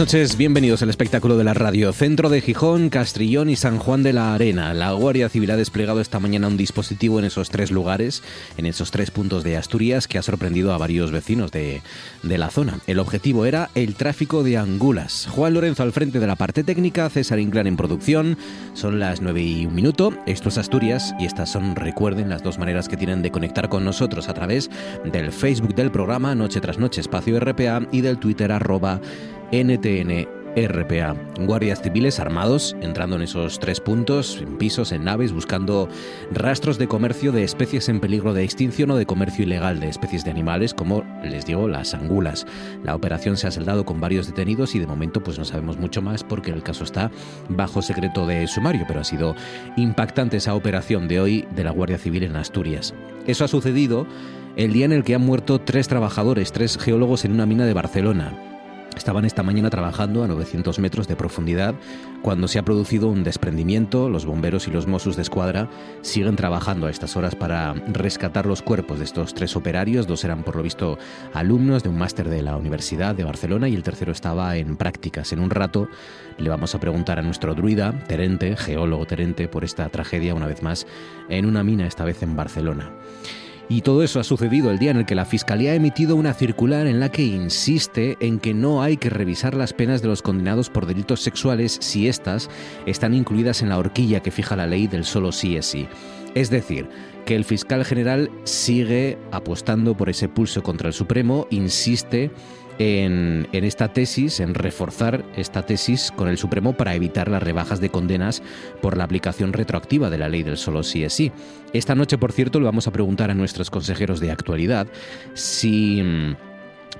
Noches, bienvenidos al espectáculo de la radio. Centro de Gijón, Castrillón y San Juan de la Arena. La Guardia Civil ha desplegado esta mañana un dispositivo en esos tres lugares, en esos tres puntos de Asturias, que ha sorprendido a varios vecinos de, de la zona. El objetivo era el tráfico de angulas. Juan Lorenzo al frente de la parte técnica, César Inclán en producción. Son las nueve y un minuto. Esto es Asturias y estas son, recuerden, las dos maneras que tienen de conectar con nosotros a través del Facebook del programa Noche tras Noche Espacio RPA y del Twitter arroba NTN RPA. Guardias civiles armados entrando en esos tres puntos, en pisos, en naves, buscando rastros de comercio de especies en peligro de extinción o de comercio ilegal de especies de animales, como les digo, las angulas. La operación se ha saldado con varios detenidos y de momento pues no sabemos mucho más porque el caso está bajo secreto de sumario, pero ha sido impactante esa operación de hoy de la Guardia Civil en Asturias. Eso ha sucedido el día en el que han muerto tres trabajadores, tres geólogos en una mina de Barcelona. Estaban esta mañana trabajando a 900 metros de profundidad cuando se ha producido un desprendimiento. Los bomberos y los Mossos de Escuadra siguen trabajando a estas horas para rescatar los cuerpos de estos tres operarios. Dos eran, por lo visto, alumnos de un máster de la Universidad de Barcelona y el tercero estaba en prácticas. En un rato le vamos a preguntar a nuestro druida, Terente, geólogo Terente, por esta tragedia una vez más en una mina, esta vez en Barcelona. Y todo eso ha sucedido el día en el que la Fiscalía ha emitido una circular en la que insiste en que no hay que revisar las penas de los condenados por delitos sexuales si éstas están incluidas en la horquilla que fija la ley del solo sí es sí. Es decir, que el fiscal general sigue apostando por ese pulso contra el Supremo, insiste en, esta tesis, en reforzar esta tesis con el Supremo para evitar las rebajas de condenas por la aplicación retroactiva de la ley del solo sí es sí. Esta noche, por cierto, le vamos a preguntar a nuestros consejeros de actualidad si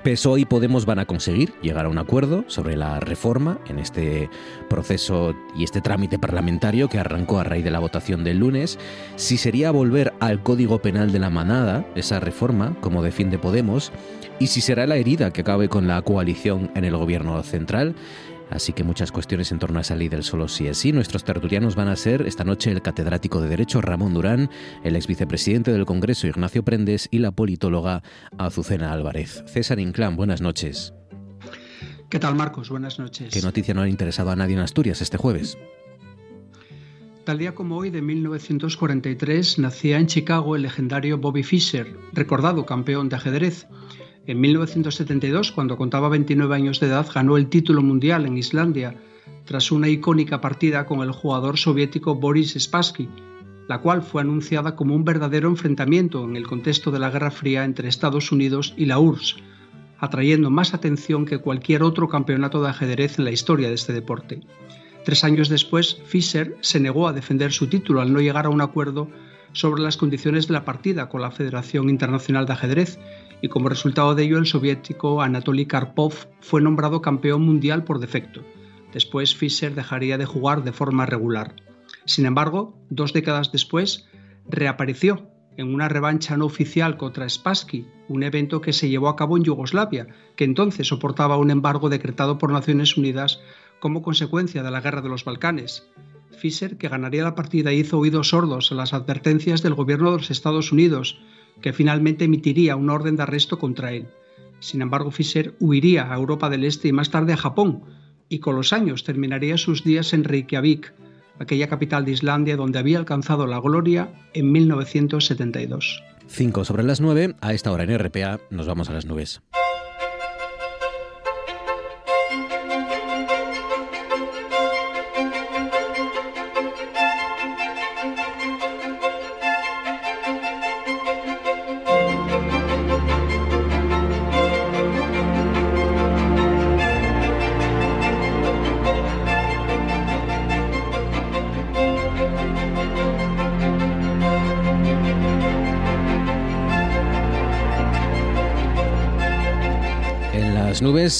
PSOE y Podemos van a conseguir llegar a un acuerdo sobre la reforma en este proceso y este trámite parlamentario que arrancó a raíz de la votación del lunes, si sería volver al Código Penal de la Manada, esa reforma, como defiende Podemos, y si será la herida que acabe con la coalición en el gobierno central. Así que muchas cuestiones en torno a esa ley del solo sí es sí. Nuestros tertulianos van a ser esta noche el catedrático de Derecho Ramón Durán, el ex vicepresidente del Congreso Ignacio Prendes y la politóloga Azucena Álvarez. César Inclán, buenas noches. ¿Qué tal, Marcos? Buenas noches. ¿Qué noticia no ha interesado a nadie en Asturias este jueves? Tal día como hoy de 1943 nacía en Chicago el legendario Bobby Fischer, recordado campeón de ajedrez. En 1972, cuando contaba 29 años de edad, ganó el título mundial en Islandia tras una icónica partida con el jugador soviético Boris Spassky, la cual fue anunciada como un verdadero enfrentamiento en el contexto de la Guerra Fría entre Estados Unidos y la URSS, atrayendo más atención que cualquier otro campeonato de ajedrez en la historia de este deporte. Tres años después, Fischer se negó a defender su título al no llegar a un acuerdo sobre las condiciones de la partida con la Federación Internacional de Ajedrez y como resultado de ello el soviético Anatoly Karpov fue nombrado campeón mundial por defecto. Después Fischer dejaría de jugar de forma regular. Sin embargo, dos décadas después, reapareció en una revancha no oficial contra Spassky, un evento que se llevó a cabo en Yugoslavia, que entonces soportaba un embargo decretado por Naciones Unidas como consecuencia de la Guerra de los Balcanes. Fischer, que ganaría la partida, hizo oídos sordos a las advertencias del gobierno de los Estados Unidos, que finalmente emitiría una orden de arresto contra él. Sin embargo, Fischer huiría a Europa del Este y más tarde a Japón, y con los años terminaría sus días en Reykjavik, aquella capital de Islandia donde había alcanzado la gloria en 1972. 5 sobre las 9, a esta hora en RPA nos vamos a las nubes.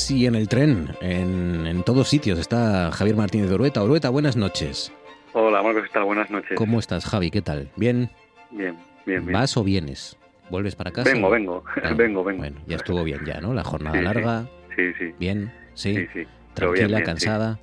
Y en el tren, en, todos sitios. Está Javier Martínez de Orueta. Orueta, buenas noches. Hola, Marcos, ¿qué tal? Buenas noches. ¿Cómo estás, Javi? ¿Qué tal? ¿Bien? Bien, bien, bien. ¿Vas o vienes? ¿Vuelves para casa? Vengo, vengo, vengo, vengo. Bueno, ya estuvo bien ya, ¿no? La jornada larga. Sí, sí. ¿Bien? ¿Sí? Sí, sí. ¿Tranquila, cansada?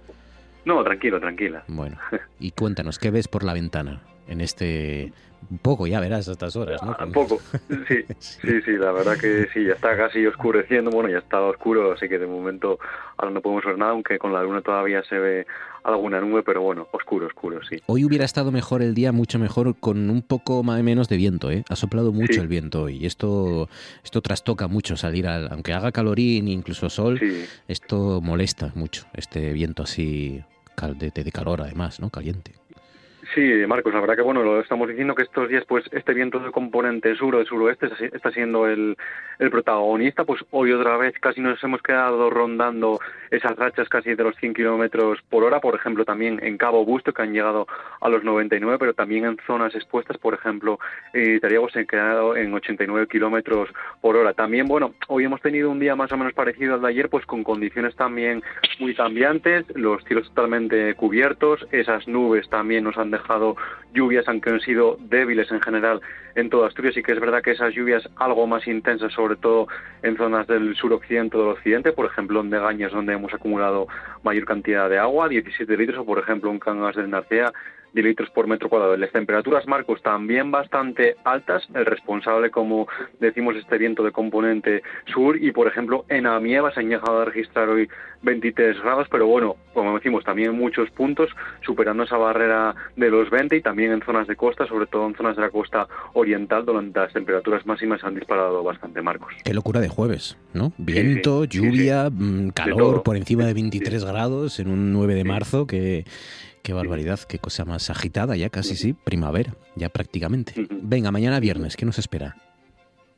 No, tranquilo, tranquila. Bueno, y cuéntanos, ¿qué ves por la ventana en este un poco, ya verás a estas horas, ¿no? Un poco, sí, sí, sí, la verdad que sí, ya está casi oscureciendo, bueno, ya está oscuro, así que de momento ahora no podemos ver nada, aunque con la luna todavía se ve alguna nube, pero bueno, oscuro, oscuro, sí. Hoy hubiera estado mejor el día, mucho mejor, con un poco más menos de viento, ¿eh? Ha soplado mucho el viento hoy, y esto, esto trastoca mucho salir, al, aunque haga calorín, incluso sol, esto molesta mucho, este viento así de, de calor además, ¿no? Caliente. Sí, Marcos, la verdad que bueno, lo estamos diciendo que estos días pues este viento de componente sur o de suroeste está siendo el, el protagonista, pues hoy otra vez casi nos hemos quedado rondando esas rachas casi de los 100 kilómetros por hora, por ejemplo también en Cabo Busto que han llegado a los 99, pero también en zonas expuestas, por ejemplo, eh, se ha quedado en 89 kilómetros por hora. También, bueno, hoy hemos tenido un día más o menos parecido al de ayer, pues con condiciones también muy cambiantes, los cielos totalmente cubiertos, esas nubes también nos han dejado lluvias, aunque han sido débiles en general en toda Asturias, y que es verdad que esas lluvias algo más intensas, sobre todo en zonas del suroccidente o del occidente, por ejemplo en Degañas, donde hemos acumulado mayor cantidad de agua, 17 litros, o por ejemplo en Cangas del Narcea, de litros por metro cuadrado. Las temperaturas, Marcos, también bastante altas. El responsable, como decimos, este viento de componente sur. Y, por ejemplo, en Amieva se han llegado a registrar hoy 23 grados, pero bueno, como decimos, también en muchos puntos, superando esa barrera de los 20 y también en zonas de costa, sobre todo en zonas de la costa oriental, donde las temperaturas máximas han disparado bastante, Marcos. Qué locura de jueves, ¿no? Viento, lluvia, mm, calor por encima de 23 grados en un 9 de marzo que Qué barbaridad, qué cosa más agitada ya casi sí, primavera, ya prácticamente. Venga, mañana viernes, ¿qué nos espera?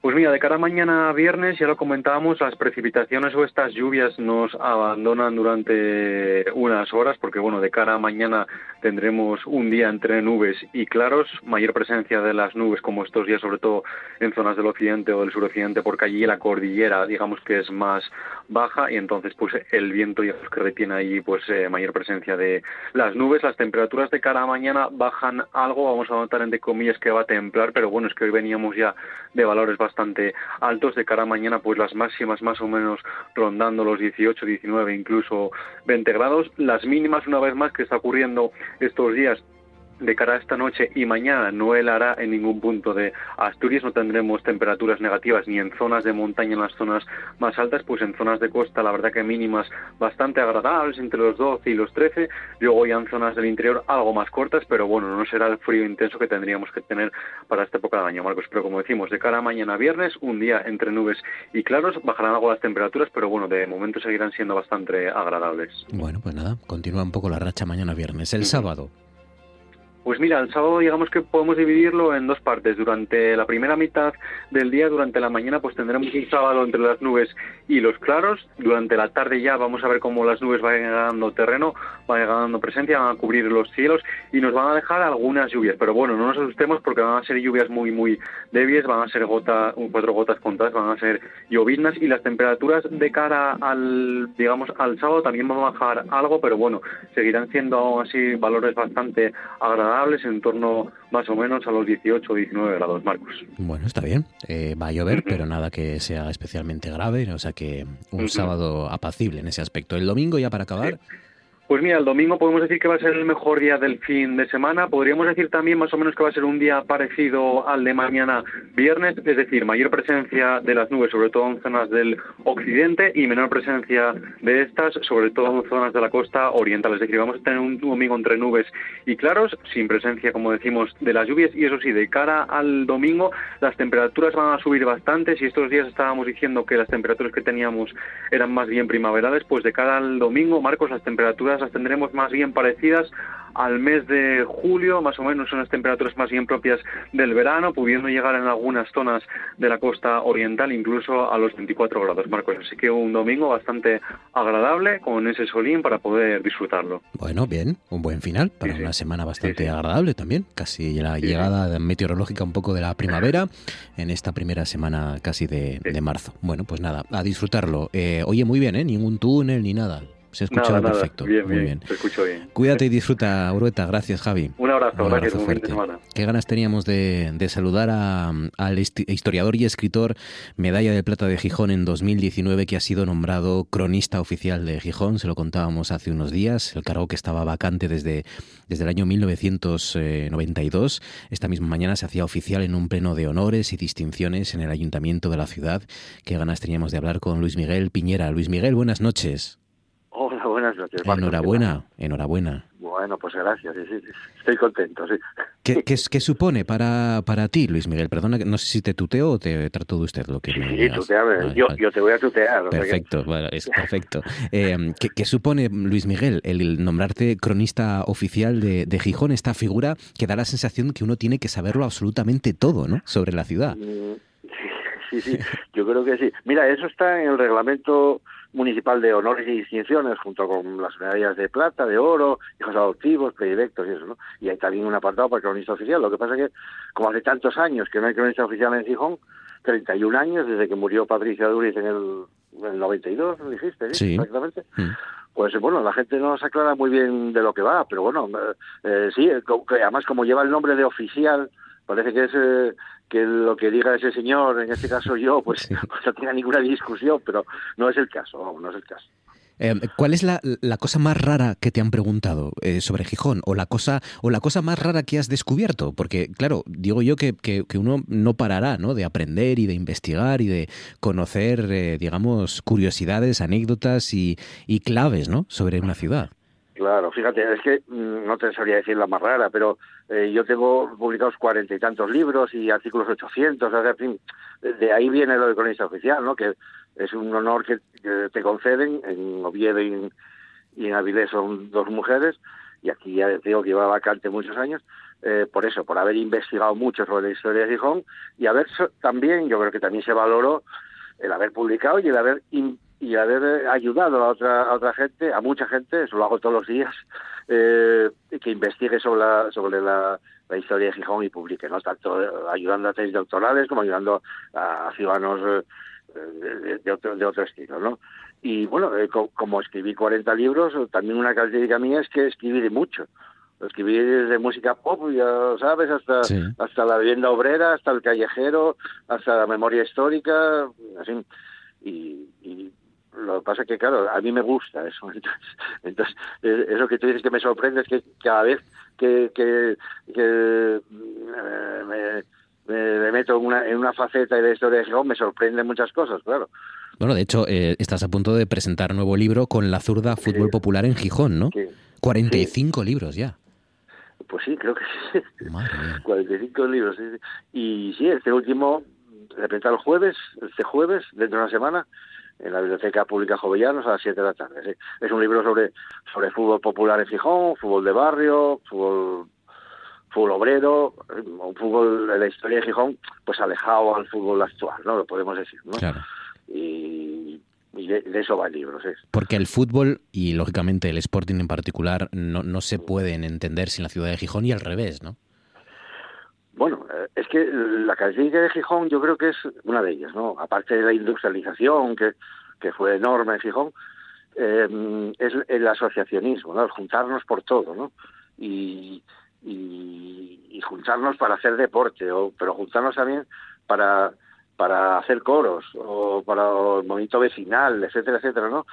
Pues mira, de cara a mañana viernes, ya lo comentábamos, las precipitaciones o estas lluvias nos abandonan durante unas horas, porque bueno, de cara a mañana tendremos un día entre nubes y claros, mayor presencia de las nubes como estos días, sobre todo en zonas del occidente o del suroccidente, porque allí la cordillera, digamos que es más baja y entonces pues el viento ya que retiene ahí pues eh, mayor presencia de las nubes. Las temperaturas de cara a mañana bajan algo, vamos a notar entre comillas que va a templar, pero bueno, es que hoy veníamos ya de valores bastante altos. De cara a mañana, pues las máximas más o menos rondando los 18, 19, incluso 20 grados. Las mínimas, una vez más, que está ocurriendo estos días de cara a esta noche y mañana no helará en ningún punto de Asturias, no tendremos temperaturas negativas ni en zonas de montaña, en las zonas más altas, pues en zonas de costa la verdad que mínimas bastante agradables, entre los 12 y los 13, luego ya en zonas del interior algo más cortas, pero bueno, no será el frío intenso que tendríamos que tener para esta época de año, Marcos, pero como decimos, de cara a mañana viernes, un día entre nubes y claros, bajarán algo las temperaturas, pero bueno, de momento seguirán siendo bastante agradables. Bueno, pues nada, continúa un poco la racha mañana viernes. El sábado, pues mira, el sábado digamos que podemos dividirlo en dos partes. Durante la primera mitad del día, durante la mañana, pues tendremos un sábado entre las nubes y los claros. Durante la tarde ya vamos a ver cómo las nubes van ganando terreno, van ganando presencia, van a cubrir los cielos y nos van a dejar algunas lluvias. Pero bueno, no nos asustemos porque van a ser lluvias muy, muy débiles, van a ser gota, cuatro gotas contadas, van a ser lloviznas y las temperaturas de cara al, digamos, al sábado también van a bajar algo, pero bueno, seguirán siendo aún así valores bastante agradables en torno más o menos a los 18 o 19 grados, Marcos. Bueno, está bien. Eh, va a llover, pero nada que sea especialmente grave, o sea que un sábado apacible en ese aspecto. El domingo ya para acabar. Pues mira, el domingo podemos decir que va a ser el mejor día del fin de semana. Podríamos decir también más o menos que va a ser un día parecido al de mañana viernes, es decir, mayor presencia de las nubes, sobre todo en zonas del occidente, y menor presencia de estas, sobre todo en zonas de la costa oriental. Es decir, vamos a tener un domingo entre nubes y claros, sin presencia, como decimos, de las lluvias. Y eso sí, de cara al domingo, las temperaturas van a subir bastante. Si estos días estábamos diciendo que las temperaturas que teníamos eran más bien primaverales, pues de cara al domingo, Marcos, las temperaturas las tendremos más bien parecidas al mes de julio, más o menos son las temperaturas más bien propias del verano, pudiendo llegar en algunas zonas de la costa oriental incluso a los 24 grados, Marcos. Así que un domingo bastante agradable con ese solín para poder disfrutarlo. Bueno, bien, un buen final para una semana bastante agradable también, casi la llegada meteorológica un poco de la primavera en esta primera semana casi de, marzo. Bueno, pues nada, a disfrutarlo. Eh, oye, muy bien, ¿eh? Ningún túnel ni nada. Se escucha perfecto. Bien, Muy bien, bien. Cuídate y disfruta, Urueta. Gracias, Javi. Un abrazo, un abrazo fuerte. Qué ganas teníamos de, saludar al historiador y escritor Medalla de Plata de Gijón en 2019, que ha sido nombrado cronista oficial de Gijón. Se lo contábamos hace unos días. El cargo que estaba vacante desde, desde el año 1992. Esta misma mañana se hacía oficial en un pleno de honores y distinciones en el ayuntamiento de la ciudad. Qué ganas teníamos de hablar con Luis Miguel Piñera. Luis Miguel, buenas noches. Hola, buenas noches. enhorabuena, enhorabuena. Bueno, pues gracias, sí, sí, estoy contento, sí. ¿Qué, qué, qué supone para, para ti, Luis Miguel? Perdona, no sé si te tuteo o te trato de usted lo que Sí, sí tuteame. yo, yo te voy a tutear. Perfecto, bueno, es perfecto. Eh, ¿qué, ¿qué, supone, Luis Miguel, el nombrarte cronista oficial de, de, Gijón, esta figura que da la sensación que uno tiene que saberlo absolutamente todo, ¿no?, sobre la ciudad. Mm, sí, sí, yo creo que sí. Mira, eso está en el reglamento municipal de honores y distinciones, junto con las medallas de plata, de oro, hijos adoptivos, predilectos y eso, ¿no? Y hay también un apartado para el cronista oficial. Lo que pasa es que, como hace tantos años que no hay cronista oficial en Gijón, 31 años desde que murió Patricia Duriz en el, en el 92, ¿lo dijiste? Sí, exactamente. Mm. Pues bueno, la gente no se aclara muy bien de lo que va, pero bueno, eh, eh sí, además como lleva el nombre de oficial, parece que es eh, que lo que diga ese señor, en este caso yo, pues, pues, no tenga ninguna discusión, pero no es el caso, no es el caso. Eh, ¿Cuál es la, la, cosa más rara que te han preguntado eh, sobre Gijón? ¿O la, cosa, ¿O la cosa más rara que has descubierto? Porque, claro, digo yo que, que, uno no parará ¿no? de aprender y de investigar y de conocer, eh, digamos, curiosidades, anécdotas y, y claves ¿no? sobre una ciudad. Claro, fíjate, es que mm, no te sabría decir la más rara, pero eh, yo tengo publicados cuarenta y tantos libros y artículos 800, o en fin, de ahí viene lo de cronista oficial, ¿no? Que es un honor que, te conceden, en Oviedo y en, y en Avilés son dos mujeres, y aquí ya digo que lleva vacante muchos años, eh, por eso, por haber investigado mucho sobre la historia de Gijón y haber también, yo creo que también se valoró el haber publicado y el haber y haber eh, ayudado a otra, a otra gente, a mucha gente, eso lo hago todos los días, eh, que investigue sobre la, sobre la, historia de Gijón y publique, ¿no? Tanto eh, ayudando a tesis doctorales como ayudando a ciudadanos de, de, otro, de otro estilo, ¿no? Y bueno, como escribí 40 libros, también una característica mía es que escribí de mucho. Escribí desde música pop, ya sabes, hasta, hasta la vivienda obrera, hasta el callejero, hasta la memoria histórica, así. Y, y lo que pasa es que, claro, a mí me gusta eso. Entonces, entonces eso que tú dices que me sorprende es que cada vez que, que, que eh, me, me, meto en una, en una faceta de la historia de Gijón, me sorprenden muchas cosas, claro. Bueno, de hecho, eh, estás a punto de presentar un nuevo libro con la zurda Fútbol Popular en Gijón, ¿no? Sí. 45 libros ya. Pues sí, creo que sí. Madre mía. 45 libros. Sí, Y sí, este último, repente el jueves, este jueves, dentro de una semana, en la Biblioteca Pública Jovellanos a las 7 de la tarde. Es un libro sobre, sobre fútbol popular en Gijón, fútbol de barrio, fútbol, fútbol obrero, un fútbol de la historia de Gijón, pues alejado al fútbol actual, ¿no? Lo podemos decir, ¿no? Claro. Y, de, eso va el libro, sí. Porque el fútbol y, lógicamente, el Sporting en particular no, no se pueden entender sin la ciudad de Gijón y al revés, ¿no? Bueno, eh, es que la característica de Gijón yo creo que es una de ellas, ¿no? Aparte de la industrialización que, que fue enorme en Gijón, eh, es el asociacionismo, ¿no? El juntarnos por todo, ¿no? Y, juntarnos para hacer deporte, o, pero juntarnos también para, para hacer coros, o para el movimiento vecinal, etcétera, etcétera, ¿no?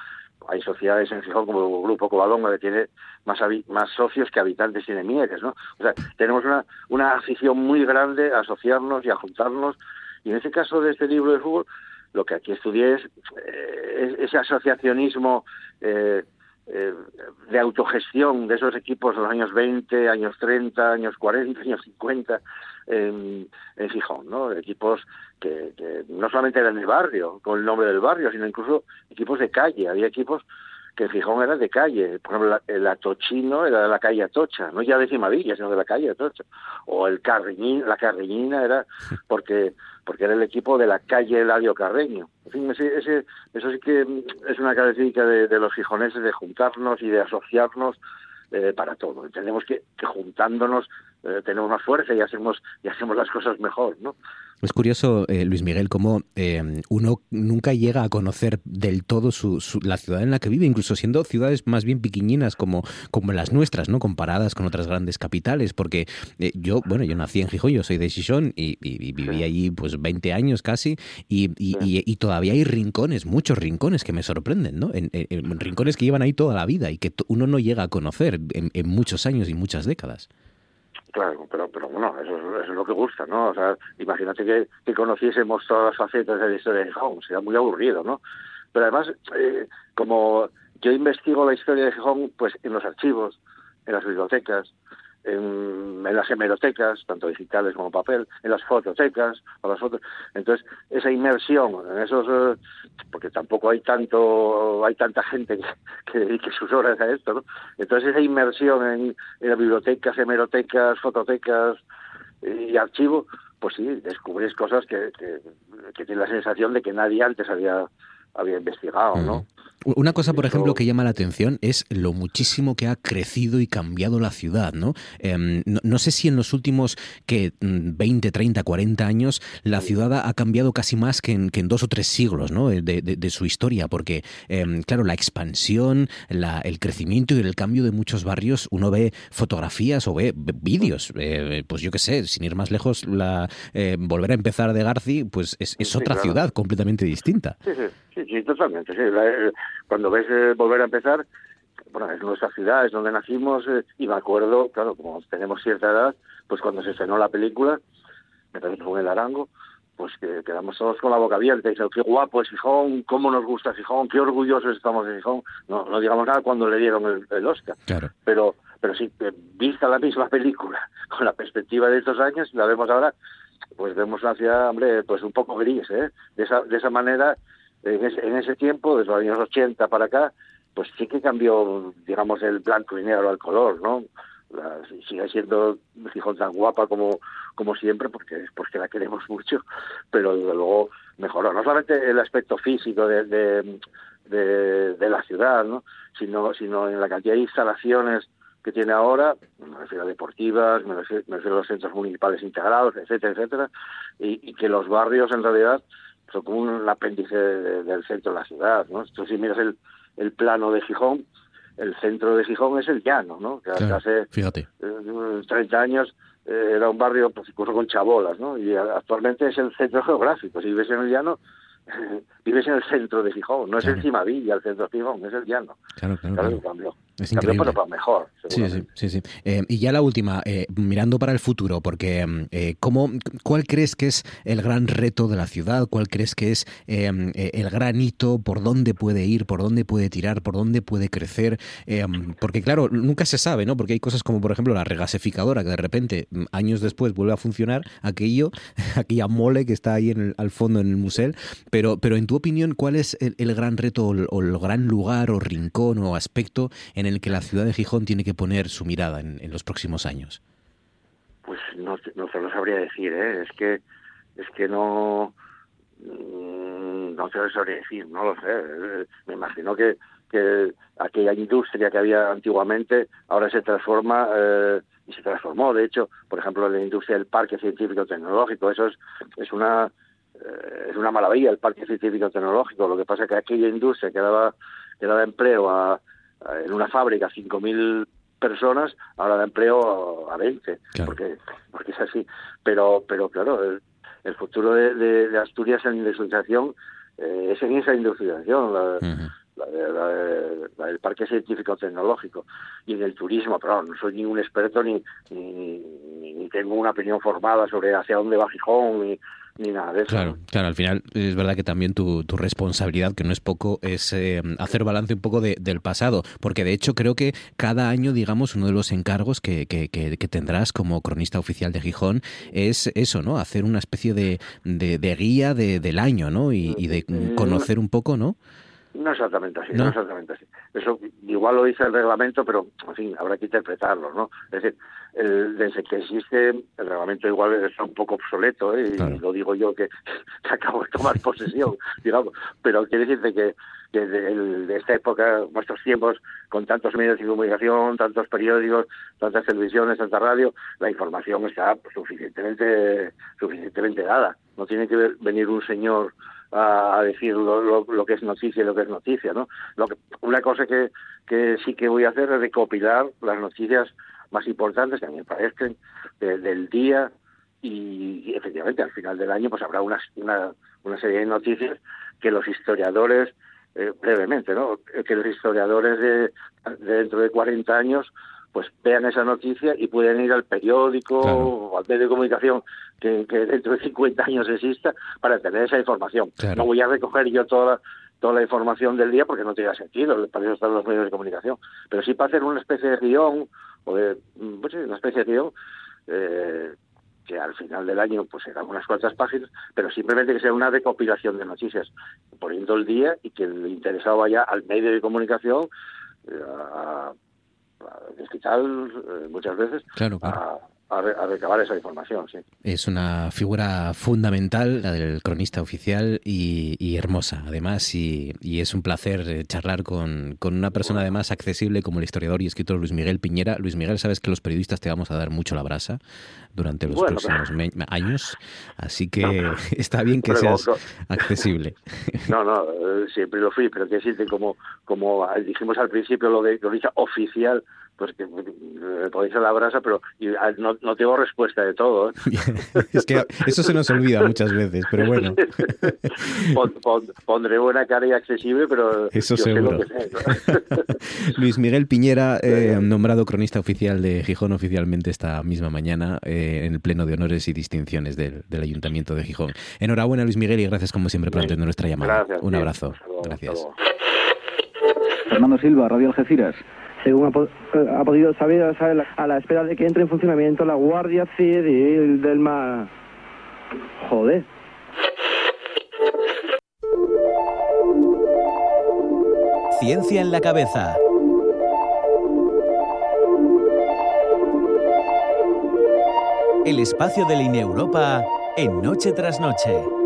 Hay sociedades en Gijón como el Grupo Covadonga que tiene más, más socios que habitantes tiene Mieres, ¿no? O sea, tenemos una, una afición muy grande a asociarnos y a juntarnos. Y en ese caso de este libro de fútbol, lo que aquí estudié es eh, ese asociacionismo eh, eh, de autogestión de esos equipos de los años 20, años 30, años 40, años 50 en, en Gijón, ¿no? Equipos que, que, no solamente eran del barrio, con el nombre del barrio, sino incluso equipos de calle. Había equipos que Gijón era de calle. Por ejemplo, el Atochino era de la calle Atocha, no ya de Cimavilla, sino de la calle Atocha. O el Carreñín, la Carreñina era porque porque era el equipo de la calle Eladio Carreño. En fin, ese, ese, eso sí que es una característica de, de los gijoneses de juntarnos y de asociarnos eh, para todo. Entendemos que, que juntándonos eh, tenemos más fuerza y hacemos y hacemos las cosas mejor, ¿no? Es curioso, eh, Luis Miguel, cómo eh, uno nunca llega a conocer del todo su, su, la ciudad en la que vive, incluso siendo ciudades más bien piquiñinas como, como las nuestras, ¿no? Comparadas con otras grandes capitales, porque eh, yo, bueno, yo nací en Gijón, yo soy de Xixón y, y, y viví allí pues 20 años casi y, y, todavía hay rincones, muchos rincones que me sorprenden, ¿no? En, en, en, rincones que llevan ahí toda la vida y que uno no llega a conocer en, en muchos años y muchas décadas. Claro, pero, pero bueno, eso, eso, es lo que gusta, ¿no? O sea, imagínate que, que conociésemos todas las facetas de la historia de Gijón, sería muy aburrido, ¿no? Pero además, eh, como yo investigo la historia de Gijón, pues en los archivos, en las bibliotecas, en, las hemerotecas, tanto digitales como papel, en las fototecas, o las fotos. Entonces, esa inmersión en esos, eh, porque tampoco hay tanto, hay tanta gente que, que dedique sus horas a esto, ¿no? Entonces, esa inmersión en, en bibliotecas, hemerotecas, fototecas y archivos, pues sí, descubrís cosas que, que, que tienes la sensación de que nadie antes había había investigado, ¿no? Una cosa, por ejemplo, que llama la atención es lo muchísimo que ha crecido y cambiado la ciudad, ¿no? Eh, no, no, sé si en los últimos que 20, 30, 40 años la ciudad ha cambiado casi más que en, que en dos o tres siglos, ¿no? De, de, de su historia, porque, eh, claro, la expansión, la, el crecimiento y el cambio de muchos barrios, uno ve fotografías o ve vídeos, eh, pues yo qué sé, sin ir más lejos, la eh, volver a empezar de Garci, pues es, es otra claro. ciudad completamente distinta. Sí, sí. Sí, sí, totalmente. Sí. Cuando ves eh, volver a empezar, bueno, es nuestra ciudad, es donde nacimos, eh, y me acuerdo, claro, como tenemos cierta edad, pues cuando se estrenó la película, me parece que fue el Arango, pues que quedamos todos con la boca abierta y diciendo, qué guapo es Gijón, cómo nos gusta Gijón, qué orgullosos estamos de Gijón. No, no digamos nada cuando le dieron el, el Oscar. Claro. Pero, pero sí, vista la misma película, con la perspectiva de estos años, la vemos ahora, pues vemos una ciudad, hombre, pues un poco gris, ¿eh? De esa, de esa manera en ese, en ese tiempo, desde los años 80 para acá, pues sí que cambió, digamos, el blanco y negro al color, ¿no? Sigue siendo Gijón tan guapa como, como siempre, porque, porque la queremos mucho, pero desde luego mejoró. No solamente el aspecto físico de, de, la ciudad, ¿no? Sino, sino en la cantidad de instalaciones que tiene ahora, me refiero a deportivas, me refiero, me refiero a los centros municipales integrados, etcétera, etcétera, y que los barrios en realidad son como un apéndice de, de, del centro de la ciudad, ¿no? Entonces, si miras el, el plano de Gijón, el centro de Gijón es el llano, ¿no? Que claro, hace fíjate. Eh, 30 años eh, era un barrio, pues, incluso con chabolas, ¿no? Y actualmente es el centro geográfico. Si vives en el llano, vives en el centro de Gijón, no es claro. encima Villa, el centro de Gijón, es el llano. Claro, claro. claro. Cambió. Es increíble. Cambió, pero para mejor. Sí, sí, sí. sí. Eh, y ya la última, eh, mirando para el futuro, porque eh, ¿cómo, ¿cuál crees que es el gran reto de la ciudad? ¿Cuál crees que es eh, el gran hito? ¿Por dónde puede ir? ¿Por dónde puede tirar? ¿Por dónde puede crecer? Eh, porque claro, nunca se sabe, ¿no? Porque hay cosas como, por ejemplo, la regasificadora, que de repente, años después, vuelve a funcionar aquello, aquella mole que está ahí en el, al fondo en el museo. Pero, pero en tu opinión, ¿cuál es el, el gran reto o el, o el gran lugar o rincón o aspecto en el que la ciudad de Gijón tiene que poner su mirada en, en los próximos años? Pues no, no te lo sabría decir, ¿eh? es que es que no no te lo sabría decir, no lo sé. Me imagino que, que aquella industria que había antiguamente ahora se transforma eh, y se transformó. De hecho, por ejemplo, la industria del parque científico tecnológico, eso es, es una eh, es una maravilla el parque científico tecnológico. Lo que pasa es que aquella industria que daba, que daba empleo a, en una fábrica 5.000 personas, ahora da empleo a 20, claro. porque, porque es así. Pero, pero claro, el, el futuro de, de, de, Asturias en industrialización eh, es en esa industrialización. La, uh -huh. la, del Parque Científico Tecnológico y en el turismo, pero no soy ni un experto ni, ni, ni, tengo una opinión formada sobre hacia dónde va Gijón ni, ni nada de eso. Claro, claro, al final es verdad que también tu, tu responsabilidad, que no es poco, es eh, hacer balance un poco de, del pasado, porque de hecho creo que cada año, digamos, uno de los encargos que, que, que, tendrás como cronista oficial de Gijón es eso, ¿no? Hacer una especie de, de, de guía de, del año, ¿no? Y, y de mm, conocer un poco, ¿no? No exactamente así, no. exactamente así. Eso igual lo dice el reglamento, pero en fin, habrá que interpretarlo, ¿no? Es decir, el, desde que existe el reglamento igual está un poco obsoleto, ¿eh? y lo digo yo que, que, acabo de tomar posesión, digamos, pero quiere decirte que desde de esta época, nuestros tiempos, con tantos medios de comunicación, tantos periódicos, tantas televisiones, tanta radio, la información está pues, suficientemente suficientemente dada. No tiene que venir un señor a, decir lo, lo, que es noticia y lo que es noticia, ¿no? Lo que, una cosa que, que sí que voy a hacer es recopilar las noticias más importantes que a mí me parecen del día y, efectivamente al final del año pues habrá una, una, serie de noticias que los historiadores eh, brevemente, ¿no? Que los historiadores de, de, dentro de 40 años pues vean esa noticia y pueden ir al periódico o al medio de comunicación que, dentro de 50 años exista para tener esa información. No voy a recoger yo toda toda la información del día porque no tiene sentido, para eso están los medios de comunicación, pero sí para hacer una especie de guion, o de, pues una especie de guion, eh, que al final del año pues serán unas cuantas páginas, pero simplemente que sea una recopilación de noticias, poniendo el día y que el interesado vaya al medio de comunicación eh, a, hospital eh, muchas veces claro, claro. a, recabar esa información, sí. Es una figura fundamental, la del cronista oficial, y, hermosa, además, y, es un placer eh, charlar con, una persona además accesible como el historiador y escritor Luis Miguel Piñera. Luis Miguel, sabes que los periodistas te vamos a dar mucho la brasa durante los próximos años, así que está bien que seas accesible. No, no, eh, siempre lo fui, pero que decirte, como, como dijimos al principio, lo de cronista oficial, pues que me podéis a la brasa, pero ah, no, no, tengo respuesta de todo. ¿eh? es que eso se nos olvida muchas veces, pero bueno. pondré buena cara y accesible, pero eso seguro. Luis Miguel Piñera, eh, nombrado cronista oficial de Gijón oficialmente esta misma mañana eh, en el pleno de honores y distinciones del, del, Ayuntamiento de Gijón. Enhorabuena, Luis Miguel, y gracias como siempre por atender nuestra llamada. Gracias, Un abrazo. gracias. Fernando Silva, Radio Algeciras según ha, podido saber a la, espera de que entre en funcionamiento la Guardia Civil del Mar. Joder. Ciencia en la cabeza. El espacio de Línea Europa en Noche tras Noche.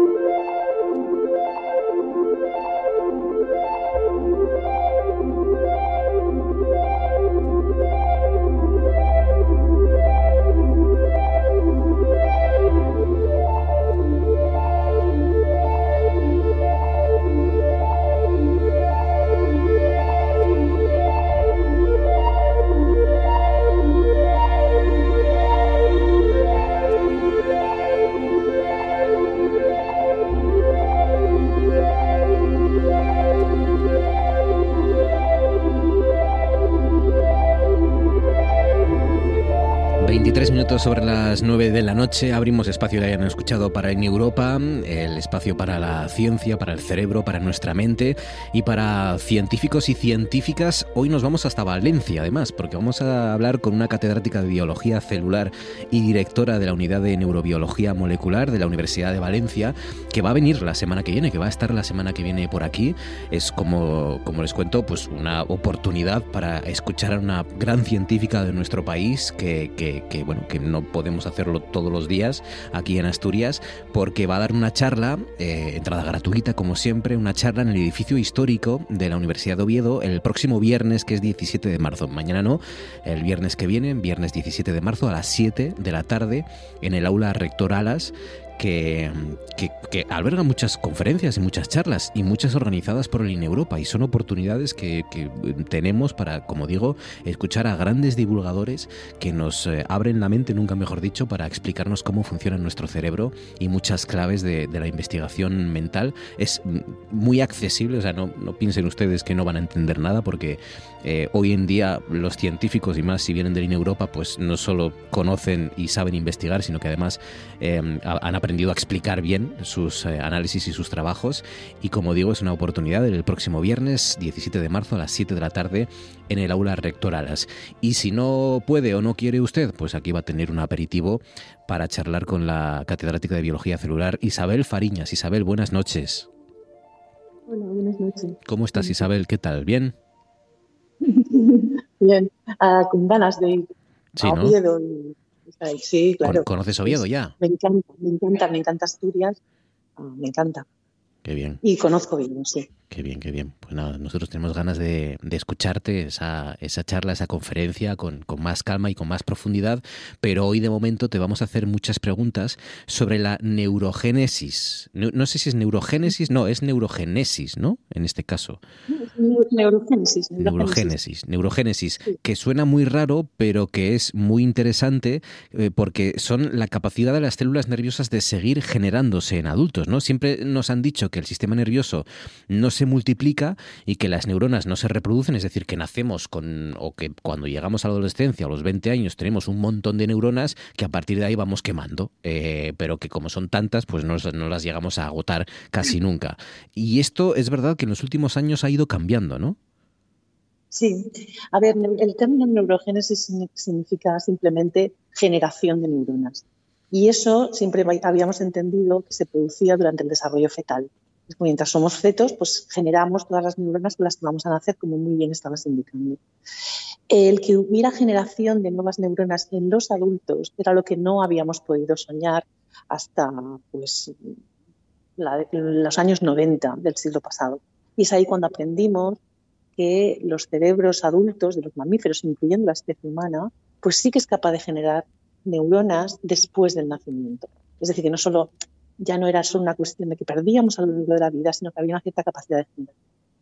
Noche abrimos espacio que hayan escuchado para En Europa, el espacio para la ciencia, para el cerebro, para nuestra mente y para científicos y científicas. Hoy nos vamos hasta Valencia, además, porque vamos a hablar con una catedrática de biología celular y directora de la unidad de neurobiología molecular de la Universidad de Valencia, que va a venir la semana que viene, que va a estar la semana que viene por aquí. Es como, como les cuento, pues una oportunidad para escuchar a una gran científica de nuestro país que, que que, bueno, que no podemos hacerlo los días aquí en Asturias, porque va a dar una charla, eh, entrada gratuita como siempre, una charla en el edificio histórico de la Universidad de Oviedo el próximo viernes, que es 17 de marzo. Mañana no, el viernes que viene, viernes 17 de marzo a las 7 de la tarde, en el aula Rector Alas que, que, alberga muchas conferencias y muchas charlas y muchas organizadas por el INEUropa y son oportunidades que, tenemos para, como digo, escuchar a grandes divulgadores que nos eh, abren la mente, nunca mejor dicho, para explicarnos cómo funciona nuestro cerebro y muchas claves de, la investigación mental. Es muy accesible, o sea, no, no, piensen ustedes que no van a entender nada porque eh, hoy en día los científicos y más si vienen del INEUropa pues no solo conocen y saben investigar, sino que además eh, han aprendido a explicar bien sus eh, análisis y sus trabajos. Y como digo, es una oportunidad el próximo viernes 17 de marzo a las 7 de la tarde en el aula rectoralas. Y si no puede o no quiere usted, pues aquí va a tener un aperitivo para charlar con la catedrática de Biología Celular Isabel Fariñas. Isabel, buenas noches. Hola, buenas noches. ¿Cómo estás Isabel? ¿Qué tal? ¿Bien? Bien, ah, con ganas de ir sí, a Oviedo y Sí, claro. ¿Conoces Oviedo ya? Me encanta, me encanta, me encanta Asturias. Ah, me encanta. Qué bien. Y conozco bien, sí. Qué bien, qué bien. Pues nada, nosotros tenemos ganas de, escucharte, esa, esa, charla, esa conferencia con, más calma y con más profundidad, pero hoy de momento te vamos a hacer muchas preguntas sobre la neurogénesis. No, sé si es neurogénesis, no, es neurogénesis, ¿no? En este caso. Neurogénesis. Neurogénesis, neurogénesis, que suena muy raro, pero que es muy interesante eh, porque son la capacidad de las células nerviosas de seguir generándose en adultos, ¿no? Siempre nos han dicho que el sistema nervioso no se se multiplica y que las neuronas no se reproducen, es decir, que nacemos con, o que cuando llegamos a la adolescencia, a los 20 años, tenemos un montón de neuronas que a partir de ahí vamos quemando, eh, pero que como son tantas, pues no, no, las llegamos a agotar casi nunca. Y esto es verdad que en los últimos años ha ido cambiando, ¿no? Sí, a ver, el término neurogénesis significa simplemente generación de neuronas. Y eso siempre habíamos entendido que se producía durante el desarrollo fetal. Mientras somos fetos, pues generamos todas las neuronas con las que vamos a nacer, como muy bien estabas indicando. El que hubiera generación de nuevas neuronas en los adultos era lo que no habíamos podido soñar hasta pues, los años 90 del siglo pasado. Y es ahí cuando aprendimos que los cerebros adultos de los mamíferos, incluyendo la especie humana, pues sí que es capaz de generar neuronas después del nacimiento. Es decir, que no solo ya no era solo una cuestión de que perdíamos a lo largo de la vida, sino que había una cierta capacidad de generar.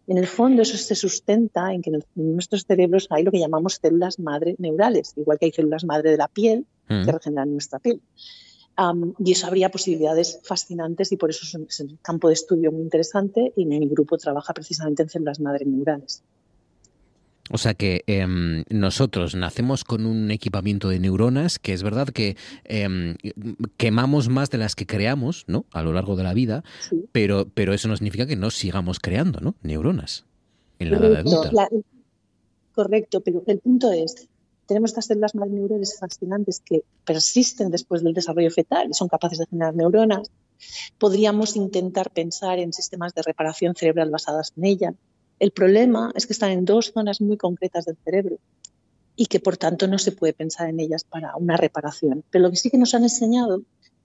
En el fondo eso se sustenta en que en, nuestros cerebros hay lo que llamamos células madre neurales, igual que hay células madre de la piel que mm. regeneran nuestra piel. y eso habría posibilidades fascinantes y por eso es un campo de estudio muy interesante y mi grupo trabaja precisamente en células madre neurales. O sea que em, nosotros nacemos con un equipamiento de neuronas que es verdad que em, quemamos más de las que creamos ¿no? a lo largo de la vida, pero, pero eso no significa que no sigamos creando ¿no? neuronas en la edad adulta. correcto, pero el punto es, tenemos estas células más neurales fascinantes que persisten después del desarrollo fetal y son capaces de generar neuronas. Podríamos intentar pensar en sistemas de reparación cerebral basadas en ellas el problema es que están en dos zonas muy concretas del cerebro y que por tanto no se puede pensar en ellas para una reparación. Pero lo que sí que nos han enseñado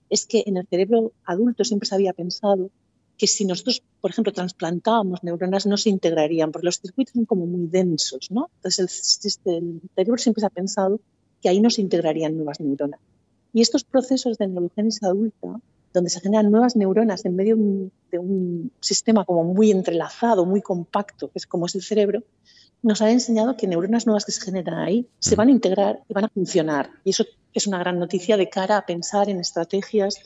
es que en el cerebro adulto siempre se había pensado que si nosotros, por ejemplo, trasplantábamos neuronas no se integrarían, porque los circuitos son como muy densos, ¿no? Entonces el, el cerebro siempre se ha pensado que ahí no se integrarían nuevas neuronas. Y estos procesos de neurogénesis adulta donde se generan nuevas neuronas en medio de un sistema como muy entrelazado, muy compacto, que es como es el cerebro, nos han enseñado que neuronas nuevas que se generan ahí se van a integrar y van a funcionar. Y eso es una gran noticia de cara a pensar en estrategias,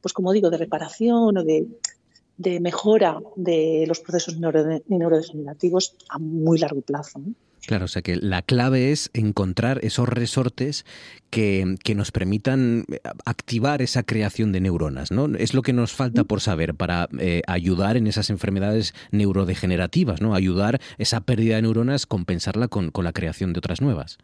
pues como digo, de reparación o de, mejora de los procesos neurodegenerativos a muy largo plazo. Claro, o sea que la clave es encontrar esos resortes que, nos permitan eh, activar esa creación de neuronas, ¿no? Es lo que nos falta por saber para eh, ayudar en esas enfermedades neurodegenerativas, ¿no? Ayudar esa pérdida de neuronas, compensarla con, con la creación de otras nuevas.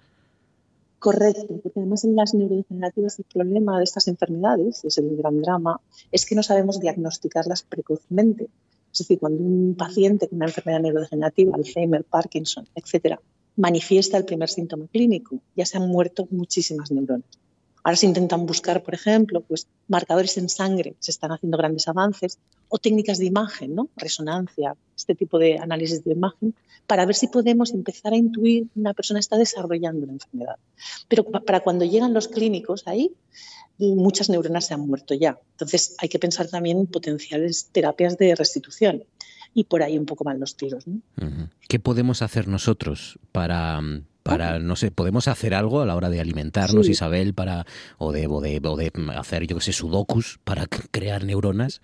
Correcto, porque además en las neurodegenerativas el problema de estas enfermedades, es el gran drama, es que no sabemos diagnosticarlas precozmente. Es decir, cuando un paciente con una enfermedad neurodegenerativa, Alzheimer, Parkinson, etcétera, manifiesta el primer síntoma clínico, ya se han muerto muchísimas neuronas. Ahora se intentan buscar, por ejemplo, pues, marcadores en sangre, se están haciendo grandes avances, o técnicas de imagen, ¿no? resonancia, este tipo de análisis de imagen, para ver si podemos empezar a intuir que una persona está desarrollando una enfermedad. Pero para cuando llegan los clínicos ahí, muchas neuronas se han muerto ya. Entonces hay que pensar también en potenciales terapias de restitución y por ahí un poco más los tiros. ¿Qué podemos hacer nosotros para, para, no sé, podemos hacer algo a la hora de alimentarnos, Isabel, para, o de, o de, o de hacer, yo qué sé, sudokus para crear neuronas?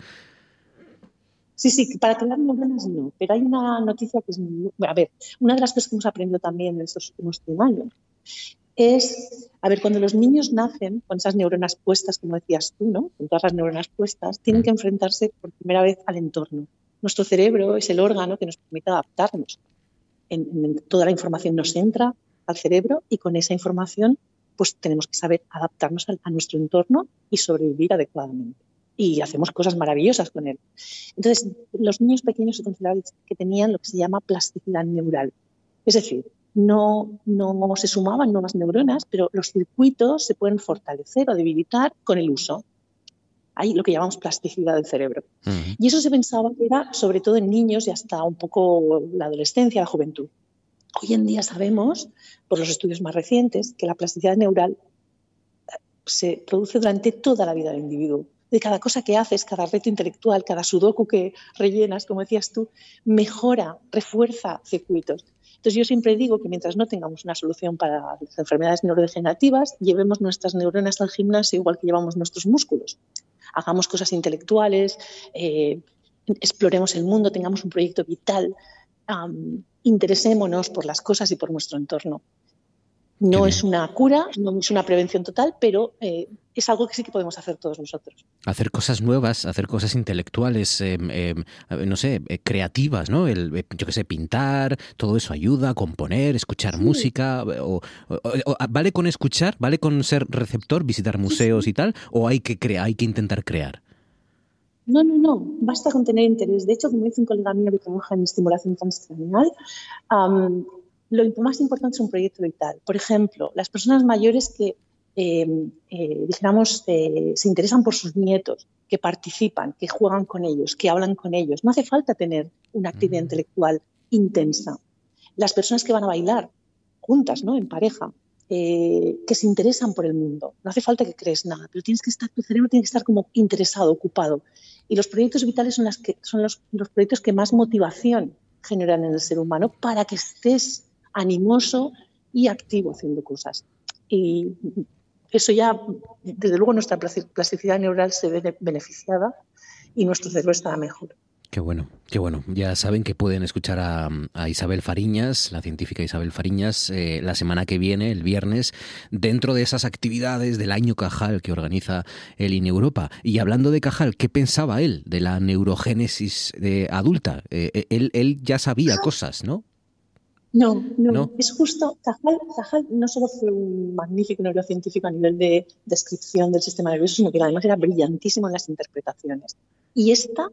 Sí, sí, para crear neuronas no, pero hay una noticia que es muy... A ver, una de las cosas que hemos aprendido también en estos últimos 100 años es, a ver, cuando los niños nacen con esas neuronas puestas, como decías tú, ¿no? Con todas las neuronas puestas, tienen que enfrentarse por primera vez al entorno. Nuestro cerebro es el órgano que nos permite adaptarnos. En, toda la información nos entra al cerebro y con esa información pues tenemos que saber adaptarnos a nuestro entorno y sobrevivir adecuadamente y hacemos cosas maravillosas con él. Entonces, los niños pequeños se consideraban que tenían lo que se llama plasticidad neural. Es decir, no, no se sumaban nuevas neuronas, pero los circuitos se pueden fortalecer o debilitar con el uso. Hay lo que llamamos plasticidad del cerebro. Y eso se pensaba que era sobre todo en niños y hasta un poco la adolescencia, la juventud. Hoy en día sabemos, por los estudios más recientes, que la plasticidad neural se produce durante toda la vida del individuo de cada cosa que haces, cada reto intelectual, cada sudoku que rellenas, como decías tú, mejora, refuerza circuitos. Entonces yo siempre digo que mientras no tengamos una solución para las enfermedades neurodegenerativas, llevemos nuestras neuronas al gimnasio igual que llevamos nuestros músculos. Hagamos cosas intelectuales, eh, exploremos el mundo, tengamos un proyecto vital, interesémonos por las cosas y por nuestro entorno. No es una cura, no es una prevención total, pero eh, es algo que sí que podemos hacer todos nosotros. Hacer cosas nuevas, hacer cosas intelectuales, em, em, no sé, eh, creativas, ¿no? El, eh, yo qué sé, pintar, todo eso ayuda, componer, escuchar música. O, ¿Vale con escuchar? ¿Vale con ser receptor, visitar museos y tal? ¿O hay que, crear, hay que intentar crear? No, no, no, basta con tener interés. De hecho, como dice un colega mío que trabaja en estimulación transcranial, lo más importante es un proyecto vital. Por ejemplo, las personas mayores que, em, eh, dijéramos, eh, se interesan por sus nietos, que participan, que juegan con ellos, que hablan con ellos. No hace falta tener una actividad intelectual intensa. Las personas que van a bailar juntas, ¿no? en pareja, eh, que se interesan por el mundo. No hace falta que crees nada, pero tienes que estar, tu cerebro tiene que estar como interesado, ocupado. Y los proyectos vitales son, las que, son los, los proyectos que más motivación generan en el ser humano para que estés animoso y activo haciendo cosas. Y eso ya, desde luego, nuestra plasticidad neural se ve beneficiada y nuestro cerebro está mejor. Qué bueno, qué bueno. Ya saben que pueden escuchar a, Isabel Fariñas, la científica Isabel Fariñas, eh, la semana que viene, el viernes, dentro de esas actividades del año Cajal que organiza el INE Europa. Y hablando de Cajal, ¿qué pensaba él de la neurogénesis de adulta? Eh, eh, él, él ya sabía cosas, ¿no? No, no, es justo, Cajal, no solo fue un magnífico neurocientífico a nivel de descripción del sistema nervioso, sino que además era brillantísimo en las interpretaciones. Y esta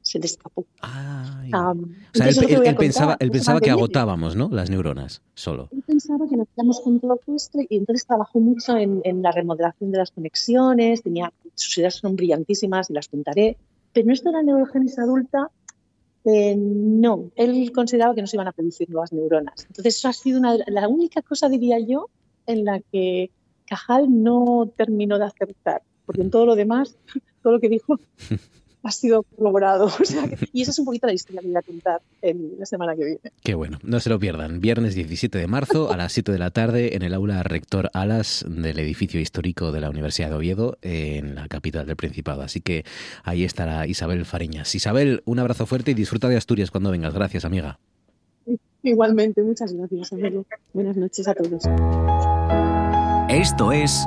se le escapó. o sea, él, pensaba, él pensaba que agotábamos, ¿no? Las neuronas, solo. Él pensaba que nos quedamos con todo puesto y entonces trabajó mucho en, la remodelación de las conexiones, tenía, sus ideas son brillantísimas y las contaré, pero esto de la neurogénesis adulta eh, no, él consideraba que no se iban a producir nuevas neuronas. Entonces, eso ha sido una, la única cosa, diría yo, en la que Cajal no terminó de aceptar, porque en todo lo demás, todo lo que dijo ha sido corroborado. y esa es un poquito la historia que voy a contar en la semana que viene. Qué bueno, no se lo pierdan. Viernes 17 de marzo a las 7 de la tarde en el aula Rector Alas del edificio histórico de la Universidad de Oviedo en la capital del Principado. Así que ahí estará Isabel Fariñas. Isabel, un abrazo fuerte y disfruta de Asturias cuando vengas. Gracias, amiga. Igualmente, muchas gracias, amigo. Buenas noches a todos. Esto es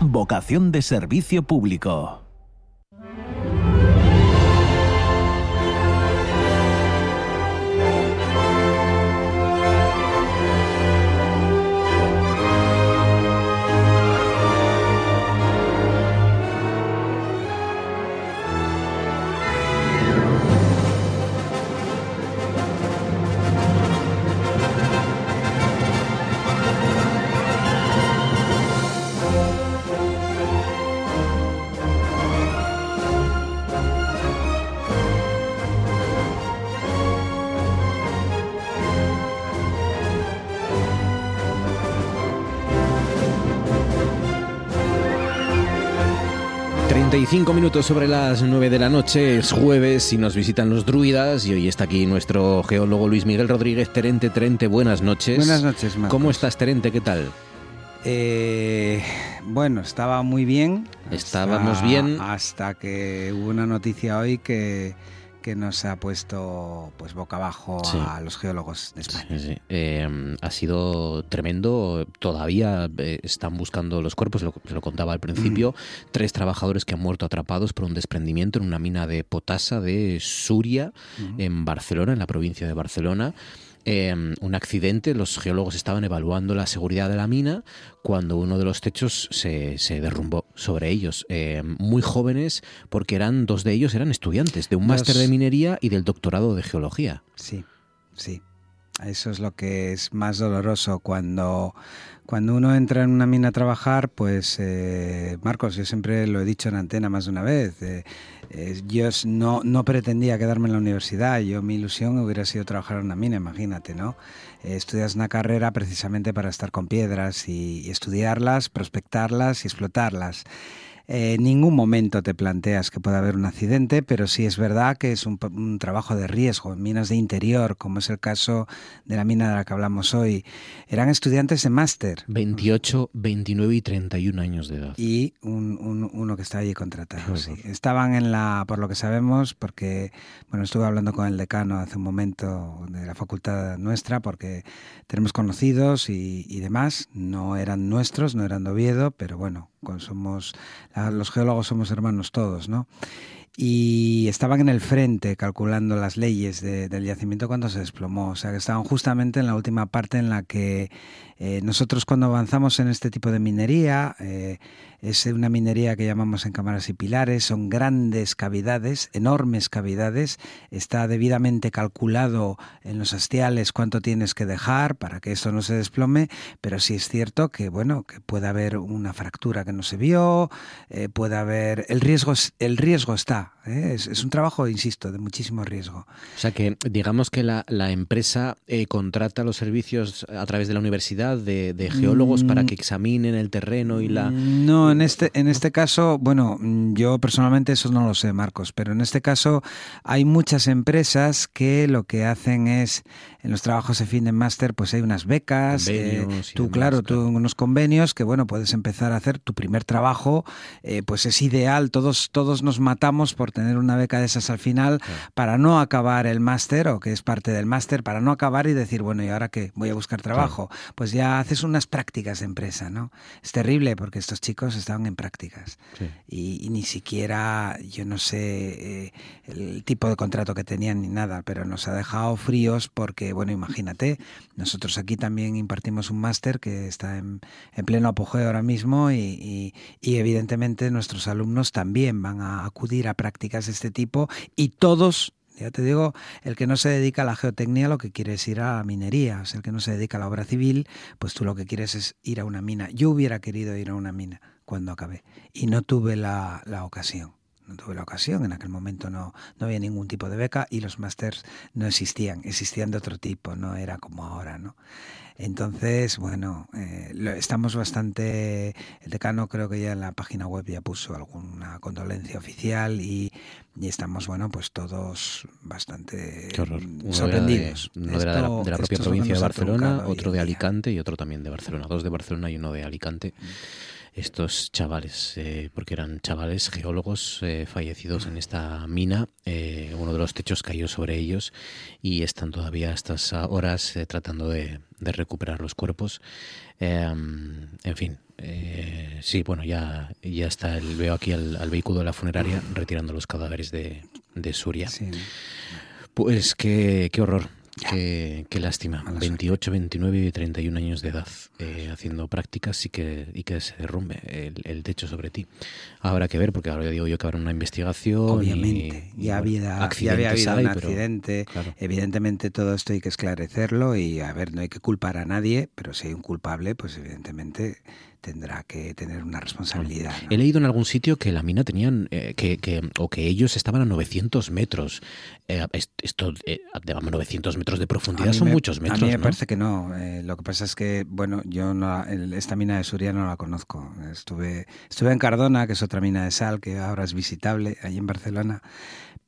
vocación de servicio público. 35 minutos sobre las 9 de la noche, es jueves y nos visitan los druidas y hoy está aquí nuestro geólogo Luis Miguel Rodríguez. Terente, Terente, buenas noches. Buenas noches, Marcos. ¿Cómo estás, Terente? ¿Qué tal? Eh, bueno, estaba muy bien. Estábamos bien. Hasta que hubo una noticia hoy que que nos ha puesto pues boca abajo a los geólogos de España. Em, ha sido tremendo. Todavía eh, están buscando los cuerpos, lo, lo contaba al principio. Tres trabajadores que han muerto atrapados por un desprendimiento en una mina de potasa de Suria, en Barcelona, en la provincia de Barcelona. Em, un accidente, los geólogos estaban evaluando la seguridad de la mina cuando uno de los techos se, se derrumbó sobre ellos. Em, muy jóvenes, porque eran dos de ellos eran estudiantes de un máster de minería y del doctorado de geología. Sí, sí. Eso es lo que es más doloroso cuando, cuando uno entra en una mina a trabajar, pues eh, Marcos, yo siempre lo he dicho en antena más de una vez, eh, eh, yo no, no pretendía quedarme en la universidad, yo mi ilusión hubiera sido trabajar en una mina, imagínate, ¿no? estudias una carrera precisamente para estar con piedras y estudiarlas, prospectarlas y explotarlas. Eh, en ningún momento te planteas que pueda haber un accidente, pero sí es verdad que es un, trabajo de riesgo en minas de interior, como es el caso de la mina de la que hablamos hoy. Eran estudiantes de máster. 28, 29 y 31 años de edad. Y uno que está allí contratado. Sí. Estaban en la, por lo que sabemos, porque, bueno, estuve hablando con el decano hace un momento de la facultad nuestra, porque tenemos conocidos y, y demás. No eran nuestros, no eran de Oviedo, pero bueno, somos los geólogos somos hermanos todos, ¿no? Y estaban en el frente calculando las leyes del yacimiento cuando se desplomó. O sea, que estaban justamente en la última parte en la que eh, nosotros cuando avanzamos en este tipo de minería, eh, es una minería que llamamos en cámaras y pilares, son grandes cavidades, enormes cavidades, está debidamente calculado en los hastiales cuánto tienes que dejar para que esto no se desplome, pero sí es cierto que, bueno, que puede haber una fractura que no se vio, eh, puede haber... El riesgo, el riesgo está, ¿eh? Es, un trabajo, insisto, de muchísimo riesgo. O sea que digamos que la, empresa eh, contrata los servicios a través de la universidad de, geólogos para que mm. examinen el terreno y la... No, en este, en este caso, bueno, yo personalmente eso no lo sé, Marcos, pero en este caso hay muchas empresas que lo que hacen es, en los trabajos de fin de máster, pues hay unas becas, eh, tú, claro, tú unos convenios que, bueno, puedes empezar a hacer tu primer trabajo, pues es ideal, todos, todos nos matamos por tener una beca de esas al final para no acabar el máster o que es parte del máster, para no acabar y decir, bueno, ¿y ahora qué? Voy a buscar trabajo. Pues ya haces unas prácticas de empresa, ¿no? Es terrible porque estos chicos estaban en prácticas y, ni siquiera, yo no sé eh, el tipo de contrato que tenían ni nada, pero nos ha dejado fríos porque, bueno, imagínate, nosotros aquí también impartimos un máster que está en, pleno apogeo ahora mismo y, evidentemente nuestros alumnos también van a acudir a prácticas de este tipo y todos ya te digo, el que no se dedica a la geotecnia lo que quiere es ir a la minería, o sea, el que no se dedica a la obra civil, pues tú lo que quieres es ir a una mina. Yo hubiera querido ir a una mina cuando acabé y no tuve la, ocasión. No tuve la ocasión, en aquel momento no, no había ningún tipo de beca y los másters no existían, existían de otro tipo, no era como ahora, ¿no? Entonces, bueno, eh, estamos bastante. El decano creo que ya en la página web ya puso alguna condolencia oficial y, estamos, bueno, pues todos bastante sorprendidos. uno de la, de la propia provincia de Barcelona, otro de Alicante y otro también de Barcelona. Dos de Barcelona y uno de Alicante. Mm estos chavales, eh, porque eran chavales geólogos eh, fallecidos en esta mina. Eh, uno de los techos cayó sobre ellos y están todavía a estas horas tratando de, recuperar los cuerpos. Em, en fin, sí, bueno, ya, ya está. El, veo aquí al, vehículo de la funeraria retirando los cadáveres de, de Suria. Pues qué, qué horror. Qué, lástima. 28, 29 y 31 años de edad eh, haciendo prácticas y que, y que se derrumbe el, techo sobre ti. Habrá que ver, porque ahora digo yo que habrá una investigación. Obviamente, ya, había, había habido un accidente. Evidentemente todo esto hay que esclarecerlo y, a ver, no hay que culpar a nadie, pero si hay un culpable, pues evidentemente tendrá que tener una responsabilidad. He leído en algún sitio que la mina tenían, eh, que, que, o que ellos estaban a 900 metros. Eh, esto, eh, 900 metros de profundidad son muchos metros. A mí me parece que no. Eh, lo que pasa es que, bueno, yo no, esta mina de Suria no la conozco. Estuve, estuve en Cardona, que es otra mina de sal, que ahora es visitable, ahí en Barcelona.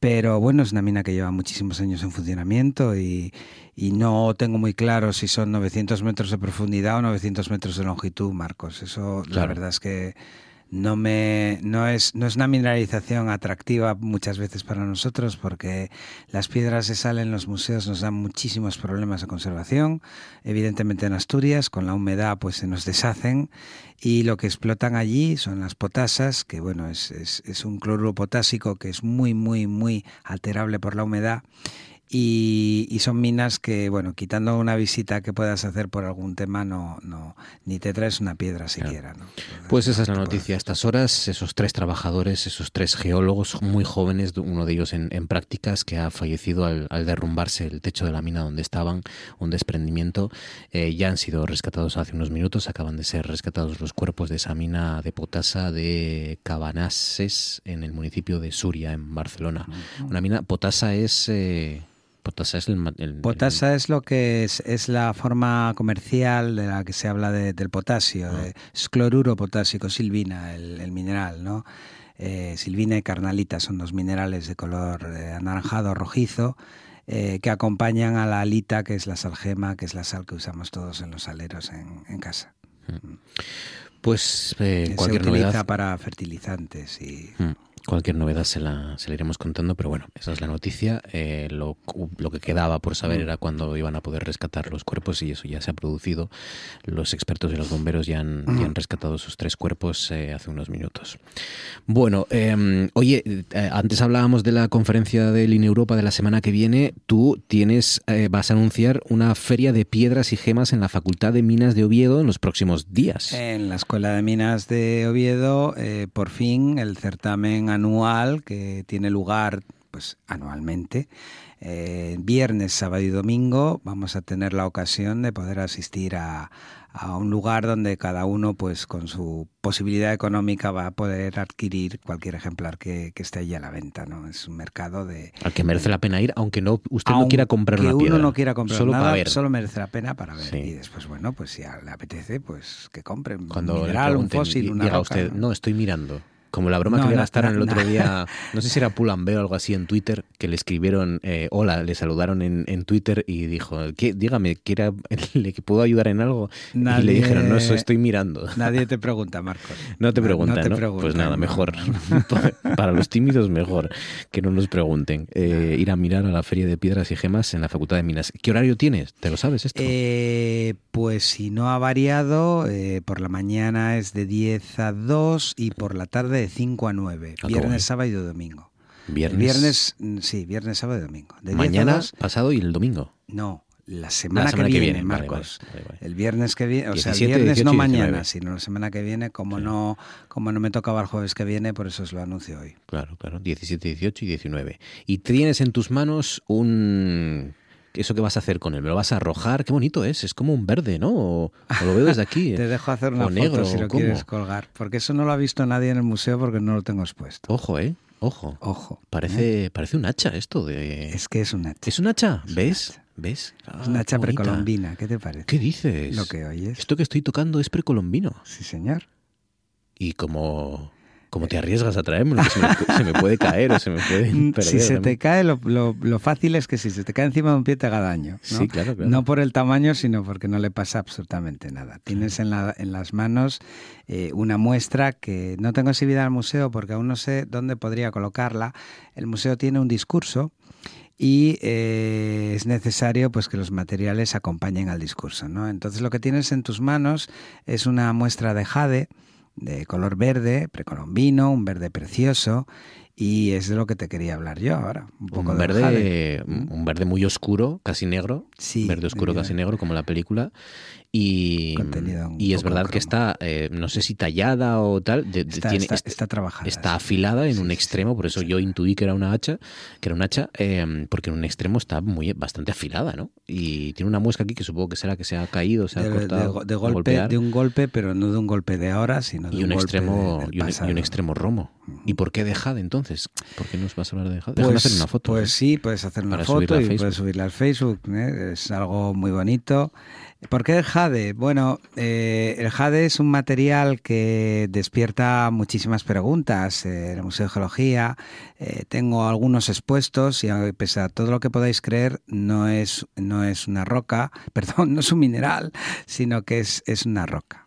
Pero bueno, es una mina que lleva muchísimos años en funcionamiento y, y no tengo muy claro si son 900 metros de profundidad o 900 metros de longitud, Marcos. Eso la verdad es que no me no es no es una mineralización atractiva muchas veces para nosotros porque las piedras de sal en los museos nos dan muchísimos problemas de conservación evidentemente en Asturias con la humedad pues se nos deshacen y lo que explotan allí son las potasas que bueno es, es, es un cloruro potásico que es muy muy muy alterable por la humedad y, son minas que, bueno, quitando una visita que puedas hacer por algún tema, no, no ni te traes una piedra siquiera. ¿no? Pues esa es la noticia a estas horas. Esos tres trabajadores, esos tres geólogos muy jóvenes, uno de ellos en, prácticas, que ha fallecido al, derrumbarse el techo de la mina donde estaban, un desprendimiento, eh, ya han sido rescatados hace unos minutos. Acaban de ser rescatados los cuerpos de esa mina de potasa de Cabanases en el municipio de Suria, en Barcelona. Una mina, potasa es... Eh, Potasa es el, Potasa es lo que es, es, la forma comercial de la que se habla del potasio, ah. es cloruro potásico, silvina, el, mineral, ¿no? Eh, silvina y carnalita son dos minerales de color eh, anaranjado rojizo eh, que acompañan a la alita, que es la salgema, que es la sal que usamos todos en los aleros en, casa. Mm. Pues eh, cualquier se utiliza para fertilizantes y... Mm. Cualquier novedad se la, se la iremos contando, pero bueno, esa es la noticia. Eh, lo, lo, que quedaba por saber mm. era cuándo iban a poder rescatar los cuerpos y eso ya se ha producido. Los expertos y los bomberos ya han, ya han mm. rescatado sus tres cuerpos eh, hace unos minutos. Bueno, em, oye, eh, antes hablábamos de la conferencia de Line Europa de la semana que viene. Tú tienes, vas a anunciar una feria de piedras y gemas en la Facultad de Minas de Oviedo en los próximos días. En la Escuela de Minas de Oviedo, por fin, el certamen anual que tiene lugar pues anualmente. Eh, viernes, sábado y domingo vamos a tener la ocasión de poder asistir a, a, un lugar donde cada uno, pues con su posibilidad económica, va a poder adquirir cualquier ejemplar que, que esté allí a la venta. ¿no? Es un mercado de... Al que merece la pena ir, aunque no usted no quiera comprar una piedra. uno no quiera comprar solo nada, ver. solo merece la pena para ver. Y después, bueno, pues si le apetece, pues que compren Cuando un mineral, un fósil, una roca, usted, no, estoy mirando. Como la broma que le gastaron el otro día, no sé si era Pull&Bear o algo así en Twitter, que le escribieron eh, hola, le saludaron en, en, Twitter y dijo, ¿qué, dígame, ¿quiere, ¿le puedo ayudar en algo? y le dijeron, no, eso estoy mirando. Nadie te pregunta, Marcos. No te preguntan, ¿no? pues nada, mejor. Para los tímidos, mejor que no nos pregunten. Eh, ir a mirar a la Feria de Piedras y Gemas en la Facultad de Minas. ¿Qué horario tienes? ¿Te lo sabes esto? Eh, pues si no ha variado, por la mañana es de 10 a 2 y por la tarde de 5 a 9, ah, viernes, sábado y domingo. ¿Viernes? Viernes, mm, sí, viernes, sábado y domingo. Mañana, pasado y el domingo. No, la semana, que, viene, Marcos. el viernes que viene, o sea, el viernes no mañana, sino la semana que viene, como no como no me tocaba el jueves que viene, por eso os lo anuncio hoy. Claro, claro, 17, 18 y 19. Y tienes en tus manos un ¿Eso qué vas a hacer con él? ¿Me lo vas a arrojar? Qué bonito es, es como un verde, ¿no? O, lo veo desde aquí. Te dejo hacer una foto si lo quieres colgar, porque eso no lo ha visto nadie en el museo porque no lo tengo expuesto. Ojo, ¿eh? Ojo. Ojo. Parece, parece un hacha esto de. Es que es un hacha. ¿Es un hacha? Es un ¿Ves? hacha. ¿Ves? Es una hacha Ah, bonita. precolombina, ¿qué te parece? ¿Qué dices? Lo que oyes. Esto que estoy tocando es precolombino. Sí, señor. Y como, como te arriesgas a traérmelo, que se me, se me puede caer o se me puede perder. Mm, si se también. te cae, lo, lo- lo fácil es que si se te cae encima de un pie te haga daño. ¿no? Sí, claro, claro. No por el tamaño, sino porque no le pasa absolutamente nada. Tienes en, la- en las manos eh, una muestra que no tengo exhibida al museo porque aún no sé dónde podría colocarla. El museo tiene un discurso y eh, es necesario pues que los materiales acompañen al discurso. ¿no? Entonces lo que tienes en tus manos es una muestra de jade de color verde, precolombino, un verde precioso. Y es de lo que te quería hablar yo ahora. Un poco un del verde, jade. un verde muy oscuro, casi negro. Sí, verde oscuro, casi negro, como la película. Y, un y es verdad que cromo. está, eh, no sé si tallada o tal, de- de- Está, tiene, está- est- está trabajada. está afilada en Sí, un sí, extremo, por eso sí. yo intuí que era una hacha, que era un hacha, eh, porque en un extremo está muy bastante afilada, ¿no? Y tiene una muesca aquí que supongo que será que se ha caído, se ha de, cortado, de golpe, golpear, de un golpe, pero no de un golpe de ahora, sino de y un, golpe extremo y un, y un extremo romo. ¿Y por qué de Jade entonces? ¿Por qué nos vas a hablar de Jade? Pues, hacer una foto. pues ¿eh? sí, puedes hacer una foto y puedes subirla al Facebook. ¿eh? Es algo muy bonito. ¿Por qué el jade? Bueno, eh, el jade es un material que despierta muchísimas preguntas. Eh, en el Museo de Geología eh, tengo algunos expuestos y pese a todo lo que podáis creer, no es, no es una roca, perdón, no es un mineral, sino que es, es una roca.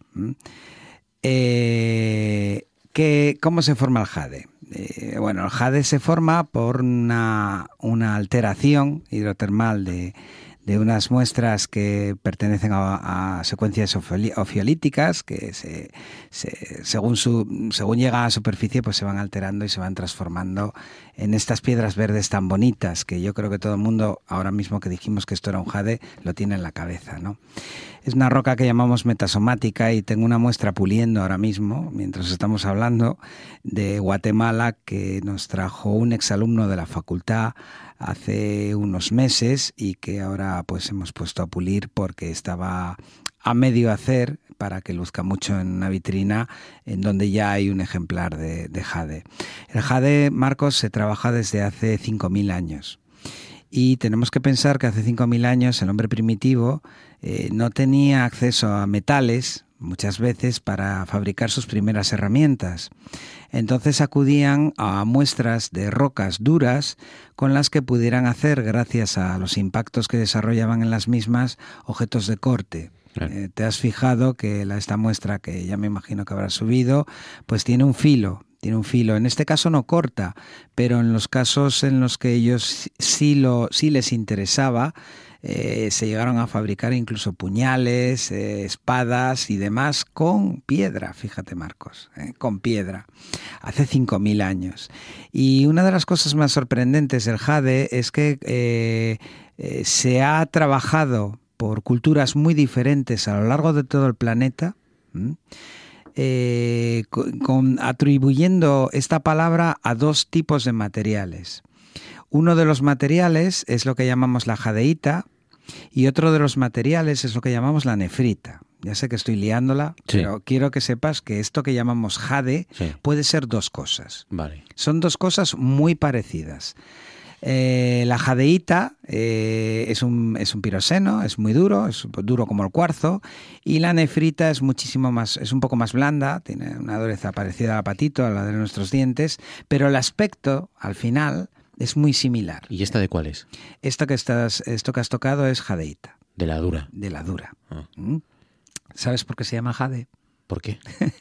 ¿qué- ¿Cómo se forma el jade? Bueno, el jade se forma por una, una alteración hidrotermal de, de unas muestras que pertenecen a, secuencias ofiolíticas que se, se- según, según llegan a la superficie pues se van alterando y se van transformando en estas piedras verdes tan bonitas que yo creo que todo el mundo ahora mismo que dijimos que esto era un jade lo tiene en la cabeza, ¿no? Es una roca que llamamos metasomática y tengo una muestra puliendo ahora mismo, mientras estamos hablando, de Guatemala que nos trajo un exalumno de la facultad hace unos meses y que ahora pues hemos puesto a pulir porque estaba a medio hacer para que luzca mucho en una vitrina en donde ya hay un ejemplar de, de jade. El jade, Marcos, se trabaja desde hace 5.000 años. Y tenemos que pensar que hace 5.000 años el hombre primitivo eh, no tenía acceso a metales muchas veces para fabricar sus primeras herramientas. Entonces acudían a muestras de rocas duras con las que pudieran hacer, gracias a los impactos que desarrollaban en las mismas, objetos de corte. Claro. Eh, Te has fijado que la, esta muestra, que ya me imagino que habrá subido, pues tiene un filo, tiene un filo. En este caso no corta, pero en los casos en los que ellos sí, lo, sí les interesaba, eh, se llegaron a fabricar incluso puñales, eh, espadas y demás con piedra, fíjate Marcos, eh, con piedra, hace 5.000 años. Y una de las cosas más sorprendentes del jade es que se ha trabajado por culturas muy diferentes a lo largo de todo el planeta. con- atribuyendo esta palabra a dos tipos de materiales. Uno de los materiales es lo que llamamos la jadeíta y otro de los materiales es lo que llamamos la nefrita. Ya sé que estoy liándola, Sí. pero quiero que sepas que esto que llamamos jade Sí. puede ser dos cosas. Vale. Son dos cosas muy parecidas. Eh, la jadeíta eh, es, un, es un piroseno, es muy duro, es duro como el cuarzo, y la nefrita es muchísimo más, es un poco más blanda, tiene una dureza parecida al apatito, a la de nuestros dientes, pero el aspecto, al final, es muy similar. ¿Y esta de cuál es? Esto que, estás, esto que has tocado es jadeíta, De la dura. de la dura. Ah. ¿Mm? ¿Sabes por qué se llama jade? ¿Por qué?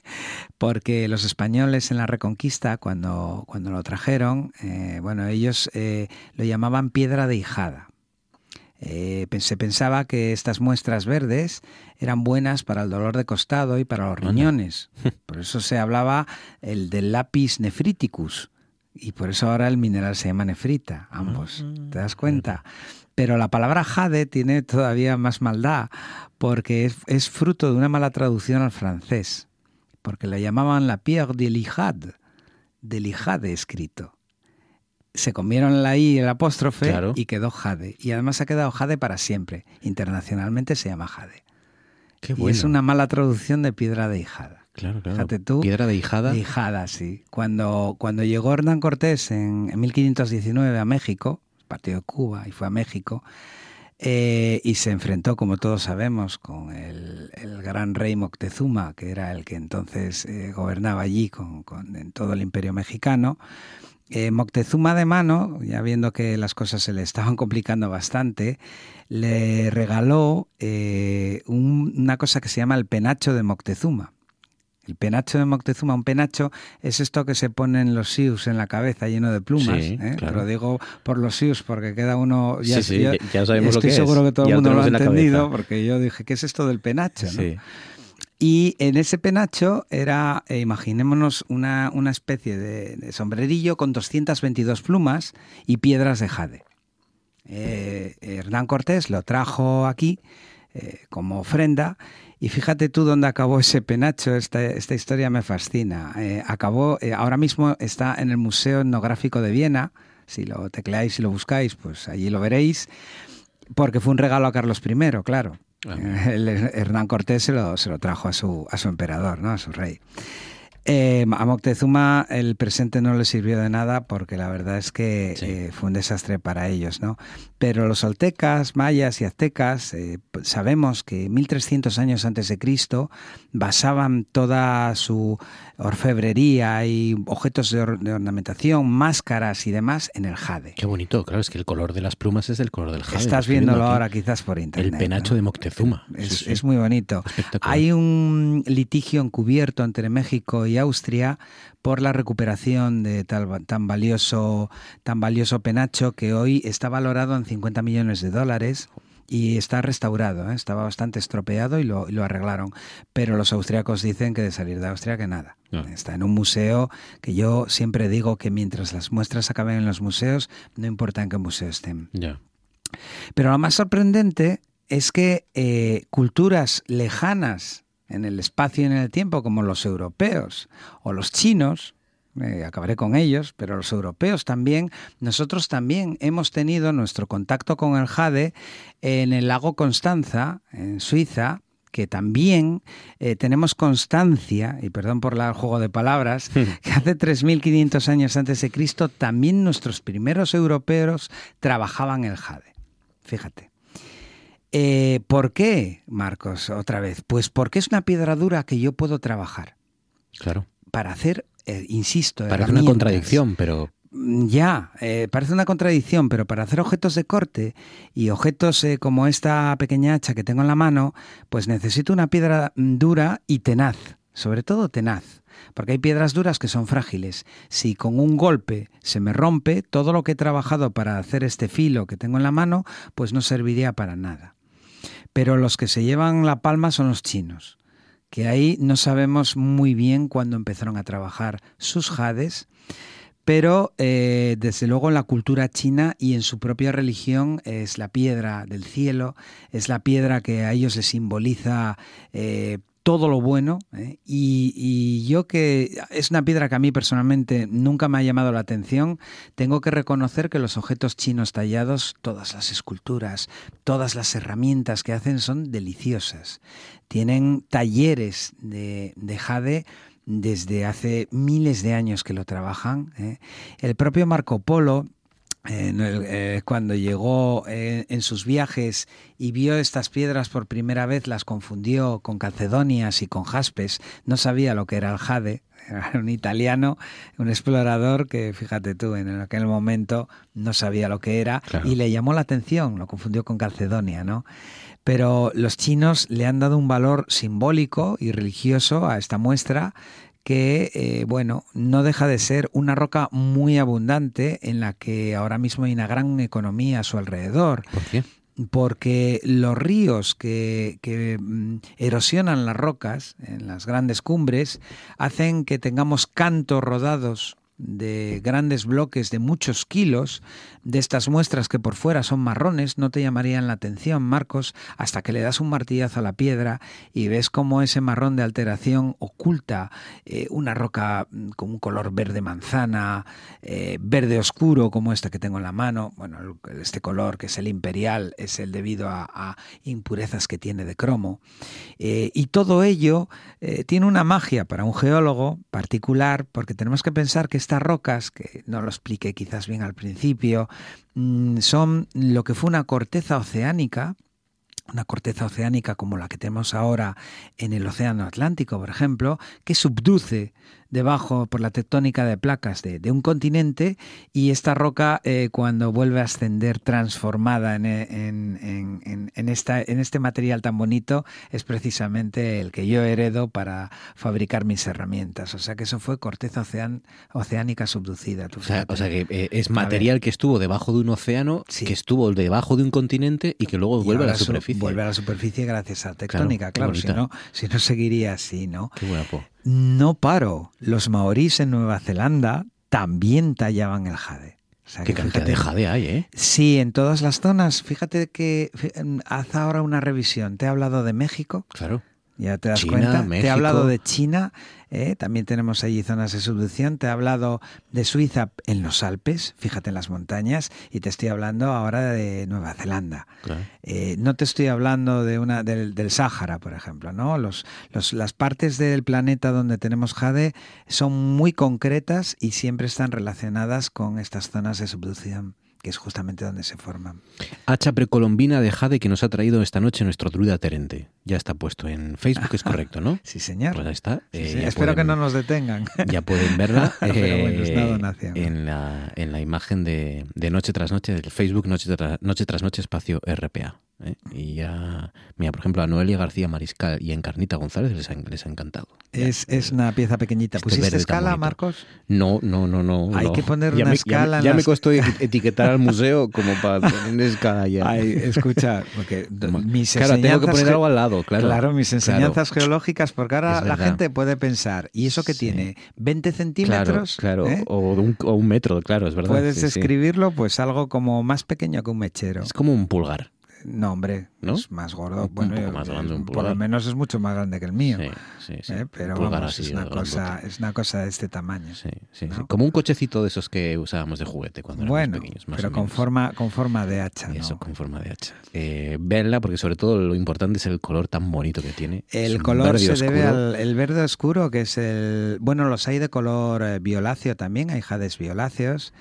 porque los españoles en la Reconquista, cuando, cuando lo trajeron, eh, bueno, ellos eh, lo llamaban piedra de hijada. Eh, se pensaba que estas muestras verdes eran buenas para el dolor de costado y para los riñones. Por eso se hablaba el del lápiz nefriticus. Y por eso ahora el mineral se llama nefrita, ambos. ¿Te das cuenta? Pero la palabra jade tiene todavía más maldad, porque es, es fruto de una mala traducción al francés, porque la llamaban la pierre de l'Ijade, de l'Ijade escrito. Se comieron la I y el apóstrofe Claro. y quedó jade. Y además ha quedado jade para siempre. Internacionalmente se llama jade. Qué Y es una mala traducción de piedra de hijada. Claro, claro. Fíjate tú. Piedra de Hijada. De Hijada, sí. Cuando, cuando llegó Hernán Cortés en, en 1519 a México, partido de Cuba, y fue a México, eh, y se enfrentó, como todos sabemos, con el, el, gran rey Moctezuma, que era el que entonces eh, gobernaba allí con, con, en todo el imperio mexicano. Eh, Moctezuma de mano, ya viendo que las cosas se le estaban complicando bastante, le regaló un, una cosa que se llama el penacho de Moctezuma. El penacho de Moctezuma, un penacho es esto que se ponen los sius en la cabeza lleno de plumas. Sí, ¿eh? claro. Lo digo por los sius porque queda uno. Ya, Sí, sí, ya- ya sabemos estoy lo que seguro es. que todo el mundo lo ha entendido porque yo dije, ¿qué es esto del penacho? no? Y en ese penacho era, eh, imaginémonos, una, una especie de, de sombrerillo con 222 plumas y piedras de jade. Eh, Hernán Cortés lo trajo aquí como ofrenda y fíjate tú dónde acabó ese penacho, esta, esta historia me fascina. Eh, acabó, eh, ahora mismo está en el Museo Etnográfico de Viena, si lo tecleáis y lo buscáis, pues allí lo veréis, porque fue un regalo a Carlos I, claro. Ah. El Hernán Cortés se lo, se lo trajo a su, a su emperador, ¿no? a su rey. Eh, a Moctezuma el presente no le sirvió de nada porque la verdad es que Sí. eh, fue un desastre para ellos, ¿no? Pero los oltecas, mayas y aztecas eh, p- sabemos que 1300 años antes de Cristo basaban toda su orfebrería y objetos de, or- de ornamentación, máscaras y demás en el jade. Qué bonito, claro, es que el color de las plumas es el color del jade. Estás viéndolo aquí. ahora quizás por internet. El penacho ¿no? de Moctezuma. Es, Sí, sí. es muy bonito. Hay un litigio encubierto entre México y Austria por la recuperación de tal, tan valioso tan valioso penacho que hoy está valorado en 50 millones de dólares y está restaurado, ¿eh? estaba bastante estropeado y lo, y lo arreglaron. Pero los austriacos dicen que de salir de Austria que nada. Está en un museo que yo siempre digo que mientras las muestras acaben en los museos, no importa en qué museo estén. Pero lo más sorprendente es que eh, culturas lejanas en el espacio y en el tiempo, como los europeos o los chinos, eh, acabaré con ellos, pero los europeos también, nosotros también hemos tenido nuestro contacto con el jade en el lago Constanza, en Suiza, que también eh, tenemos constancia, y perdón por el juego de palabras, que hace 3.500 años antes de Cristo también nuestros primeros europeos trabajaban el jade. Fíjate. Eh, ¿Por qué, Marcos, otra vez? Pues porque es una piedra dura que yo puedo trabajar Claro. para hacer, eh, insisto, Parece una contradicción, pero Mm, Ya, eh, parece una contradicción, pero para hacer objetos de corte y objetos eh, como esta pequeña hacha que tengo en la mano, pues necesito una piedra mm, dura y tenaz, sobre todo tenaz, porque hay piedras duras que son frágiles. Si con un golpe se me rompe, todo lo que he trabajado para hacer este filo que tengo en la mano, pues no serviría para nada. Pero los que se llevan la palma son los chinos, que ahí no sabemos muy bien cuándo empezaron a trabajar sus jades, pero eh, desde luego en la cultura china y en su propia religión es la piedra del cielo, es la piedra que a ellos les simboliza eh, todo lo bueno. ¿eh? Y, yo que es una piedra que a mí personalmente nunca me ha llamado la atención, tengo que reconocer que los objetos chinos tallados, todas las esculturas, todas las herramientas que hacen son deliciosas. Tienen talleres de, de jade desde hace miles de años que lo trabajan. ¿eh? El propio Marco Polo, en el- eh, cuando llegó eh, en sus viajes y vio estas piedras por primera vez, las confundió con calcedonias y con jaspes. No sabía lo que era el jade. Era un italiano, un explorador que, fíjate tú, en aquel momento no sabía lo que era Claro. y le llamó la atención, lo confundió con calcedonia, ¿no? Pero los chinos le han dado un valor simbólico y religioso a esta muestra que, eh, bueno, no deja de ser una roca muy abundante en la que ahora mismo hay una gran economía a su alrededor ¿por qué? porque los ríos que, que, mm, erosionan las rocas en las grandes cumbres hacen que tengamos cantos rodados de grandes bloques de muchos kilos, de estas muestras que por fuera son marrones, no te llamarían la atención, Marcos, hasta que le das un martillazo a la piedra y ves cómo ese marrón de alteración oculta eh, una roca mm, con un color verde manzana, eh, verde oscuro como este que tengo en la mano. Bueno, este color que es el imperial es el debido a, impurezas que tiene de cromo. Eh, y todo ello tiene una magia para un geólogo particular porque tenemos que pensar que estas rocas, que no lo expliqué quizás bien al principio, mm, son lo que fue una corteza oceánica, una corteza oceánica como la que tenemos ahora en el Océano Atlántico, por ejemplo, que subduce debajo por la tectónica de placas de, un continente y esta roca eh, cuando vuelve a ascender transformada en, en, esta, en este material tan bonito es precisamente el que yo heredo para fabricar mis herramientas. O sea que eso fue corteza oceánica subducida. O sea, que eh, es material que estuvo debajo de un océano, que estuvo debajo de un continente y que luego vuelve a la superficie. vuelve a la superficie gracias a tectónica, claro, si, no, si no seguiría así, ¿no? Qué guapo no paro. Los maorís en Nueva Zelanda también tallaban el jade. Qué cantidad de jade hay, ¿eh? Sí, en todas las zonas. Fíjate que haz ahora una revisión. Te he hablado de México. Claro. Ya te das cuenta. Te he hablado de China. ¿Eh? también tenemos allí zonas de subducción. Te he hablado de Suiza en los Alpes, fíjate en las montañas, y te estoy hablando ahora de Nueva Zelanda. Eh, no te estoy hablando de una del, del Sáhara, por ejemplo. ¿no? Los, los, las partes del planeta donde tenemos jade son muy concretas y siempre están relacionadas con estas zonas de subducción que es justamente donde se forman. Hacha precolombina de Jade que nos ha traído esta noche nuestro druida Terente. Ya está puesto en Facebook, es correcto, ¿no? sí, señor. Pues ahí está. Eh, Espero que no nos detengan. Ya pueden verla eh, en, la, en la imagen de, de Noche tras Noche, del Facebook Noche, noche tras Noche Espacio RPA. ¿Eh? Y ya, mira, por ejemplo, a Noelia García Mariscal y a Encarnita González les ha, les ha encantado. Es, es, una pieza pequeñita. Este ¿Pusiste escala, Marcos? No, no, no, no. Hay que poner una escala. Ya, me costó etiquetar al museo como para poner escala ya. Ay, escucha, porque mis claro, tengo que poner algo al lado, claro. Claro, mis enseñanzas geológicas, porque ahora la gente puede pensar, ¿y eso que tiene? ¿20 centímetros? Claro, ¿Eh? o, un, o, un, metro, claro, es verdad. Puedes escribirlo pues algo como más pequeño que un mechero. Es como un pulgar. No, hombre, es más gordo. bueno, por lo menos es mucho más grande que el mío. Sí, sí, ¿eh? Pero vamos, es, una cosa, es una cosa de este tamaño. Sí, sí, Como un cochecito de esos que usábamos de juguete cuando bueno, éramos pequeños. pero con forma, con forma de hacha. Eso, con forma de hacha. Eh, venla, porque sobre todo lo importante es el color tan bonito que tiene. El color se debe al el verde oscuro, que es el. Bueno, los hay de color eh, violáceo también, hay jades violáceos.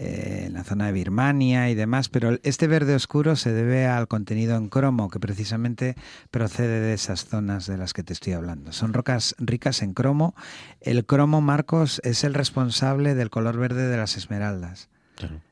Eh, en la zona de Birmania y demás, pero este verde oscuro se debe al contenido en cromo que precisamente procede de esas zonas de las que te estoy hablando. Son rocas ricas en cromo. El cromo, Marcos, es el responsable del color verde de las esmeraldas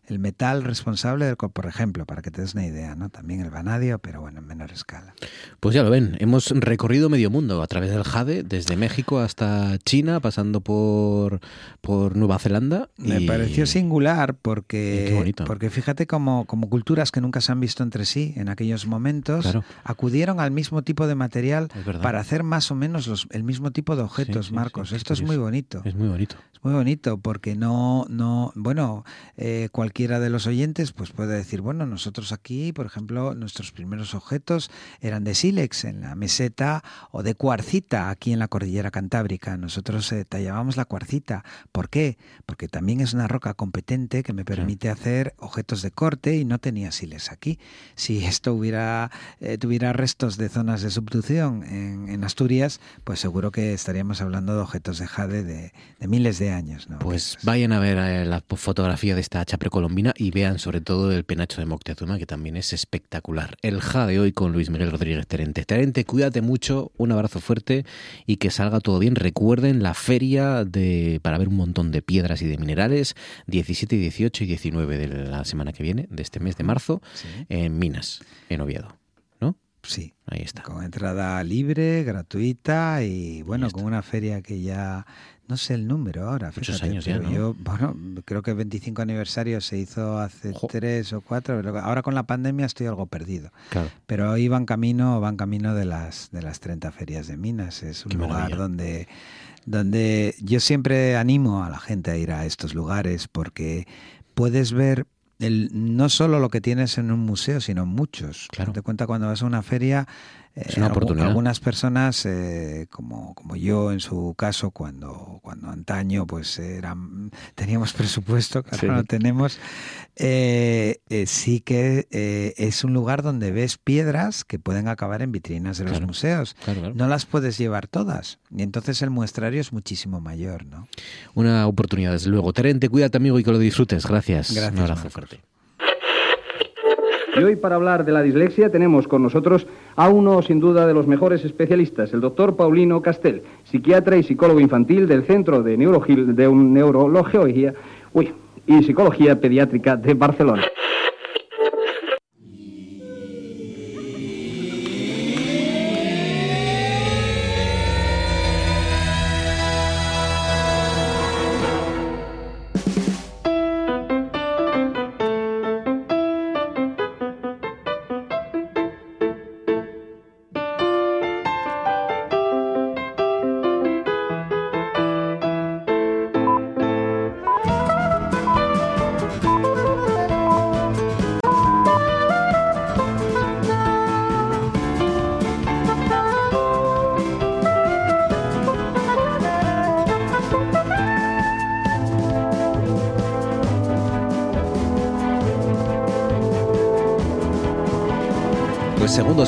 el metal responsable del, por ejemplo, para que te des una idea, ¿no? También el vanadio, pero bueno, en menor escala. Pues ya lo ven, hemos recorrido medio mundo a través del jade, desde México hasta China, pasando por, por Nueva Zelanda. Me pareció singular porque, porque fíjate como, como culturas que nunca se han visto entre sí en aquellos momentos acudieron al mismo tipo de material para hacer más o menos los, el mismo tipo de objetos, Marcos. Esto es muy bonito. Es muy bonito. Es muy bonito porque no, no bueno, eh, cualquier cualquiera de los oyentes pues puede decir, bueno, nosotros aquí, por ejemplo, nuestros primeros objetos eran de sílex en la meseta o de cuarcita aquí en la cordillera cantábrica. Nosotros eh, tallábamos la cuarcita. ¿Por qué? Porque también es una roca competente que me permite hacer objetos de corte y no tenía sílex aquí. Si esto hubiera eh, tuviera restos de zonas de subducción en, Asturias, pues seguro que estaríamos hablando de objetos de jade de, miles de años. Pues vayan a ver eh, la fotografía de esta hacha precolombina y vean sobre todo el penacho de Moctezuma, que también es espectacular. El Ja de hoy con Luis Miguel Rodríguez Terente. Terente, cuídate mucho, un abrazo fuerte y que salga todo bien. Recuerden la feria de, para ver un montón de piedras y de minerales, 17, 18 y 19 de la semana que viene, de este mes de marzo, en Minas, en Oviedo. ¿No? Sí. Ahí está. Con entrada libre, gratuita y bueno, con una feria que ya no sé el número ahora, Muchos años ya, ¿no? yo, bueno, creo que el 25 aniversario se hizo hace tres o cuatro, ahora con la pandemia estoy algo perdido. Claro. Pero iban camino, van camino de las de las 30 ferias de minas, es un lugar donde donde yo siempre animo a la gente a ir a estos lugares porque puedes ver el, no solo lo que tienes en un museo, sino muchos. Claro. Te cuenta cuando vas a una feria, es una oportunidad. Algunas personas, eh, como, como yo en su caso, cuando, cuando antaño pues eran, teníamos presupuesto, que ahora no tenemos, eh, eh, sí que es un lugar donde ves piedras que pueden acabar en vitrinas de los museos. no las puedes llevar todas. Y entonces el muestrario es muchísimo mayor. ¿no? Una oportunidad, desde luego. Terente, cuídate amigo y que lo disfrutes. Gracias. Gracias un abrazo fuerte. Y hoy para hablar de la dislexia tenemos con nosotros a uno sin duda de los mejores especialistas, el doctor Paulino Castel, psiquiatra y psicólogo infantil del Centro de, de Neurología y Psicología Pediátrica de Barcelona.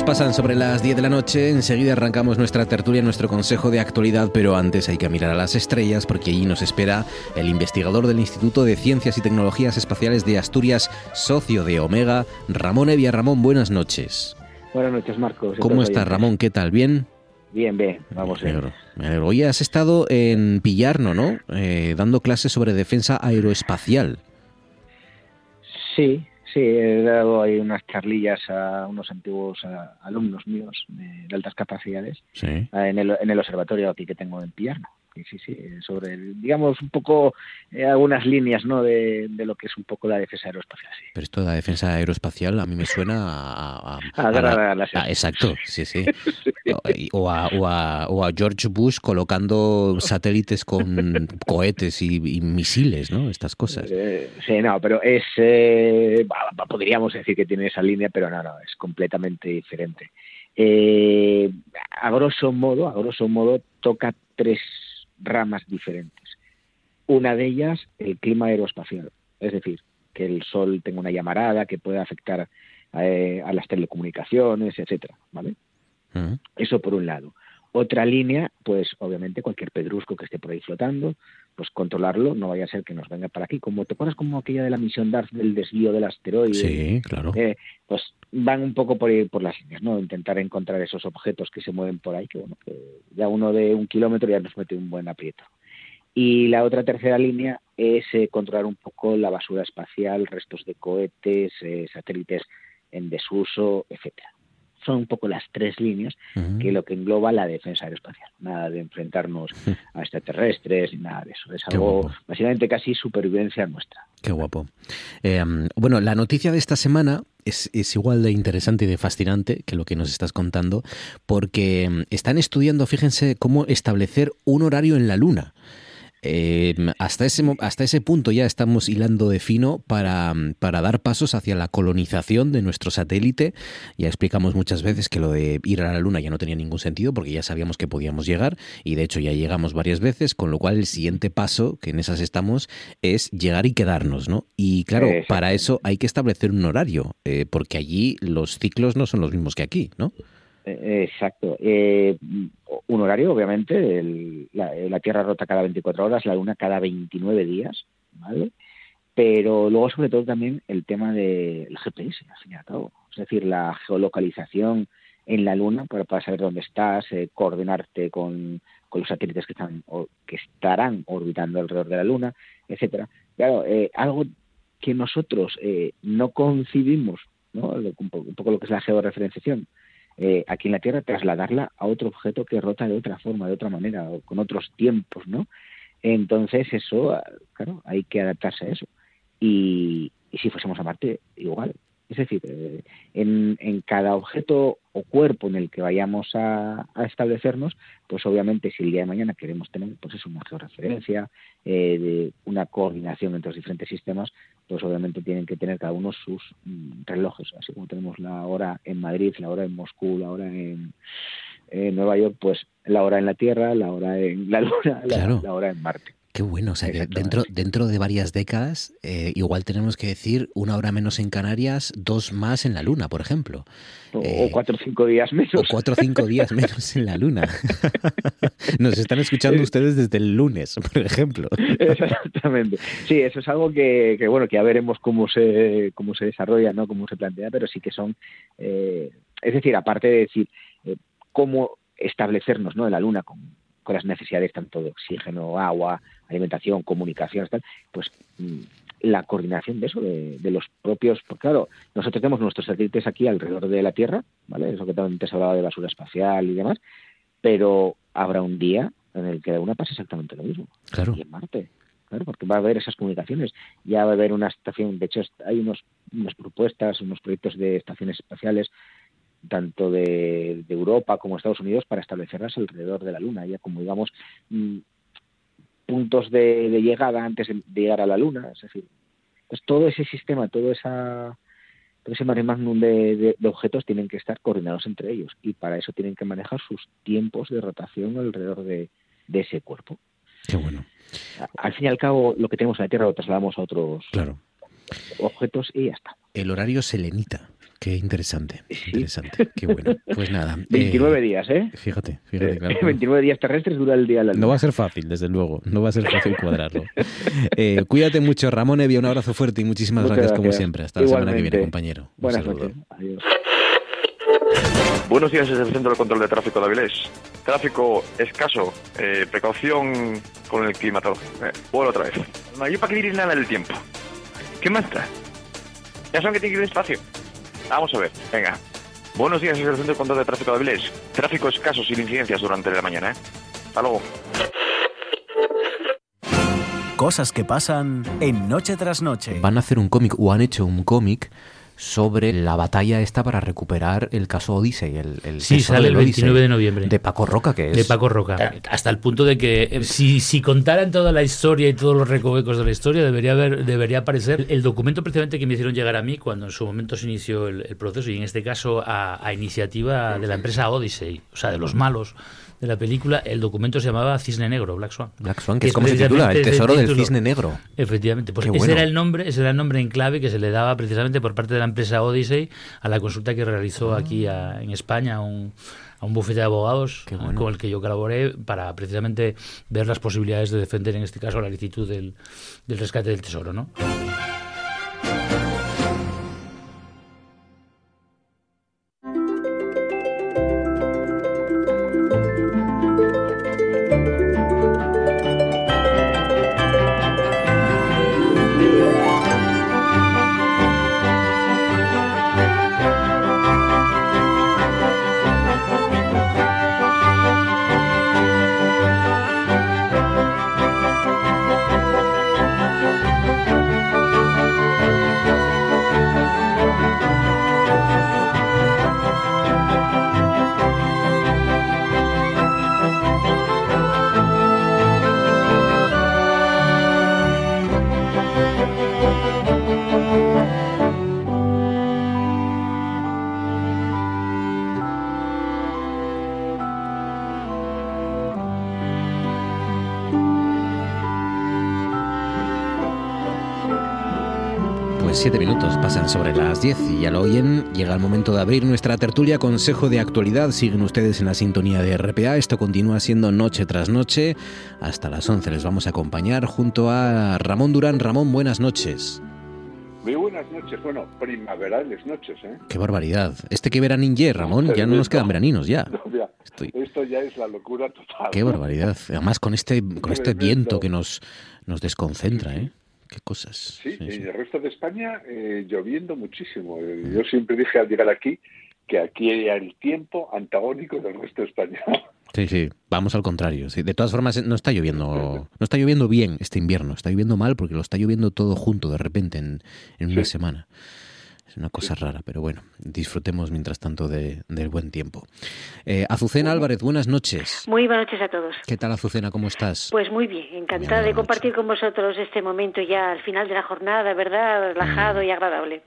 Pasan sobre las 10 de la noche, enseguida arrancamos nuestra tertulia, nuestro consejo de actualidad, pero antes hay que mirar a las estrellas porque allí nos espera el investigador del Instituto de Ciencias y Tecnologías Espaciales de Asturias, socio de Omega, Ramón Evia. Ramón, buenas noches. Buenas noches, Marcos. ¿Cómo estás, Ramón? ¿Qué tal? ¿Bien? Bien, bien, vamos a ver. Hoy has estado en Pillarno, ¿no? Eh, dando clases sobre defensa aeroespacial. Sí, Sí, he dado ahí unas charlillas a unos antiguos alumnos míos de, altas capacidades en, el, en el observatorio aquí que tengo en Piarno sí, sí, sobre, digamos, un poco eh, algunas líneas ¿no? De, lo que es un poco la defensa aeroespacial. Sí. Pero esto de la defensa aeroespacial a mí me suena a... a, exacto, sí, sí. O, a, o, a, George Bush colocando satélites con cohetes y, misiles, ¿no? Estas cosas. Eh, sí, no, pero es... Eh, podríamos decir que tiene esa línea, pero no, no, es completamente diferente. a grosso modo, a grosso modo, toca tres ramas diferentes. Una de ellas, el clima aeroespacial, es decir, que el Sol tenga una llamarada que pueda afectar eh, a las telecomunicaciones, etcétera, ¿vale? Eso por un lado. Otra línea, pues obviamente cualquier pedrusco que esté por ahí flotando, pues controlarlo, no vaya a ser que nos venga para aquí. Como te acuerdas como aquella de la misión DART del desvío del asteroide. Sí, claro. Eh, pues van un poco por, por las líneas, ¿no? Intentar encontrar esos objetos que se mueven por ahí, que bueno, que ya uno de un kilómetro ya nos mete un buen aprieto. Y la otra tercera línea es eh, controlar un poco la basura espacial, restos de cohetes, eh, satélites en desuso, etcétera son un poco las tres líneas que lo que engloba la defensa aeroespacial. Nada de enfrentarnos a extraterrestres, ni nada de eso. Es algo básicamente casi supervivencia nuestra. Qué guapo. Eh, bueno, la noticia de esta semana es, es, igual de interesante y de fascinante que lo que nos estás contando, porque mm, están estudiando, fíjense, cómo establecer un horario en la Luna. Eh, hasta, ese, hasta ese punto ya estamos hilando de fino para, para, dar pasos hacia la colonización de nuestro satélite. Ya explicamos muchas veces que lo de ir a la Luna ya no tenía ningún sentido porque ya sabíamos que podíamos llegar y de hecho ya llegamos varias veces, con lo cual el siguiente paso, que en esas estamos, es llegar y quedarnos, ¿no? Y claro, para eso hay que establecer un horario, eh, porque allí los ciclos no son los mismos que aquí, ¿no? Eh, exacto. Eh, un horario, obviamente, la, Tierra rota cada 24 horas, la Luna cada 29 días, ¿vale? Pero luego, sobre todo, también el tema del GPS, y al. Es decir, la geolocalización en la Luna para, saber dónde estás, eh, coordinarte con, los satélites que están o, que estarán orbitando alrededor de la Luna, etcétera. Claro, algo que nosotros no concibimos, ¿no? Un, poco, lo que es la georreferenciación, eh, aquí en la Tierra trasladarla a otro objeto que rota de otra forma, de otra manera, o con otros tiempos, ¿no? Entonces, eso, claro, hay que adaptarse a eso. Y, y si fuésemos a Marte, igual. Es decir, eh, en, en, cada objeto o cuerpo en el que vayamos a, a, establecernos, pues obviamente si el día de mañana queremos tener pues es una georreferencia, eh, de una coordinación entre los diferentes sistemas, pues obviamente tienen que tener cada uno sus mm, relojes, así como tenemos la hora en Madrid, la hora en Moscú, la hora en, en Nueva York, pues la hora en la Tierra, la hora en la Luna, claro. la, la hora en Marte. Qué bueno, o sea, que dentro, dentro de varias décadas, eh, igual tenemos que decir una hora menos en Canarias, dos más en la Luna, por ejemplo. O, eh, o cuatro o cinco días menos. O cuatro o cinco días menos en la Luna. Nos están escuchando ustedes desde el lunes, por ejemplo. Exactamente. Sí, eso es algo que, que, bueno, que ya veremos cómo se, cómo se desarrolla, ¿no? Cómo se plantea, pero sí que son, eh, es decir, aparte de decir eh, cómo establecernos, ¿no? En la Luna con, con las necesidades tanto de oxígeno, agua, alimentación, comunicación, tal, pues la coordinación de eso, de, de, los propios, porque claro, nosotros tenemos nuestros satélites aquí alrededor de la Tierra, ¿vale? Eso que antes hablaba de basura espacial y demás, pero habrá un día en el que una pasa exactamente lo mismo. Claro. Y en Marte. Claro, porque va a haber esas comunicaciones. Ya va a haber una estación, de hecho hay unos, unas propuestas, unos proyectos de estaciones espaciales tanto de, de, Europa como Estados Unidos para establecerlas alrededor de la Luna, ya como digamos mmm, puntos de, de, llegada antes de llegar a la Luna, es decir, pues todo ese sistema, todo esa todo ese mare magnum de, objetos tienen que estar coordinados entre ellos y para eso tienen que manejar sus tiempos de rotación alrededor de, ese cuerpo. Qué bueno. Al fin y al cabo, lo que tenemos en la Tierra lo trasladamos a otros claro. objetos y ya está. El horario selenita. Qué interesante, sí. interesante, qué bueno. Pues nada. 29 eh, días, ¿eh? Fíjate, fíjate. Claro. 29 días terrestres dura el día de la luna. No va a ser fácil, desde luego, no va a ser fácil cuadrarlo. eh, cuídate mucho, Ramón Evia, un abrazo fuerte y muchísimas gracias, gracias, como siempre. Hasta Igualmente. la semana que viene, compañero. Un Buenas saludo. noches. Adiós. Buenos días desde el Centro de Control de Tráfico de Avilés. Tráfico escaso, eh, precaución con el climatológico. Eh, vuelvo otra vez. No hay para que nada del tiempo. ¿Qué más da? Ya saben que tiene que ir despacio. Vamos a ver, venga. Buenos días desde el Centro de Control de Tráfico de Avilés. Tráfico escaso sin incidencias durante la mañana, ¿eh? Hasta luego. Cosas que pasan en Noche tras Noche. Van a hacer un cómic o han hecho un cómic sobre la batalla esta para recuperar el caso Odyssey. El, el sí, sale el 29 Odyssey, de noviembre. De Paco Roca, que es. De Paco Roca. Hasta el punto de que eh, si, si contaran toda la historia y todos los recovecos de la historia, debería, haber, debería aparecer el documento precisamente que me hicieron llegar a mí cuando en su momento se inició el, el proceso, y en este caso a, a, iniciativa de la empresa Odyssey, o sea, de los malos de la película, el documento se llamaba Cisne Negro, Black Swan. Black Swan, que, es como se titula, el tesoro del cisne negro. Efectivamente, pues ese bueno. era el nombre, ese era el nombre en clave que se le daba precisamente por parte de la empresa Odyssey a la consulta que realizó ah. aquí a, en España a un, a un bufete de abogados bueno. con el que yo colaboré para precisamente ver las posibilidades de defender en este caso la licitud del, del rescate del tesoro, ¿no? Siete minutos pasan sobre las 10 y ya lo oyen. Llega el momento de abrir nuestra tertulia Consejo de Actualidad. Siguen ustedes en la sintonía de RPA. Esto continúa siendo noche tras noche. Hasta las 11 les vamos a acompañar junto a Ramón Durán. Ramón, buenas noches. Muy buenas noches. Bueno, primaverales noches, ¿eh? Qué barbaridad. Este que veraninje, Ramón, ya no nos quedan veraninos ya. No, ya. Estoy... Esto ya es la locura total. Qué barbaridad. Además con este, con este viento que nos, nos desconcentra, ¿eh? Qué cosas. Sí, sí, en el resto de España eh, lloviendo muchísimo. Eh, yo siempre dije al llegar aquí que aquí hay el tiempo antagónico del resto de España. Sí, sí, vamos al contrario. Sí. De todas formas, no está lloviendo, no está lloviendo bien este invierno, está lloviendo mal porque lo está lloviendo todo junto de repente en, en una semana. Es una cosa rara, pero bueno, disfrutemos mientras tanto de, del buen tiempo. Eh, Azucena Álvarez, buenas noches. Muy buenas noches a todos. ¿Qué tal, Azucena? ¿Cómo estás? Pues muy bien, encantada de compartir con vosotros este momento ya al final de la jornada, ¿verdad? Relajado mm. y agradable.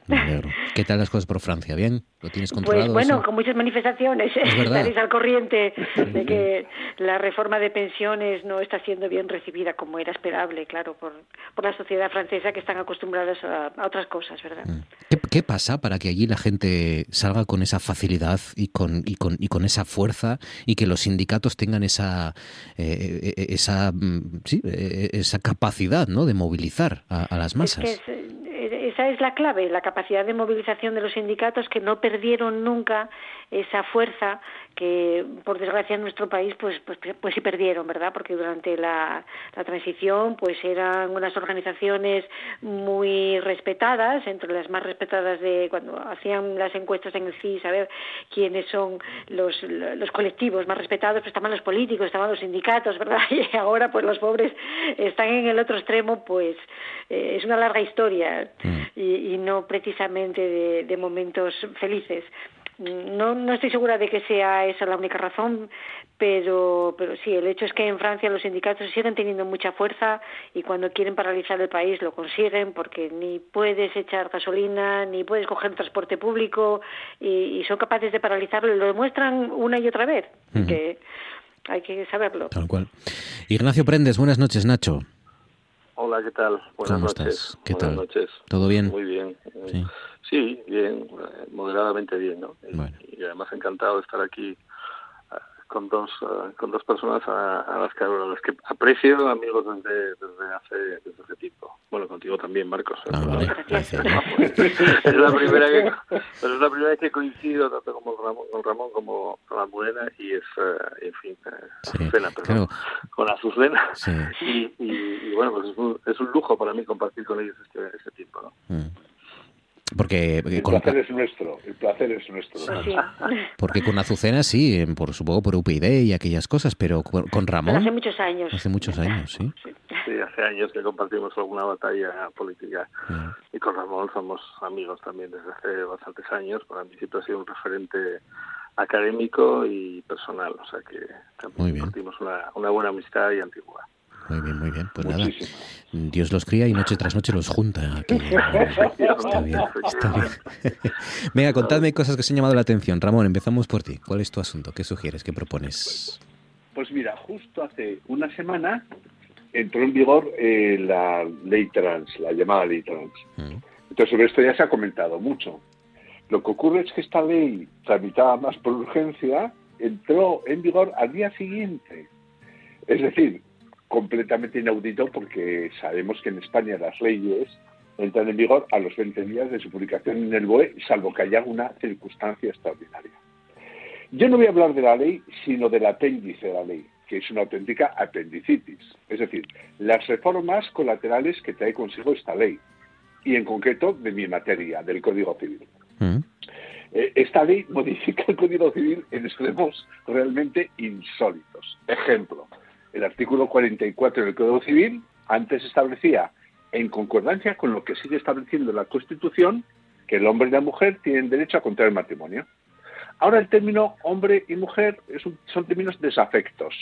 ¿Qué tal las cosas por Francia? ¿Bien? ¿Lo tienes pues controlado? Pues bueno, con muchas manifestaciones. Estaréis al corriente de que la reforma de pensiones no está siendo bien recibida como era esperable, claro, por, por la sociedad francesa que están acostumbradas a, otras cosas, ¿verdad? Mm. ¿Qué, ¿Qué pasa para que allí la gente salga con esa facilidad y con, y con, y con esa fuerza y que los sindicatos tengan esa, eh, eh, esa, mm, sí, eh, esa capacidad ¿no? de movilizar a, las masas? esa es la clave, la capacidad de movilización de los sindicatos que no perdieron nunca esa fuerza que por desgracia en nuestro país pues pues pues sí perdieron verdad porque durante la, la transición pues eran unas organizaciones muy respetadas entre las más respetadas de cuando hacían las encuestas en el CIS a ver quiénes son los, los colectivos más respetados pues estaban los políticos estaban los sindicatos verdad y ahora pues los pobres están en el otro extremo pues eh, es una larga historia mm. y, y no precisamente de, de momentos felices no, no estoy segura de que sea esa la única razón, pero, pero sí, el hecho es que en Francia los sindicatos siguen teniendo mucha fuerza y cuando quieren paralizar el país lo consiguen porque ni puedes echar gasolina, ni puedes coger transporte público y, son capaces de paralizarlo y lo demuestran una y otra vez. que hay que saberlo. Tal cual. Ignacio Prendes, buenas noches, Nacho. Hola, ¿qué tal? Buenas ¿Cómo noches. Estás? ¿Qué Buenas tal? noches. ¿Todo bien? Muy bien. Sí, bien, eh, moderadamente bien, ¿no? Y, además encantado de estar aquí eh, con dos eh, con dos personas a, las que las que aprecio amigos desde, desde hace desde hace tiempo. Bueno contigo también Marcos. Ah, es la primera que pero es la primera vez que coincido tanto como con Ramón, con Ramón como con Almudena y es en fin Azucena perdón, con Azucena. Y, y, y, bueno pues es un, es un lujo para mí compartir con ellos este, este tiempo ¿no? Mm. Porque, el con, placer es nuestro, el placer es nuestro. Porque con Azucena sí, por supongo por UPyD y aquellas cosas, pero con, Ramón... hace muchos años. Hace muchos años, sí. Sí, hace años que compartimos alguna batalla política y con Ramón somos amigos también desde hace bastantes años. Para mí siempre ha sido un referente académico y personal, o sea que también compartimos una, una buena amistad y antigua. Muy bien, muy bien. Pues nada, Dios los cría y noche tras noche los junta. Aquí. Está bien, está bien. Venga, contadme cosas que se han llamado la atención. Ramón, empezamos por ti. ¿Cuál es tu asunto? ¿Qué sugieres? ¿Qué propones? Pues mira, justo hace una semana entró en vigor eh, la ley trans, la llamada ley trans. Entonces, sobre esto ya se ha comentado mucho. Lo que ocurre es que esta ley, tramitada más por urgencia, entró en vigor al día siguiente. Es decir, completamente inaudito porque sabemos que en España las leyes entran en vigor a los 20 días de su publicación en el BOE, salvo que haya una circunstancia extraordinaria. Yo no voy a hablar de la ley, sino del apéndice de la ley, que es una auténtica apendicitis, es decir, las reformas colaterales que trae consigo esta ley, y en concreto de mi materia, del Código Civil. Eh, esta ley modifica el Código Civil en extremos realmente insólitos. Ejemplo, el artículo 44 del Código Civil antes establecía, en concordancia con lo que sigue estableciendo la Constitución, que el hombre y la mujer tienen derecho a contraer matrimonio. Ahora el término hombre y mujer son términos desafectos.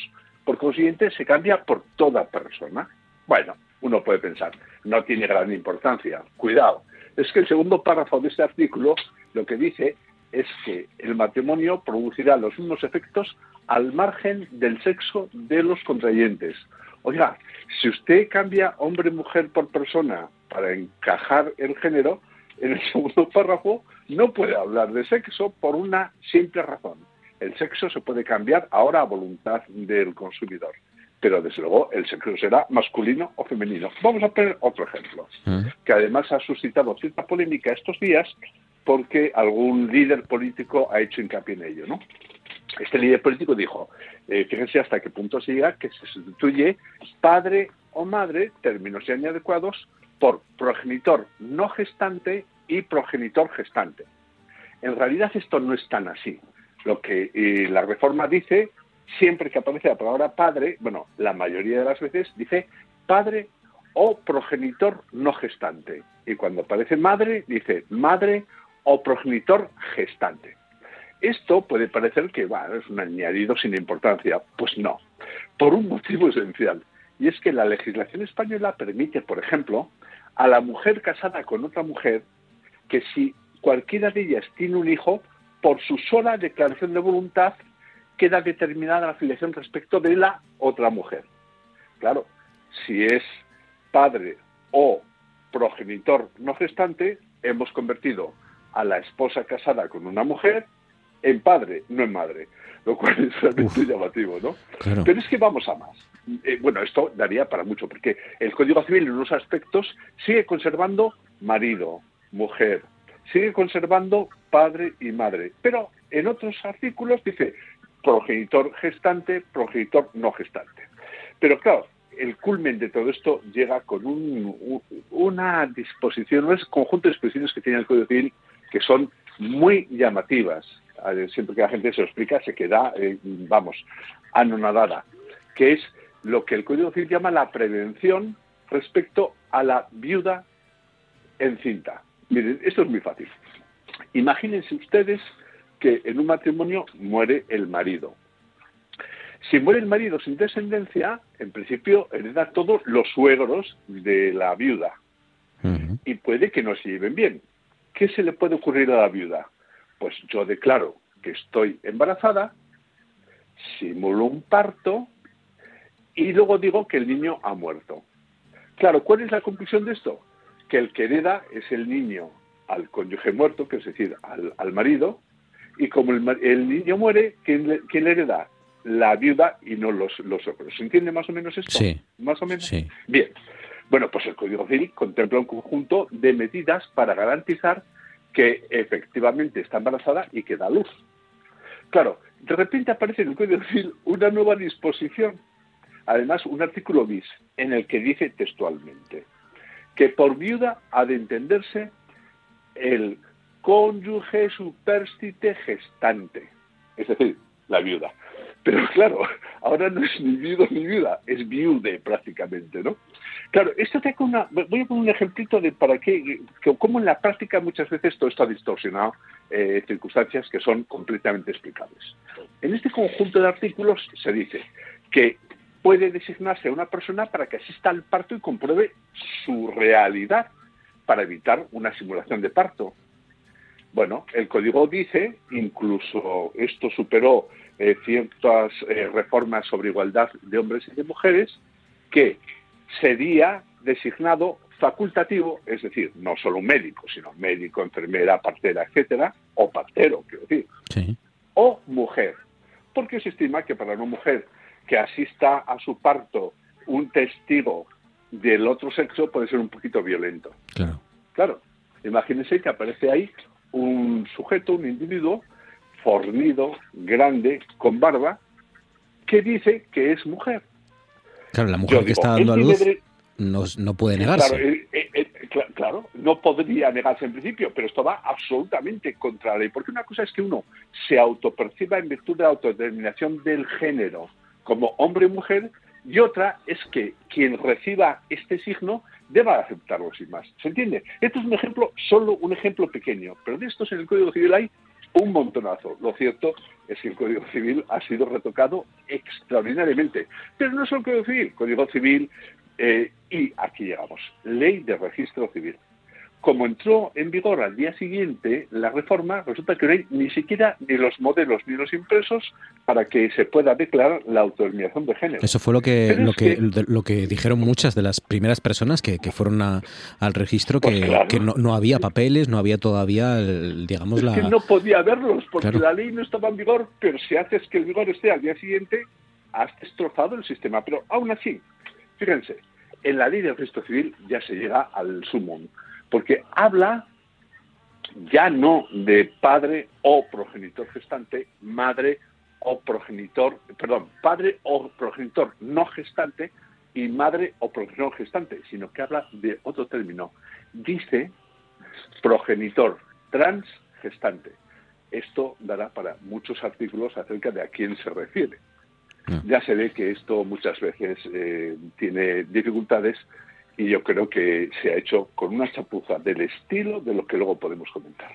Por consiguiente, se cambia por toda persona. Bueno, uno puede pensar, no tiene gran importancia. Cuidado, es que el segundo párrafo de este artículo lo que dice es que el matrimonio producirá los mismos efectos al margen del sexo de los contrayentes. Oiga, si usted cambia hombre-mujer por persona para encajar el género, en el segundo párrafo no puede hablar de sexo por una simple razón. El sexo se puede cambiar ahora a voluntad del consumidor, pero desde luego el sexo será masculino o femenino. Vamos a poner otro ejemplo, que además ha suscitado cierta polémica estos días porque algún líder político ha hecho hincapié en ello, ¿no? Este líder político dijo, eh, fíjense hasta qué punto se llega que se sustituye padre o madre, términos ya inadecuados, por progenitor no gestante y progenitor gestante. En realidad esto no es tan así. Lo que eh, la reforma dice siempre que aparece la palabra padre, bueno, la mayoría de las veces dice padre o progenitor no gestante. Y cuando aparece madre, dice madre o progenitor gestante. Esto puede parecer que es un añadido sin importancia. Pues no, por un motivo esencial. Y es que la legislación española permite, por ejemplo, a la mujer casada con otra mujer que si cualquiera de ellas tiene un hijo, por su sola declaración de voluntad queda determinada la afiliación respecto de la otra mujer. Claro, si es padre o progenitor no gestante, hemos convertido a la esposa casada con una mujer en padre, no en madre, lo cual es realmente llamativo, ¿no? Pero es que vamos a más. Eh, bueno, esto daría para mucho, porque el Código Civil en unos aspectos sigue conservando marido, mujer, sigue conservando padre y madre, pero en otros artículos dice progenitor gestante, progenitor no gestante. Pero claro, el culmen de todo esto llega con una disposición, un conjunto de expresiones que tiene el Código Civil que son muy llamativas. Siempre que la gente se lo explica, se queda, eh, vamos, anonadada, que es lo que el Código Civil llama la prevención respecto a la viuda encinta. Miren, esto es muy fácil. Imagínense ustedes que en un matrimonio muere el marido. Si muere el marido sin descendencia, en principio hereda todos los suegros de la viuda. Y puede que no se lleven bien. ¿Qué se le puede ocurrir a la viuda? Pues yo declaro que estoy embarazada, simulo un parto y luego digo que el niño ha muerto. Claro, ¿cuál es la conclusión de esto? Que el que hereda es el niño al cónyuge muerto, que es decir, al, marido, y como el, niño muere, ¿quién le, hereda? La viuda y no los, los otros. ¿Se entiende más o menos esto? Sí. ¿Más o menos? Sí. Bien. Bueno, pues el Código Civil contempla un conjunto de medidas para garantizar que efectivamente está embarazada y que da luz. Claro, de repente aparece en el Código Civil una nueva disposición además un artículo bis en el que dice textualmente que por viuda ha de entenderse el cónyuge superstite gestante, es decir, la viuda. Pero claro, ahora no es ni viudo ni viuda, es viude prácticamente, ¿no? Claro, esto te una, voy a poner un ejemplito de para qué, cómo en la práctica muchas veces todo está distorsionado, eh, circunstancias que son completamente explicables. En este conjunto de artículos se dice que puede designarse a una persona para que asista al parto y compruebe su realidad para evitar una simulación de parto. Bueno, el código dice, incluso esto superó eh, ciertas eh, reformas sobre igualdad de hombres y de mujeres, que sería designado facultativo, es decir, no solo un médico, sino médico, enfermera, partera, etcétera, o partero, quiero decir, o mujer, porque se estima que para una mujer que asista a su parto un testigo del otro sexo puede ser un poquito violento. Claro. Claro. Imagínense que aparece ahí un sujeto, un individuo, fornido, grande, con barba, que dice que es mujer. Claro, la mujer que está dando a luz no, puede negarse. Claro, eh, eh, eh, claro, no podría negarse en principio, pero esto va absolutamente contra la ley. Porque una cosa es que uno se autoperciba en virtud de la autodeterminación del género como hombre y mujer, y otra es que quien reciba este signo deba aceptarlo sin más. ¿Se entiende? Esto es un ejemplo, solo un ejemplo pequeño, pero de estos en el Código Civil hay un montonazo. Lo cierto es que el Código Civil ha sido retocado extraordinariamente. Pero no solo el Código Civil, Código Civil eh, y aquí llegamos, Ley de Registro Civil como entró en vigor al día siguiente la reforma, resulta que no hay ni siquiera ni los modelos ni los impresos para que se pueda declarar la autodeterminación de género. Eso fue lo que lo que, lo que dijeron muchas de las primeras personas que, fueron al registro, que, pues no, había papeles, no había todavía, digamos, la... que no podía haberlos, porque la ley no estaba en vigor, pero si haces que el vigor esté al día siguiente, has destrozado el sistema. Pero aún así, fíjense, en la ley del registro civil ya se llega al sumum porque habla ya no de padre o progenitor gestante, madre o progenitor, perdón, padre o progenitor no gestante y madre o progenitor gestante, sino que habla de otro término. Dice progenitor transgestante. Esto dará para muchos artículos acerca de a quién se refiere. mm. ya se ve que esto muchas veces eh, tiene dificultades y yo creo que se ha hecho con una chapuza del estilo de lo que luego podemos comentar.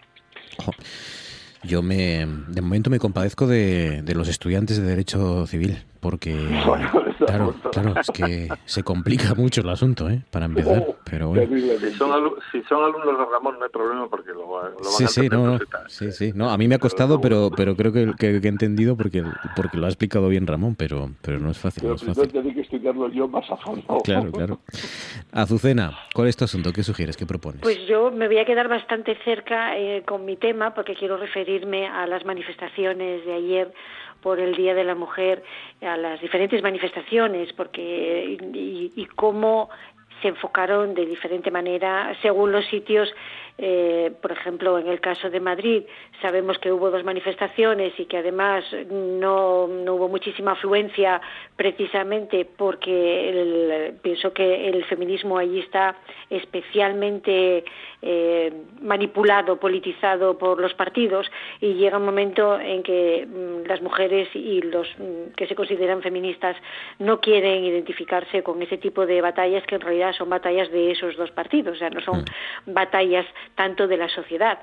Yo me, de momento me compadezco de, de los estudiantes de Derecho Civil, porque claro, claro, es que se complica mucho el asunto, ¿eh? Para empezar, pero bueno. Si son, alumnos de Ramón no hay problema porque lo, van sí, a sí, no, sí, sí, no, a mí me ha costado, pero pero creo que, que, he entendido porque porque lo ha explicado bien Ramón, pero pero no es fácil, no es fácil. Yo más a fondo. Claro, claro. Azucena, ¿cuál es tu asunto? ¿Qué sugieres? ¿Qué propones? Pues yo me voy a quedar bastante cerca eh, con mi tema porque quiero referirme a las manifestaciones de ayer por el Día de la Mujer a las diferentes manifestaciones porque y, y cómo se enfocaron de diferente manera según los sitios eh, por ejemplo, en el caso de Madrid, sabemos que hubo dos manifestaciones y que además no, no hubo muchísima afluencia precisamente porque el, pienso que el feminismo allí está especialmente eh, manipulado, politizado por los partidos y llega un momento en que mm, las mujeres y los mm, que se consideran feministas no quieren identificarse con ese tipo de batallas que en realidad son batallas de esos dos partidos, o sea, no son mm. batallas tanto de la sociedad.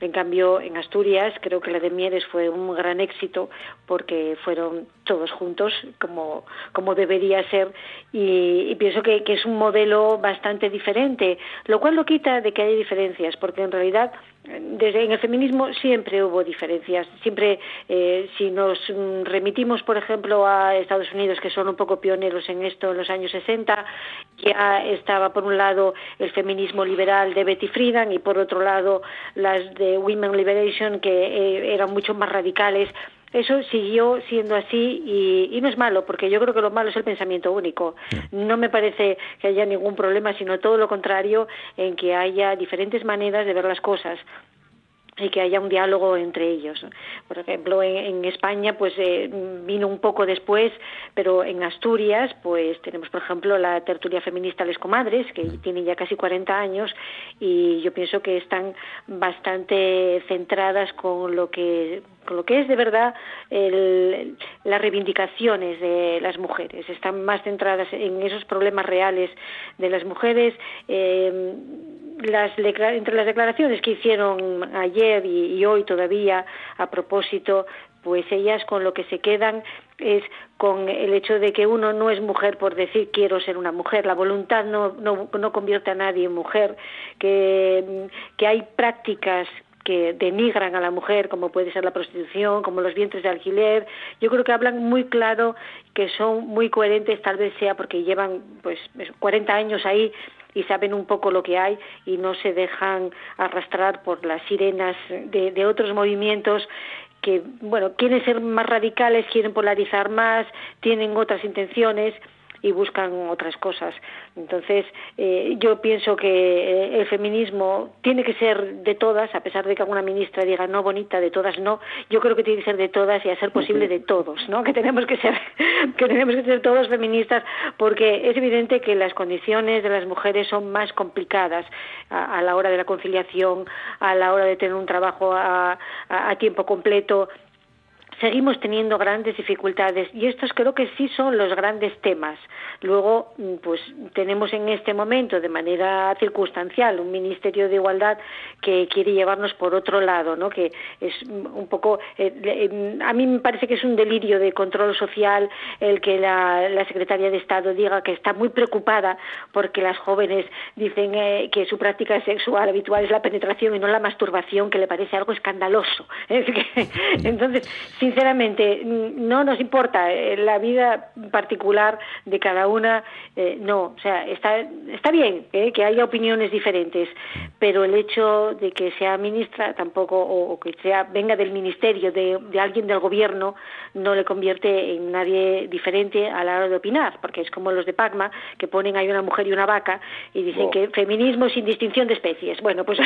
En cambio, en Asturias creo que la de Mieres fue un gran éxito porque fueron todos juntos como, como debería ser y, pienso que, que, es un modelo bastante diferente, lo cual no quita de que haya diferencias, porque en realidad desde en el feminismo siempre hubo diferencias. Siempre, eh, si nos remitimos, por ejemplo, a Estados Unidos, que son un poco pioneros en esto en los años 60, ya estaba por un lado el feminismo liberal de Betty Friedan y por otro lado las de Women Liberation, que eh, eran mucho más radicales eso siguió siendo así y, y, no es malo, porque yo creo que lo malo es el pensamiento único. No me parece que haya ningún problema, sino todo lo contrario, en que haya diferentes maneras de ver las cosas y que haya un diálogo entre ellos. Por ejemplo, en, España pues eh, vino un poco después, pero en Asturias pues tenemos por ejemplo la tertulia feminista Les Comadres, que tiene ya casi 40 años y yo pienso que están bastante centradas con lo que con lo que es de verdad el, las reivindicaciones de las mujeres. Están más centradas en esos problemas reales de las mujeres. Eh, las, entre las declaraciones que hicieron ayer y, hoy todavía a propósito, pues ellas con lo que se quedan es con el hecho de que uno no es mujer por decir quiero ser una mujer, la voluntad no, no, no convierte a nadie en mujer, que, que hay prácticas que denigran a la mujer, como puede ser la prostitución, como los vientres de alquiler. Yo creo que hablan muy claro, que son muy coherentes, tal vez sea porque llevan pues 40 años ahí y saben un poco lo que hay y no se dejan arrastrar por las sirenas de, otros movimientos que, bueno, quieren ser más radicales, quieren polarizar más, tienen otras intenciones y buscan otras cosas. Entonces, eh, yo pienso que eh, el feminismo tiene que ser de todas, a pesar de que alguna ministra diga no bonita, de todas no. Yo creo que tiene que ser de todas y a ser posible de todos, ¿no? Que tenemos que ser, que tenemos que ser todos feministas, porque es evidente que las condiciones de las mujeres son más complicadas a, la hora de la conciliación, a la hora de tener un trabajo a tiempo completo seguimos teniendo grandes dificultades y estos creo que sí son los grandes temas. Luego, mm, pues tenemos en este momento, de manera circunstancial, un Ministerio de Igualdad que quiere llevarnos por otro lado, ¿no? Que es un poco, eh, a mí me parece que es un delirio de control social el que la, Secretaria de Estado diga que está muy preocupada porque las jóvenes dicen eh, que su práctica sexual habitual es la penetración y no la masturbación, que le parece algo escandaloso. Entonces, sinceramente, no nos importa eh, la vida particular de cada una, eh, no, o sea, está, está bien eh, que haya opiniones diferentes, pero el hecho de que sea ministra tampoco, o, que sea venga del ministerio, de, de, alguien del gobierno, no le convierte en nadie diferente a la hora de opinar, porque es como los de Pacma, que ponen ahí una mujer y una vaca y dicen que feminismo sin distinción de especies. Bueno, pues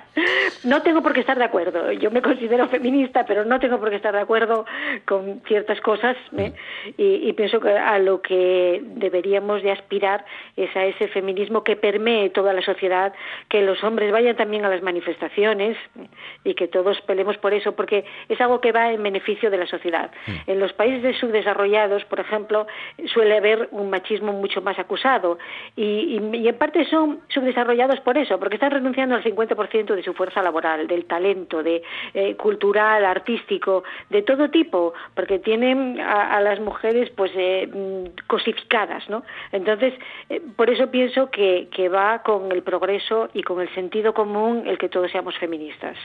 no tengo por qué estar de acuerdo. Yo me considero feminista, pero no tengo por qué estar de acuerdo acuerdo con ciertas cosas ¿eh? y, pienso que a lo que deberíamos de aspirar es a ese feminismo que permee toda la sociedad, que los hombres vayan también a las manifestaciones y que todos pelemos por eso, porque es algo que va en beneficio de la sociedad. En los países subdesarrollados, por ejemplo, suele haber un machismo mucho más acusado y, y en parte son subdesarrollados por eso, porque están renunciando al 50% de su fuerza laboral, del talento, de eh, cultural, artístico, de todo tipo, porque tienen a, las mujeres pues eh, mm, cosificadas, ¿no? Entonces, eh, por eso pienso que, que va con el progreso y con el sentido común el que todos seamos feministas.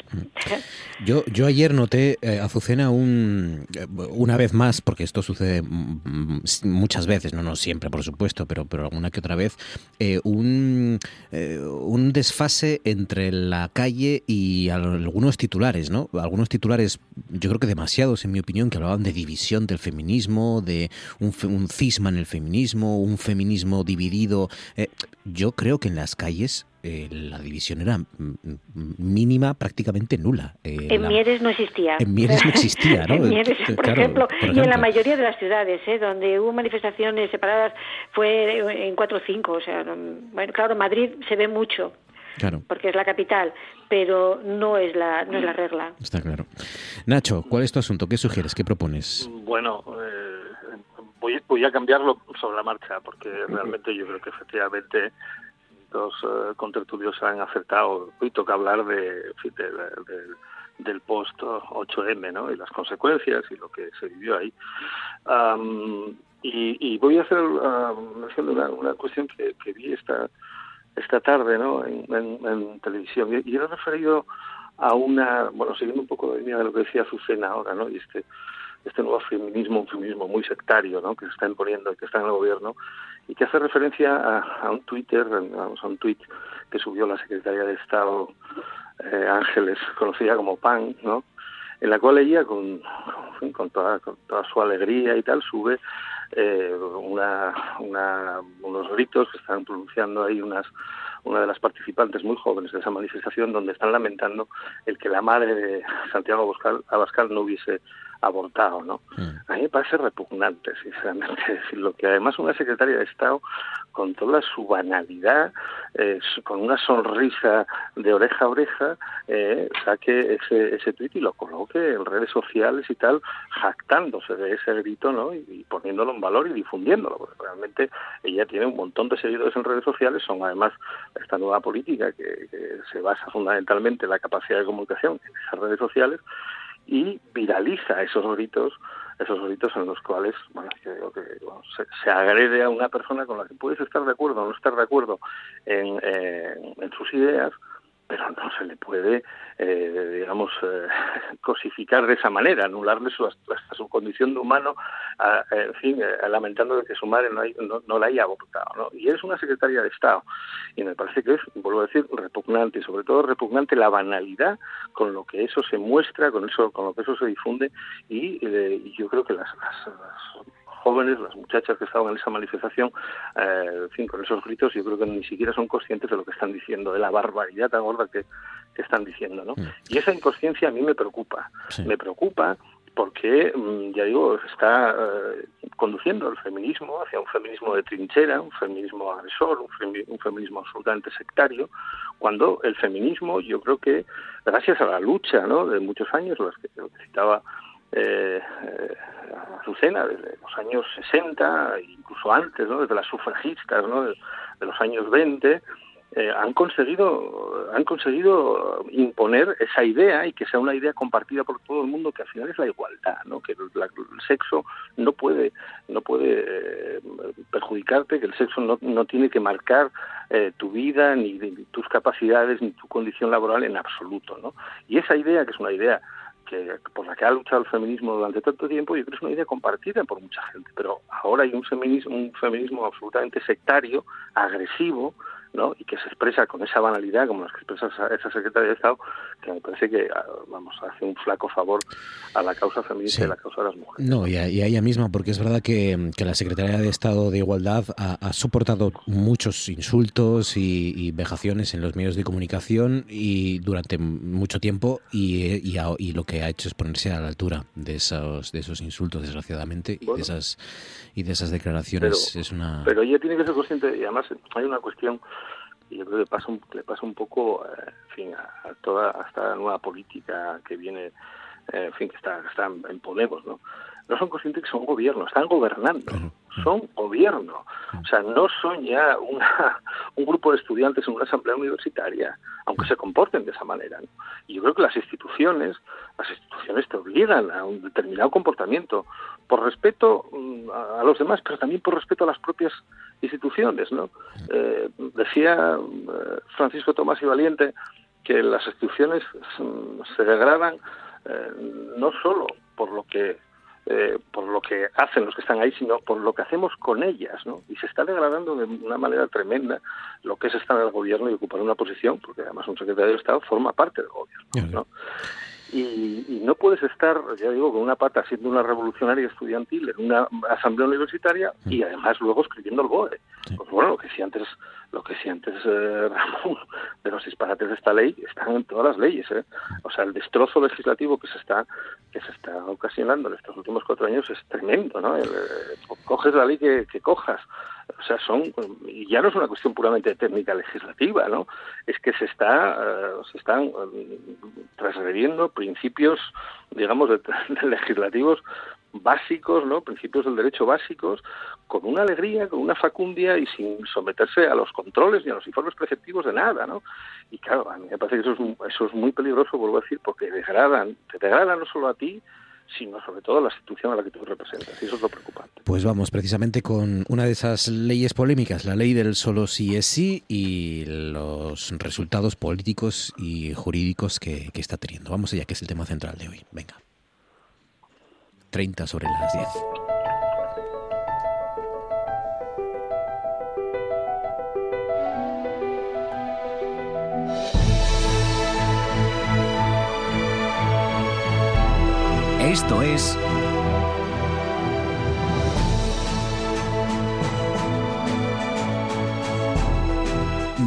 Yo, yo ayer noté, Azucena, un, una vez más, porque esto sucede mm, muchas veces, no, no siempre, por supuesto, pero, pero alguna que otra vez, un, un desfase entre la calle y algunos titulares, ¿no? Algunos titulares, yo creo que demasiados, en mi opinión, que hablaban de división del feminismo, de un, cisma en el feminismo, un feminismo dividido. Eh, yo creo que en las calles eh, la división era mínima, prácticamente nula. Eh, en Mieres no existía. En Mieres no existía, ¿no? en Mieres, por, ejemplo, y en la mayoría de las ciudades, ¿eh? donde hubo manifestaciones separadas, fue en cuatro o cinco. O sea, bueno, claro, Madrid se ve mucho, porque es la capital, pero no es la, no es la regla. Está claro. Nacho, ¿cuál es tu asunto? ¿Qué sugieres? ¿Qué propones? Bueno, eh, voy, voy a cambiarlo sobre la marcha, porque realmente yo creo que efectivamente los eh, contertulios han acertado. Hoy toca hablar de, del post 8M ¿no? y las consecuencias y lo que se vivió ahí. y, voy a hacer una, una cuestión que, que vi esta esta tarde ¿no? en, televisión. Y, era referido a una, bueno, siguiendo un poco la línea de lo que decía Azucena ahora, ¿no? Y este, este nuevo feminismo, un feminismo muy sectario, ¿no? Que se está imponiendo, que está en el gobierno, y que hace referencia a, un Twitter, vamos, a un tweet que subió la Secretaría de Estado eh, Ángeles, conocida como PAN, ¿no? En la cual ella, con, con, toda, con toda su alegría y tal, sube eh, una, unos gritos que están pronunciando ahí unas una de las participantes muy jóvenes de esa manifestación donde están lamentando el que la madre de Santiago Abascal no hubiese abortado, ¿no? Mm. A mí me parece repugnante, sinceramente, decirlo, que además una secretaria de Estado, con toda su banalidad, eh, con una sonrisa de oreja a oreja, eh, saque ese, ese tuit y lo coloque en redes sociales y tal, jactándose de ese grito, ¿no? Y, poniéndolo en valor y difundiéndolo, porque realmente ella tiene un montón de seguidores en redes sociales, son además esta nueva política que, que se basa fundamentalmente en la capacidad de comunicación en esas redes sociales, y viraliza esos gritos esos gritos en los cuales bueno, yo digo que se, agrede a una persona con la que puedes estar de acuerdo o no estar de acuerdo en, en sus ideas pero no se le puede, eh, digamos, eh, cosificar de esa manera, anularle su, hasta su condición de humano, en fin, eh, lamentando de que su madre no, no, la haya abortado. Y es una secretaria de Estado. Y me parece que es, vuelvo a decir, repugnante, sobre todo repugnante la banalidad con lo que eso se muestra, con, eso, con lo que eso se difunde, y, yo creo que las jóvenes, las muchachas que estaban en esa manifestación, eh, en fin, con esos gritos, yo creo que ni siquiera son conscientes de lo que están diciendo, de la barbaridad tan gorda que, están diciendo, ¿no? Mm. Y esa inconsciencia a mí me preocupa, me preocupa porque, mm, ya digo, está eh, conduciendo el feminismo hacia un feminismo de trinchera, un feminismo agresor, un, feminismo absolutamente sectario, cuando el feminismo, yo creo que, gracias a la lucha ¿no? de muchos años, las que, lo que citaba eh, eh, Azucena, desde los años 60, incluso antes, ¿no? desde las sufragistas ¿no? de, los años 20, eh, han conseguido han conseguido imponer esa idea y que sea una idea compartida por todo el mundo que al final es la igualdad no que el, sexo no puede no puede eh, perjudicarte que el sexo no, no tiene que marcar eh, tu vida ni, ni, tus capacidades ni tu condición laboral en absoluto no y esa idea que es una idea por la que ha luchado el feminismo durante tanto tiempo, yo creo que es una idea compartida por mucha gente, pero ahora hay un feminismo, un feminismo absolutamente sectario, agresivo, ¿no? y que se expresa con esa banalidad como la que expresa esa, secretaria de Estado, que me parece que ah, vamos hace un flaco favor a la causa feminista y a la causa de las mujeres. No, y a, ella misma, porque es verdad que, la Secretaría de Estado de Igualdad ha, soportado muchos insultos y, vejaciones en los medios de comunicación y durante mucho tiempo y, y, lo que ha hecho es ponerse a la altura de esos, de esos insultos, desgraciadamente, y, de esas, y de esas declaraciones. Pero, es una... pero ella tiene que ser consciente, y además hay una cuestión y yo creo que pasa un, le pasa un poco eh, en fin, a, toda esta nueva política que viene, eh, en fin, que está, está en Podemos, ¿no? no son conscientes que son gobierno, están gobernando, son gobierno. O sea, no son ya una, un grupo de estudiantes en una asamblea universitaria, aunque se comporten de esa manera. Y yo creo que las instituciones, las instituciones te obligan a un determinado comportamiento, por respeto mm, a los demás, pero también por respeto a las propias instituciones. ¿no? Eh, decía eh, Francisco Tomás y Valiente que las instituciones mm, se degradan eh, no solo por lo que eh, por lo que hacen los que están ahí, sino por lo que hacemos con ellas, ¿no? Y se está degradando de una manera tremenda lo que es estar en el gobierno y ocupar una posición, porque además un secretario de Estado forma parte del gobierno, ¿no? Y, no puedes estar, ya digo, con una pata siendo una revolucionaria estudiantil en una asamblea universitaria y además luego escribiendo el BOE. Pues bueno, lo que si antes lo que si antes eh, Ramón de los disparates de esta ley están en todas las leyes ¿eh? o sea el destrozo legislativo que se está que se está ocasionando en estos últimos cuatro años es tremendo no eh, coges la ley que, cojas. O sea son y ya no es una cuestión puramente técnica legislativa no es que se está se están transgrediendo principios digamos de legislativos básicos, ¿no? principios del derecho básicos, con una alegría, con una facundia y sin someterse a los controles ni a los informes preceptivos de nada. ¿no? Y claro, a mí me parece que eso es, muy peligroso, vuelvo a decir, porque degradan, te degradan no solo a ti, sino sobre todo a la institución a la que tú representas. Y eso es lo preocupante. Pues vamos precisamente con una de esas leyes polémicas, la ley del solo sí es sí y los resultados políticos y jurídicos que, que está teniendo. Vamos allá, que es el tema central de hoy. Venga. 30 sobre las 10. Esto es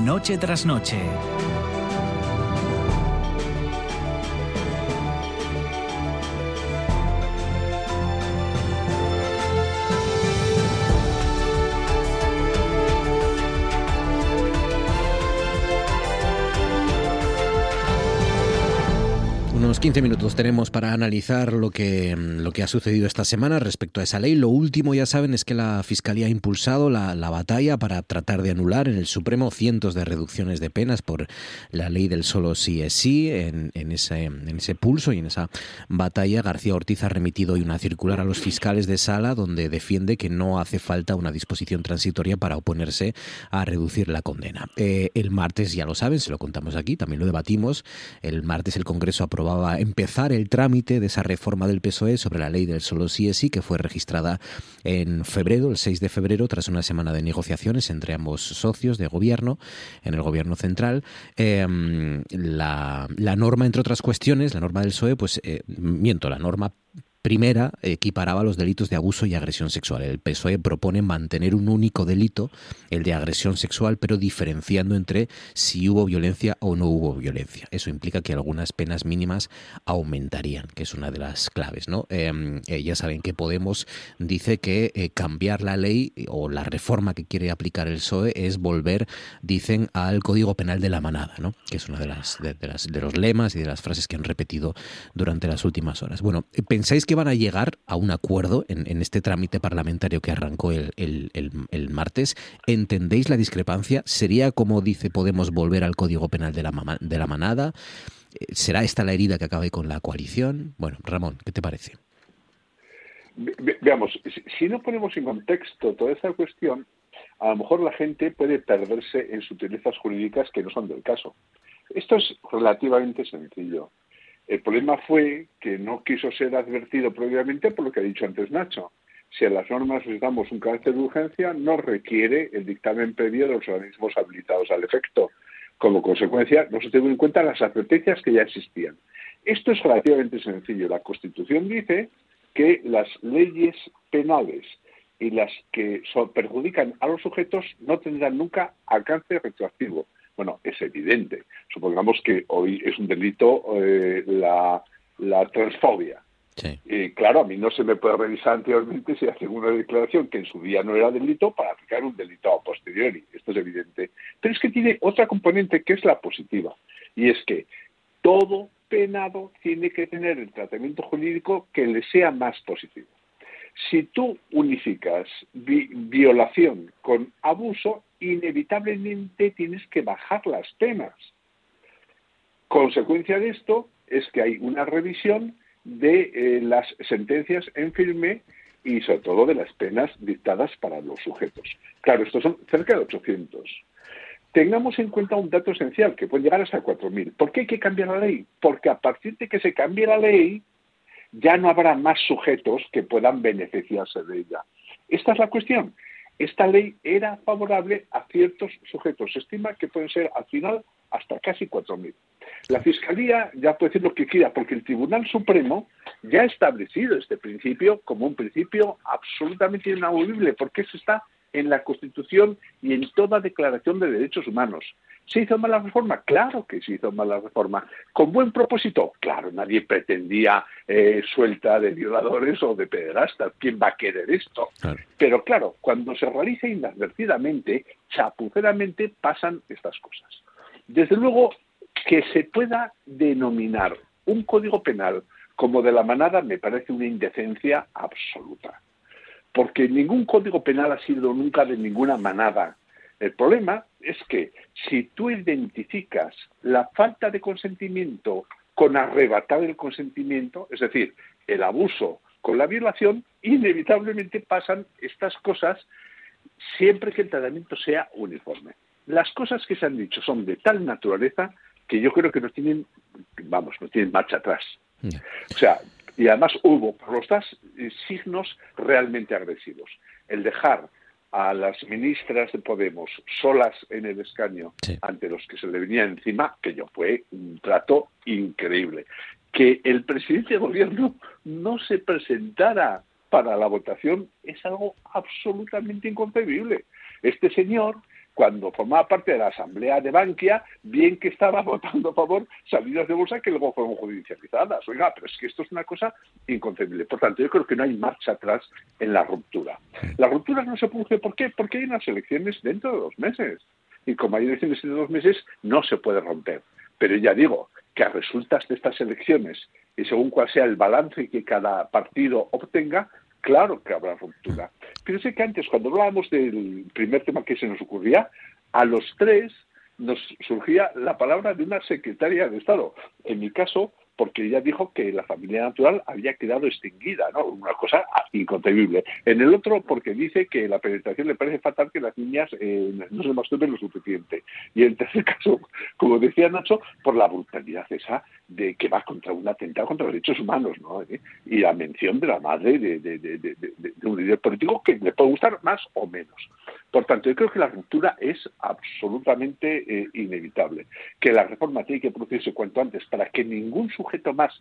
Noche tras noche. Unos 15 minutos tenemos para analizar lo que, lo que ha sucedido esta semana respecto a esa ley. Lo último, ya saben, es que la Fiscalía ha impulsado la, batalla para tratar de anular en el Supremo cientos de reducciones de penas por la ley del solo sí es sí. En, ese, en ese pulso y en esa batalla, García Ortiz ha remitido hoy una circular a los fiscales de sala donde defiende que no hace falta una disposición transitoria para oponerse a reducir la condena. Eh, el martes, ya lo saben, se lo contamos aquí, también lo debatimos. El martes el Congreso aprobaba a empezar el trámite de esa reforma del PSOE sobre la ley del solo sí es sí, que fue registrada en febrero, el 6 de febrero, tras una semana de negociaciones entre ambos socios de gobierno, en el gobierno central. Em, la, norma, entre otras cuestiones, la norma del PSOE, pues eh, miento, la norma primera equiparaba los delitos de abuso y agresión sexual. El PSOE propone mantener un único delito, el de agresión sexual, pero diferenciando entre si hubo violencia o no hubo violencia. Eso implica que algunas penas mínimas aumentarían, que es una de las claves. ¿no? Em, eh, ya saben que Podemos dice que eh, cambiar la ley o la reforma que quiere aplicar el PSOE es volver, dicen, al Código Penal de la Manada, ¿no? que es una de las, de, las, de los lemas y de las frases que han repetido durante las últimas horas. Bueno, ¿pensáis que van a llegar a un acuerdo en, este trámite parlamentario que arrancó el, martes. ¿Entendéis la discrepancia? ¿Sería, como dice Podemos, volver al Código Penal de la, manada? Eh, ¿Será esta la herida que acabe con la coalición? Bueno, Ramón, ¿qué te parece? veamos, si no ponemos en contexto toda esta cuestión, a lo mejor la gente puede perderse en sutilezas jurídicas que no son del caso. Esto es relativamente sencillo. El problema fue que no quiso ser advertido previamente por lo que ha dicho antes Nacho. si a las normas les damos un carácter de urgencia, no requiere el dictamen previo de los organismos habilitados al efecto. Como consecuencia, no se tienen en cuenta las advertencias que ya existían. Esto es relativamente sencillo. La Constitución dice que las leyes penales y las que perjudican a los sujetos no tendrán nunca alcance retroactivo. Bueno, es evidente. Supongamos que hoy es un delito eh, la, la transfobia. Y claro, a mí no se me puede revisar anteriormente si hace una declaración que en su día no era delito para aplicar un delito a posteriori. Esto es evidente. Pero es que tiene otra componente que es la positiva. Y es que todo penado tiene que tener el tratamiento jurídico que le sea más positivo. Si tú unificas violación con abuso, inevitablemente tienes que bajar las penas. Consecuencia de esto es que hay una revisión de eh, las sentencias en firme y sobre todo de las penas dictadas para los sujetos. Claro, estos son cerca de 800. Tengamos en cuenta un dato esencial, que puede llegar hasta 4.000. ¿Por qué hay que cambiar la ley? Porque a partir de que se cambie la ley, ya no habrá más sujetos que puedan beneficiarse de ella. Esta es la cuestión. Esta ley era favorable a ciertos sujetos. Se estima que pueden ser al final hasta casi 4.000. La Fiscalía ya puede decir lo que quiera, porque el Tribunal Supremo ya ha establecido este principio como un principio absolutamente inamovible, porque eso está en la Constitución y en toda declaración de derechos humanos. ¿Se hizo mala reforma? Claro que se hizo mala reforma. ¿Con buen propósito? Claro, nadie pretendía eh, suelta de violadores o de pederastas. ¿Quién va a querer esto? Pero claro, cuando se realiza inadvertidamente, chapuceramente, pasan estas cosas. Desde luego, que se pueda denominar un código penal como de la manada me parece una indecencia absoluta. Porque ningún código penal ha sido nunca de ninguna manada. El problema es que si tú identificas la falta de consentimiento con arrebatar el consentimiento, es decir, el abuso con la violación, inevitablemente pasan estas cosas siempre que el tratamiento sea uniforme. Las cosas que se han dicho son de tal naturaleza que yo creo que no tienen, vamos, no tienen marcha atrás. O sea, y además hubo por los dos signos realmente agresivos. El dejar a las ministras de Podemos solas en el escaño ante los que se le venía encima, que yo fue un trato increíble. Que el presidente de gobierno no se presentara para la votación es algo absolutamente inconcebible. Este señor cuando formaba parte de la Asamblea de Bankia, bien que estaba votando a favor salidas de bolsa que luego fueron judicializadas. Oiga, pero es que esto es una cosa inconcebible. Por tanto, yo creo que no hay marcha atrás en la ruptura. La ruptura no se produce, ¿por qué? Porque hay unas elecciones dentro de dos meses. Y como hay elecciones dentro de dos meses, no se puede romper. Pero ya digo que a resultas de estas elecciones y según cuál sea el balance que cada partido obtenga, claro que habrá ruptura. Fíjense que antes, cuando hablábamos del primer tema que se nos ocurría, a los tres nos surgía la palabra de una secretaria de Estado. En mi caso, porque ella dijo que la familia natural había quedado extinguida, ¿no? Una cosa inconcebible. En el otro, porque dice que la penetración le parece fatal que las niñas eh, no se masturben lo suficiente. Y en tercer caso, como decía Nacho, por la brutalidad esa de que va contra un atentado contra los derechos humanos, ¿no? ¿Eh? Y la mención de la madre de, un líder político que le puede gustar más o menos. Por tanto, yo creo que la ruptura es absolutamente eh, inevitable. Que la reforma tiene que producirse cuanto antes para que ningún sujeto más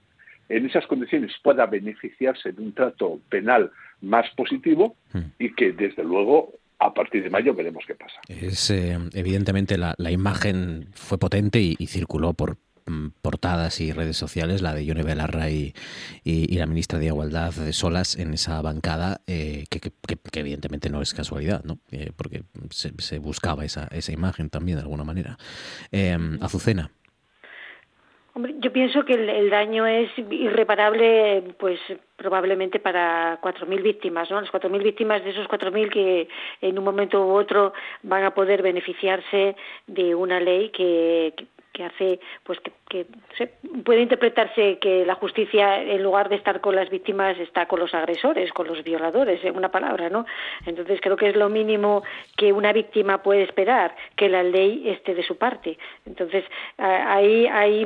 en esas condiciones pueda beneficiarse de un trato penal más positivo hmm. y que, desde luego, a partir de mayo veremos qué pasa. Es eh, evidentemente la, imagen fue potente y, circuló por mm, portadas y redes sociales, la de Yone Belarra y, la ministra de Igualdad de solas en esa bancada, eh, que, evidentemente no es casualidad, ¿no? Eh, porque se, buscaba esa, esa imagen también de alguna manera. Azucena. Hombre, yo pienso que el, daño es irreparable, pues probablemente para 4.000 víctimas, ¿no? Las 4.000 víctimas de esos 4.000 que en un momento u otro van a poder beneficiarse de una ley que, que hace pues que, puede interpretarse que la justicia en lugar de estar con las víctimas está con los agresores con los violadores en una palabra no entonces creo que es lo mínimo que una víctima puede esperar que la ley esté de su parte. Entonces ahí hay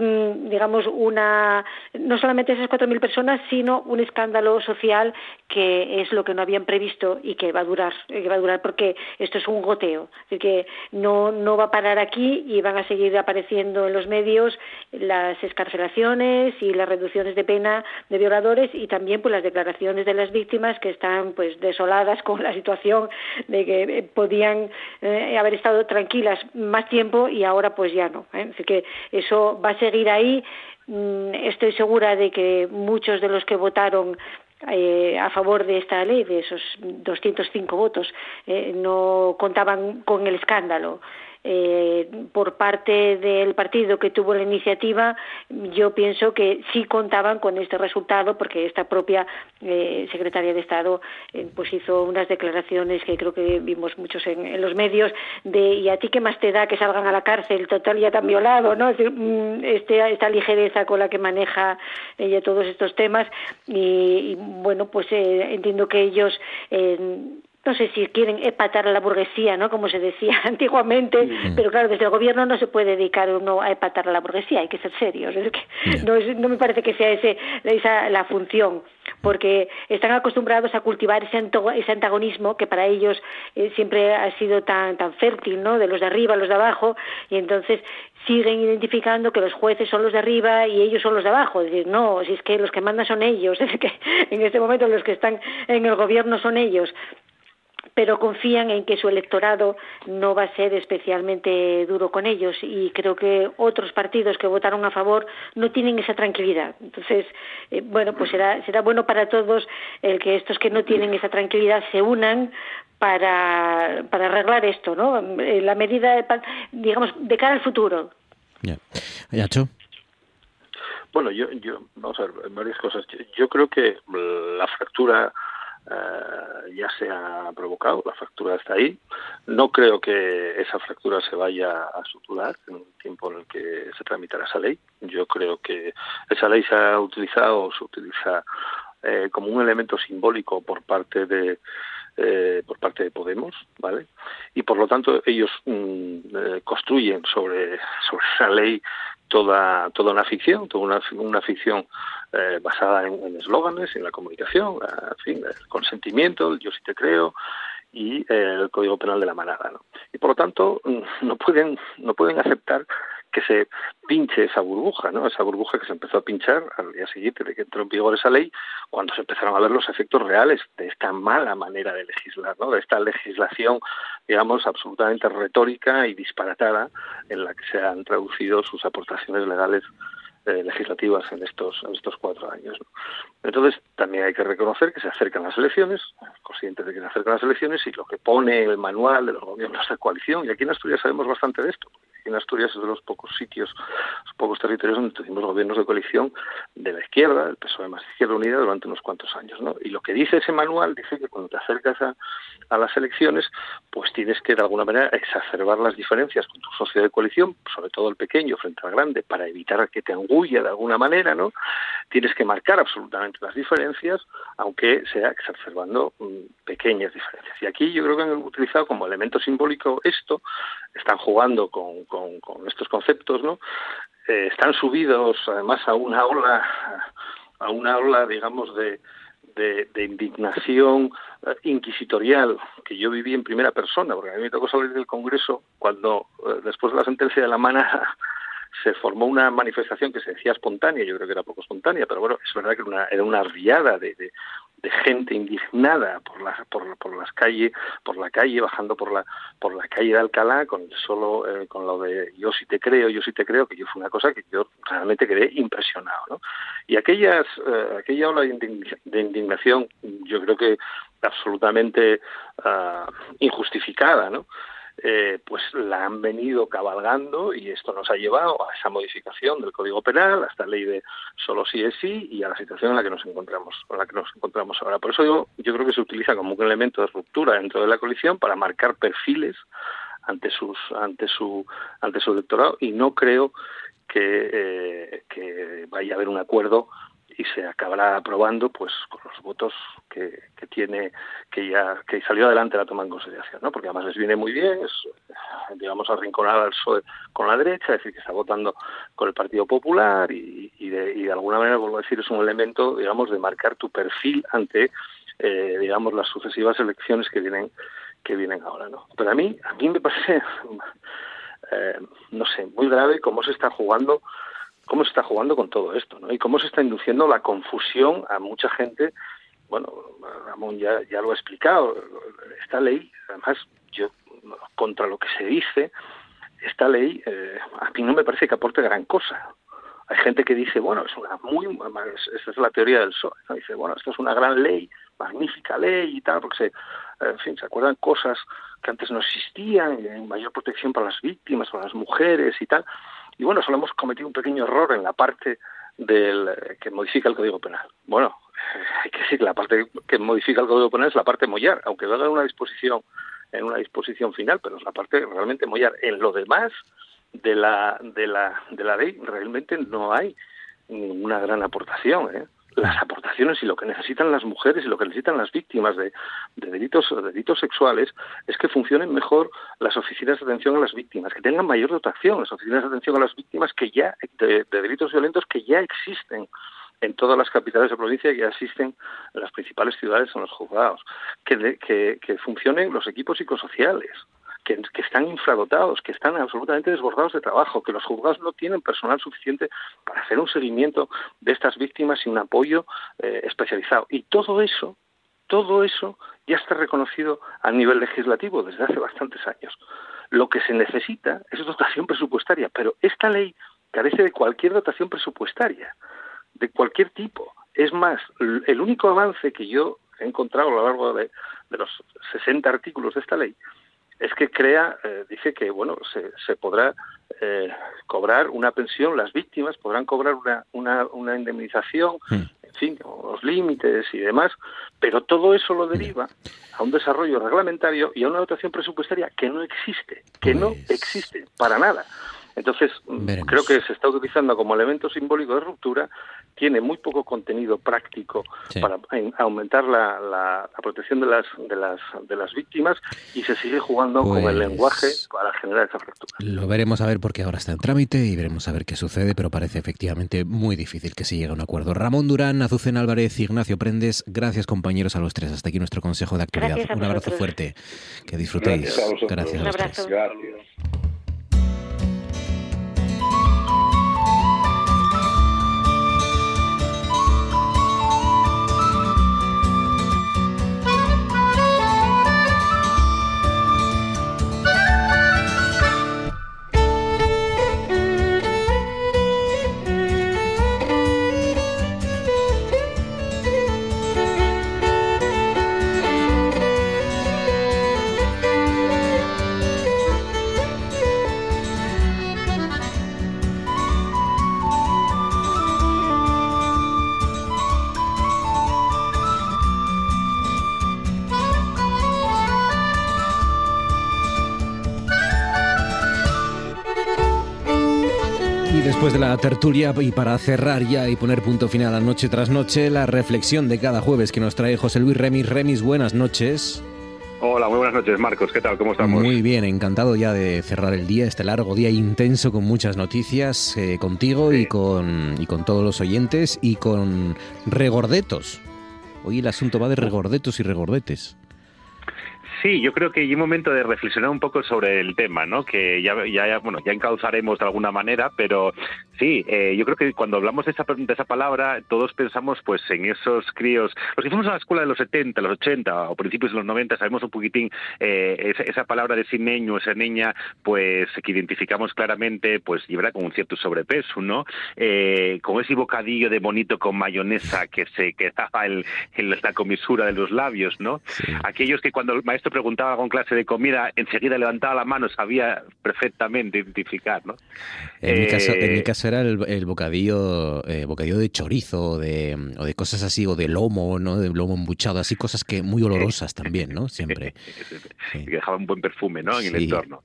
digamos una no solamente esas cuatro mil personas sino un escándalo social que es lo que no habían previsto y que va a durar, que va a durar porque esto es un goteo, es que no, no va a parar aquí y van a seguir apareciendo en los medios las escarcelaciones y las reducciones de pena de violadores y también pues las declaraciones de las víctimas que están pues desoladas con la situación de que podían eh, haber estado tranquilas más tiempo y ahora pues ya no. ¿eh? Así que eso va a seguir ahí. Mm, estoy segura de que muchos de los que votaron eh, a favor de esta ley, de esos 205 votos, eh, no contaban con el escándalo eh, por parte del partido que tuvo la iniciativa, yo pienso que sí contaban con este resultado porque esta propia eh, secretaria de Estado eh, pues hizo unas declaraciones que creo que vimos muchos en, los medios de y a ti qué más te da que salgan a la cárcel, total ya tan violado, ¿no? Mm, este, esta ligereza con la que maneja ella todos estos temas y, bueno, pues entiendo que ellos no sé si quieren epatar a la burguesía, ¿no? Como se decía antiguamente, pero claro, desde el gobierno no se puede dedicar uno a epatar a la burguesía, hay que ser serios. no, me parece que sea ese, esa la función, porque están acostumbrados a cultivar ese, ese antagonismo que para ellos eh, siempre ha sido tan, tan fértil, ¿no? De los de arriba, los de abajo, y entonces siguen identificando que los jueces son los de arriba y ellos son los de abajo. Es decir, no, si es que los que mandan son ellos, es que en este momento los que están en el gobierno son ellos pero confían en que su electorado no va a ser especialmente duro con ellos y creo que otros partidos que votaron a favor no tienen esa tranquilidad. Entonces, eh, bueno, pues será, será bueno para todos el que estos que no tienen esa tranquilidad se unan para, para arreglar esto, ¿no? Eh, la medida, digamos, de cara al futuro. Ya. Bueno, yo, yo, vamos a ver, varias cosas. yo creo que la fractura eh, ya se ha provocado, la fractura está ahí. No creo que esa fractura se vaya a suturar en un tiempo en el que se tramitará esa ley. Yo creo que esa ley se ha utilizado o se utiliza eh, como un elemento simbólico por parte de eh, por parte de Podemos, ¿vale? Y por lo tanto ellos mm, construyen sobre sobre esa ley toda toda una ficción, toda una, una ficción eh, basada en eslóganes, en, la comunicación, en fin, el consentimiento, el yo sí te creo y el código penal de la manada, ¿no? Y por lo tanto no pueden no pueden aceptar que se pinche esa burbuja, ¿no? Esa burbuja que se empezó a pinchar al día siguiente de que entró en vigor esa ley, cuando se empezaron a ver los efectos reales de esta mala manera de legislar, ¿no? De esta legislación, digamos, absolutamente retórica y disparatada en la que se han traducido sus aportaciones legales eh, legislativas en estos en estos cuatro años. Entonces también hay que reconocer que se acercan las elecciones, conscientes de que se acercan las elecciones y lo que pone el manual de los gobiernos de coalición y aquí en Asturias sabemos bastante de esto. En Asturias es de los pocos sitios, los pocos territorios donde tuvimos gobiernos de coalición de la izquierda, el PSOE más Izquierda Unida durante unos cuantos años, ¿no? Y lo que dice ese manual dice que cuando te acercas a, las elecciones, pues tienes que de alguna manera exacerbar las diferencias con tu socio de coalición, sobre todo el pequeño frente al grande, para evitar que te angusties de alguna manera, ¿no? Tienes que marcar absolutamente las diferencias, aunque sea exacerbando mm, pequeñas diferencias. Y aquí yo creo que han utilizado como elemento simbólico esto, están jugando con, estos conceptos, ¿no? Eh, están subidos además a una ola, a una ola, digamos, de, de, indignación eh, inquisitorial que yo viví en primera persona, porque a mí me tocó salir del Congreso cuando, eh, después de la sentencia de la Mana, se formó una manifestación que se decía espontánea, yo creo que era poco espontánea, pero bueno, es verdad que era una, era una riada de, gente indignada por las por, por las calles, por la calle, bajando por la por la calle de Alcalá con solo eh, con lo de yo sí te creo, yo sí te creo, que yo fue una cosa que yo realmente quedé impresionado, ¿no? Y aquellas eh, aquella ola de indignación, yo creo que absolutamente uh, injustificada, ¿no? Eh, pues la han venido cabalgando y esto nos ha llevado a esa modificación del Código Penal, a esta ley de solo sí es sí y a la situación en la que nos encontramos, en la que nos encontramos ahora. Por eso yo, yo creo que se utiliza como un elemento de ruptura dentro de la coalición para marcar perfiles ante sus ante su ante su electorado y no creo que, eh, que vaya a haber un acuerdo y se acabará aprobando pues con los votos que, que tiene que ya que salió adelante la toma en consideración no porque además les viene muy bien es digamos arrinconar al PSOE con la derecha decir que está votando con el Partido Popular y, y, de, y de alguna manera vuelvo a decir es un elemento digamos de marcar tu perfil ante eh, digamos, las sucesivas elecciones que vienen que vienen ahora, ¿no? Pero a mí, a mí me parece, eh, no sé, muy grave cómo se está jugando, cómo se está jugando con todo esto, ¿no? Y cómo se está induciendo la confusión a mucha gente. Bueno, Ramón ya, ya lo ha explicado. Esta ley, además, yo contra lo que se dice, esta ley eh, a mí no me parece que aporte gran cosa. Hay gente que dice, bueno, es una muy, esa es la teoría del PSOE, dice, bueno, esto es una gran ley, magnífica ley y tal, porque se, en fin, se acuerdan cosas que antes no existían, mayor protección para las víctimas, para las mujeres y tal. Y bueno, solo hemos cometido un pequeño error en la parte del que modifica el Código Penal. Bueno, hay que decir que la parte que modifica el Código Penal es la parte mollar, aunque va a dar una disposición en una disposición final, pero es la parte realmente mollar. En lo demás de la de la de la ley realmente no hay ninguna gran aportación, ¿eh? Las aportaciones y lo que necesitan las mujeres y lo que necesitan las víctimas de, delitos, delitos sexuales es que funcionen mejor las oficinas de atención a las víctimas, que tengan mayor dotación las oficinas de atención a las víctimas que ya de, delitos violentos que ya existen en todas las capitales de provincia que ya existen en las principales ciudades en los juzgados, que, que, que funcionen los equipos psicosociales, que, están infradotados, que están absolutamente desbordados de trabajo, que los juzgados no tienen personal suficiente para hacer un seguimiento de estas víctimas y un apoyo eh, especializado. Y todo eso, todo eso ya está reconocido a nivel legislativo desde hace bastantes años. Lo que se necesita es dotación presupuestaria, pero esta ley carece de cualquier dotación presupuestaria, de cualquier tipo. Es más, el único avance que yo he encontrado a lo largo de, de los 60 artículos de esta ley es que crea, eh, dice que bueno, se, se podrá eh, cobrar una pensión, las víctimas podrán cobrar una, una, una indemnización, hmm. en fin, los límites y demás, pero todo eso lo deriva a un desarrollo reglamentario y a una dotación presupuestaria que no existe, que no pues existe para nada. Entonces, creo que se está utilizando como elemento simbólico de ruptura, tiene muy poco contenido práctico para aumentar la, la, protección de las, de, las, de las víctimas y se sigue jugando con el pues lenguaje para generar esa fractura. Lo veremos a ver porque ahora está en trámite y veremos a ver qué sucede, pero parece efectivamente muy difícil que se llegue a un acuerdo. Ramón Durán, Azucena Álvarez, Ignacio Prendes, gracias compañeros a los tres. Hasta aquí nuestro consejo de actualidad. Un abrazo fuerte. Que disfrutéis. Gracias a, Gracias. Después de la tertulia y para cerrar ya y poner punto final a noche tras noche, la reflexión de cada jueves que nos trae José Luis Remis. Remis, buenas noches. Hola, muy buenas noches, Marcos. ¿Qué tal? ¿Cómo estamos? Muy bien, encantado ya de cerrar el día, este largo día intenso con muchas noticias eh, contigo y, con, y con todos los oyentes y con regordetos. Hoy el asunto va de regordetos y regordetes. Sí, yo creo que hay un momento de reflexionar un poco sobre el tema, ¿no? Que ya, ya, bueno, ya encauzaremos de alguna manera, pero sí, eh, yo creo que cuando hablamos de esa, de esa palabra, todos pensamos pues en esos críos, los que fuimos a la escuela de los 70, los 80 o principios de los 90, sabemos un poquitín eh, esa, palabra de ese niño, esa niña, pues que identificamos claramente, pues llevará con un cierto sobrepeso, ¿no? Eh, con ese bocadillo de bonito con mayonesa que se quedaba en, en la comisura de los labios, ¿no? Aquellos que cuando el maestro preguntaba con clase de comida, enseguida levantaba la mano, sabía perfectamente identificar, ¿no? En, mi, caso, en mi eh, caso era el, bocadillo eh, bocadillo de chorizo o de, o de cosas así, o de lomo, ¿no? De lomo embuchado, así cosas que muy olorosas también, ¿no? Siempre. Que dejaban un buen perfume, ¿no? En el entorno.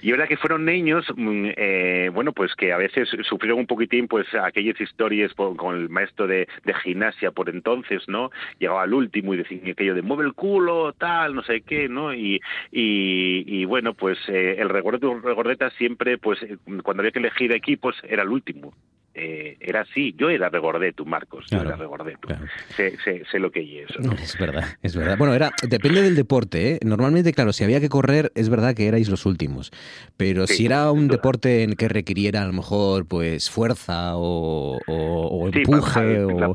Y ahora que fueron niños, mm, eh, bueno, pues que a veces sufrieron un poquitín, pues aquellas historias con el maestro de, de gimnasia por entonces, ¿no? Llegaba al último y decía aquello de mueve el culo, tal, no sé ¿no? Y, y, bueno, pues eh, el regordeta, siempre, pues cuando había que elegir equipos, era el último eh, era así. Yo era regordeto, Marcos, yo era regordeto. Sé, sé, lo que es eso. Es verdad, es verdad. Bueno, era depende del deporte. ¿eh? Normalmente, claro, si había que correr, es verdad que erais los últimos. Pero si era un deporte en que requiriera a lo mejor pues fuerza o, empuje o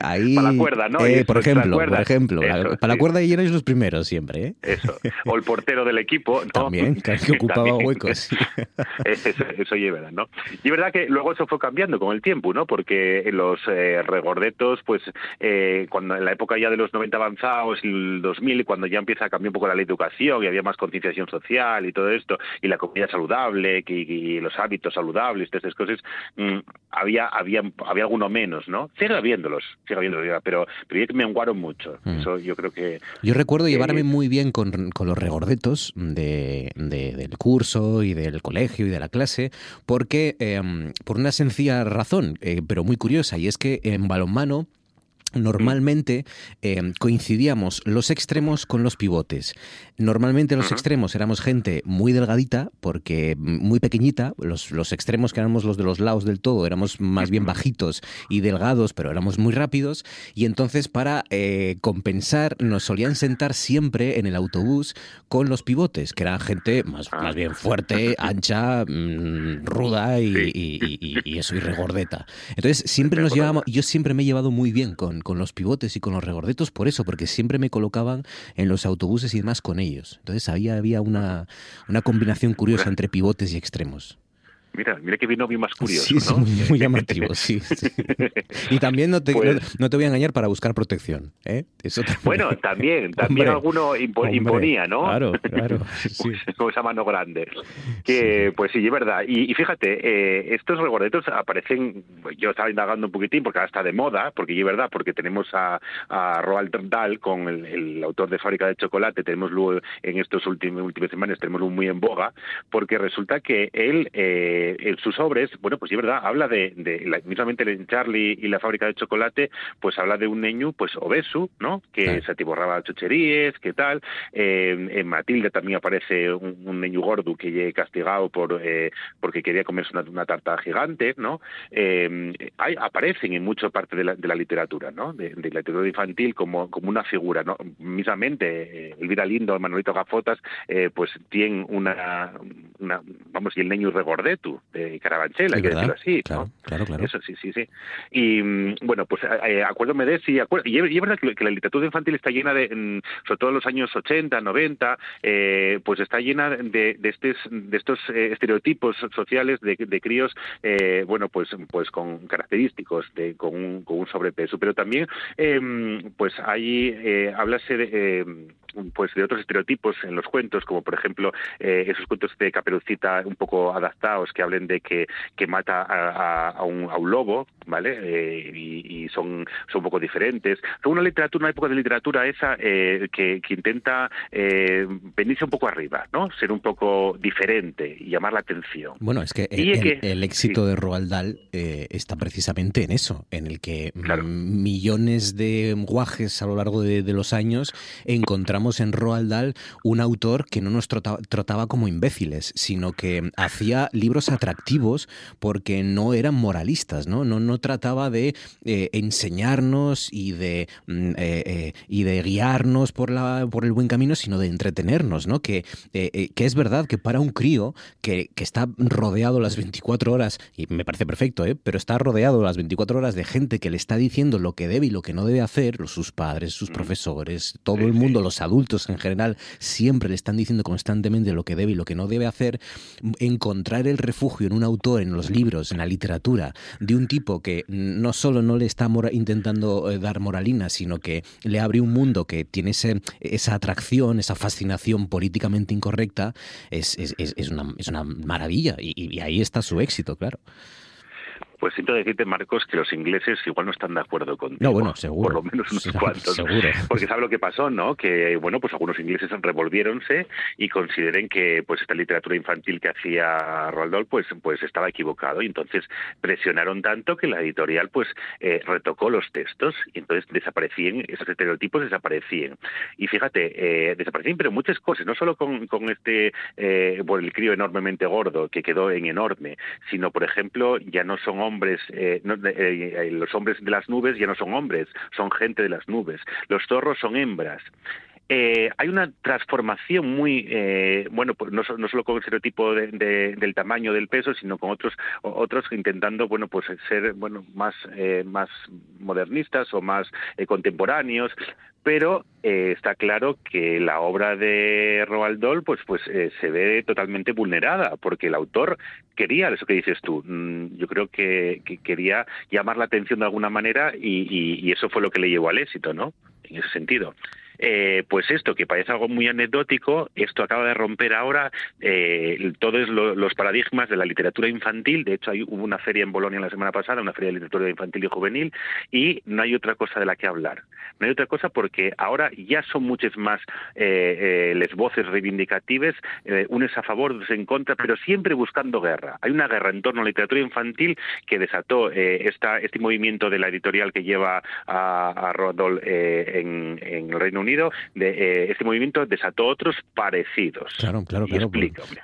ahí para la cuerda, ¿no? Eh, por, ejemplo, por ejemplo, para la cuerda y erais los primeros siempre, ¿eh? Eso. O el portero del equipo, También, que, ocupaba huecos. eso, eso es verdad, ¿no? Y es verdad que luego eso fue cambiando con el tiempo, ¿no? Porque en los eh, regordetos, pues eh, cuando en la época ya de los 90 avanzados, el 2000, cuando ya empieza a cambiar un poco la ley de educación y había más concienciación social y todo esto, y la comida saludable y, los hábitos saludables, todas esas cosas, mm, había, había, había alguno menos, ¿no? Sigue habiéndolos, sigue habiéndolos, pero, pero me menguaron mucho. Mm. Eso yo creo que... Yo recuerdo llevarme muy bien con, con los regordetos de, del curso y del colegio y de la clase, porque em, por una sencilla razón, eh, pero muy curiosa, y es que en balonmano normalmente eh, coincidíamos los extremos con los pivotes. Normalmente los extremos éramos gente muy delgadita, porque muy pequeñita, los, los, extremos que éramos los de los lados del todo, éramos más bien bajitos y delgados, pero éramos muy rápidos, y entonces para eh, compensar nos solían sentar siempre en el autobús con los pivotes, que eran gente más, ah. más bien fuerte, ancha, mm, ruda y, y, eso, y regordeta. Entonces siempre nos llevábamos, yo siempre me he llevado muy bien con, con los pivotes y con los regordetos por eso, porque siempre me colocaban en los autobuses y demás con ellos. Entonces había, había una, una combinación curiosa entre pivotes y extremos. Mira, mira que vino bien más curioso, sí, muy, llamativo, sí, Y también no te, pues no, te voy a engañar para buscar protección, ¿eh? Eso Bueno, también, también alguno imponía, ¿no? Claro, claro. Con esa mano grande. Que, pues sí, es verdad. Y, fíjate, eh, estos regordetos aparecen, yo estaba indagando un poquitín porque ahora está de moda, porque es verdad, porque tenemos a, a Roald Dahl con el, autor de Fábrica de Chocolate, tenemos luego en estos últimos últimas semanas tenemos muy en boga, porque resulta que él eh, en sus obras, bueno, pues sí, verdad, habla de, de la, mismamente en Charlie y la fábrica de chocolate, pues habla de un niño, pues obeso, ¿no? Que se atiborraba chucherías, que tal. Eh, en Matilde también aparece un, niño gordo que llegue castigado por eh, porque quería comerse una, tarta gigante, ¿no? Eh, hay, aparecen en mucha parte de la, de la literatura, ¿no? De, la literatura infantil como, como una figura, ¿no? Misamente, eh, Elvira Lindo, Manuelito Gafotas, pues tienen una, una, vamos, y el niño de Carabanchel, hay que decirlo así. Claro, claro, claro. Eso, sí, sí, sí. Y mm, bueno, pues eh, eh, acuérdome de sí, y es verdad que, la literatura infantil está llena de, mm, sobre todo en los años 80, 90, eh, pues está llena de, de, estos, de estos estereotipos sociales de, de críos, bueno, pues, pues con característicos, de, con, un, con un sobrepeso, pero también, pues ahí hablase de pues de otros estereotipos en los cuentos, como por ejemplo esos cuentos de Caperucita un poco adaptados que hablen de que, que mata a, un, a un lobo, ¿vale? Eh, y, son, son un poco diferentes. Son una literatura, una época de literatura esa eh, que, que, intenta eh, venirse un poco arriba, ¿no? Ser un poco diferente y llamar la atención. Bueno, es que, el, éxito de Roald Dahl está precisamente en eso, en el que millones de guajes a lo largo de, los años encontramos en Roald Dahl un autor que no nos trataba como imbéciles, sino que hacía libros atractivos porque no eran moralistas, ¿no? No, no trataba de eh, enseñarnos y de, mm, eh, eh, y de guiarnos por, la, por el buen camino, sino de entretenernos, ¿no? Que, que es verdad que para un crío que, que, está rodeado las 24 horas, y me parece perfecto, ¿eh? pero está rodeado las 24 horas de gente que le está diciendo lo que debe y lo que no debe hacer, sus padres, sus mm. profesores, todo el mundo, los adultos en general, siempre le están diciendo constantemente lo que debe y lo que no debe hacer, encontrar el refugio en un autor, en los libros, en la literatura, de un tipo que no solo no le está intentando eh, dar moralina, sino que le abre un mundo que tiene esa atracción, esa fascinación políticamente incorrecta, es, es, es, una, es una maravilla. y ahí está su éxito, claro. Pues siento decirte, Marcos, que los ingleses igual no están de acuerdo contigo. No, bueno, seguro. Por lo menos unos cuantos. Seguro. Porque sabe lo que pasó, ¿no? Que, bueno, pues algunos ingleses revolviéronse y consideren que pues esta literatura infantil que hacía Roald Dahl pues, pues estaba equivocado y entonces presionaron tanto que la editorial pues eh, retocó los textos y entonces desaparecían, esos estereotipos desaparecían. Y fíjate, eh, desaparecían, pero muchas cosas, no solo con, con este, eh, por el crío enormemente gordo que quedó en enorme, sino, por ejemplo, ya no son hombres hombres, eh, los hombres de las nubes ya no son hombres, son gente de las nubes. Los zorros son hembras. Eh, hay una transformación muy, eh, bueno, pues no, no, solo con el estereotipo del tamaño, del peso, sino con otros, otros intentando, bueno, pues ser, bueno, más, eh, más modernistas o más contemporáneos, pero está claro que la obra de Roald Dahl pues pues se ve totalmente vulnerada porque el autor quería eso que dices tú. Mm, yo creo que, quería llamar la atención de alguna manera y, eso fue lo que le llevó al éxito no en ese sentido eh, pues esto, que parece algo muy anecdótico, esto acaba de romper ahora eh, todos los paradigmas de la literatura infantil. De hecho, hay, hubo una feria en Bolonia la semana pasada, una feria de literatura infantil y juvenil, y no hay otra cosa de la que hablar. No hay otra cosa porque ahora ya son muchas más eh, eh las voces reivindicativas, unes a favor, otros en contra, pero siempre buscando guerra. Hay una guerra en torno a la literatura infantil que desató esta, este movimiento de la editorial que lleva a, a Rodol en, en el Reino Unido, de, eh, este movimiento desató otros parecidos. Claro, claro, claro.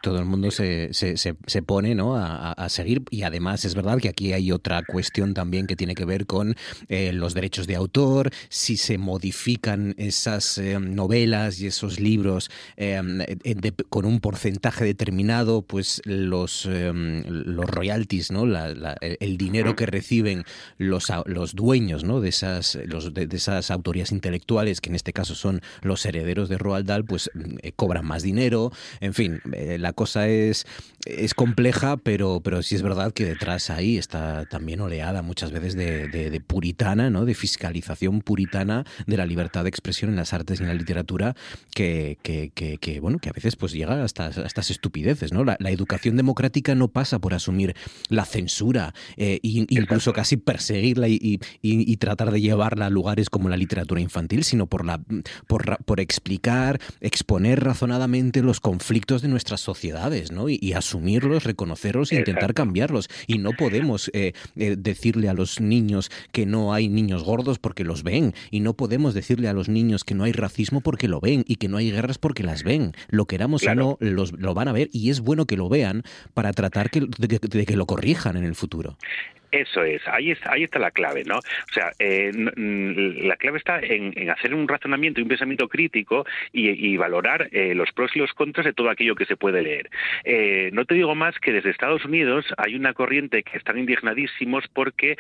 todo el mundo se, se, se, pone ¿no? A, seguir y además es verdad que aquí hay otra cuestión también que tiene que ver con eh, los derechos de autor, si se modifican esas eh, novelas y esos libros con un porcentaje determinado, pues los, los royalties, ¿no? el, dinero que reciben los, los dueños ¿no? de, esas, los, de esas autorías intelectuales, que en este caso son los herederos de Roald Dahl, pues mm, eh, cobran más dinero. En fin, eh, la cosa es, es compleja, pero, pero sí es verdad que detrás ahí está también oleada muchas veces de, puritana, ¿no? de fiscalización puritana de la libertad de expresión en las artes y en la literatura, que, que, bueno, que a veces pues llega hasta estas estupideces. ¿no? La, educación democrática no pasa por asumir la censura, e incluso casi perseguirla y, y tratar de llevarla a lugares como la literatura infantil, sino por la por, explicar, exponer razonadamente los conflictos de nuestras sociedades, ¿no? Y, asumirlos, reconocerlos e intentar cambiarlos. Y no podemos eh, eh, decirle a los niños que no hay niños gordos porque los ven. Y no podemos decirle a los niños que no hay racismo porque lo ven y que no hay guerras porque las ven. Lo queramos o no, los, lo van a ver y es bueno que lo vean para tratar de que lo corrijan en el futuro. Eso es, ahí está, ahí está la clave, ¿no? O sea, eh, la clave está en, hacer un razonamiento y un pensamiento crítico y, valorar eh, los pros y los contras de todo aquello que se puede leer. Eh, no te digo más que desde Estados Unidos hay una corriente que están indignadísimos porque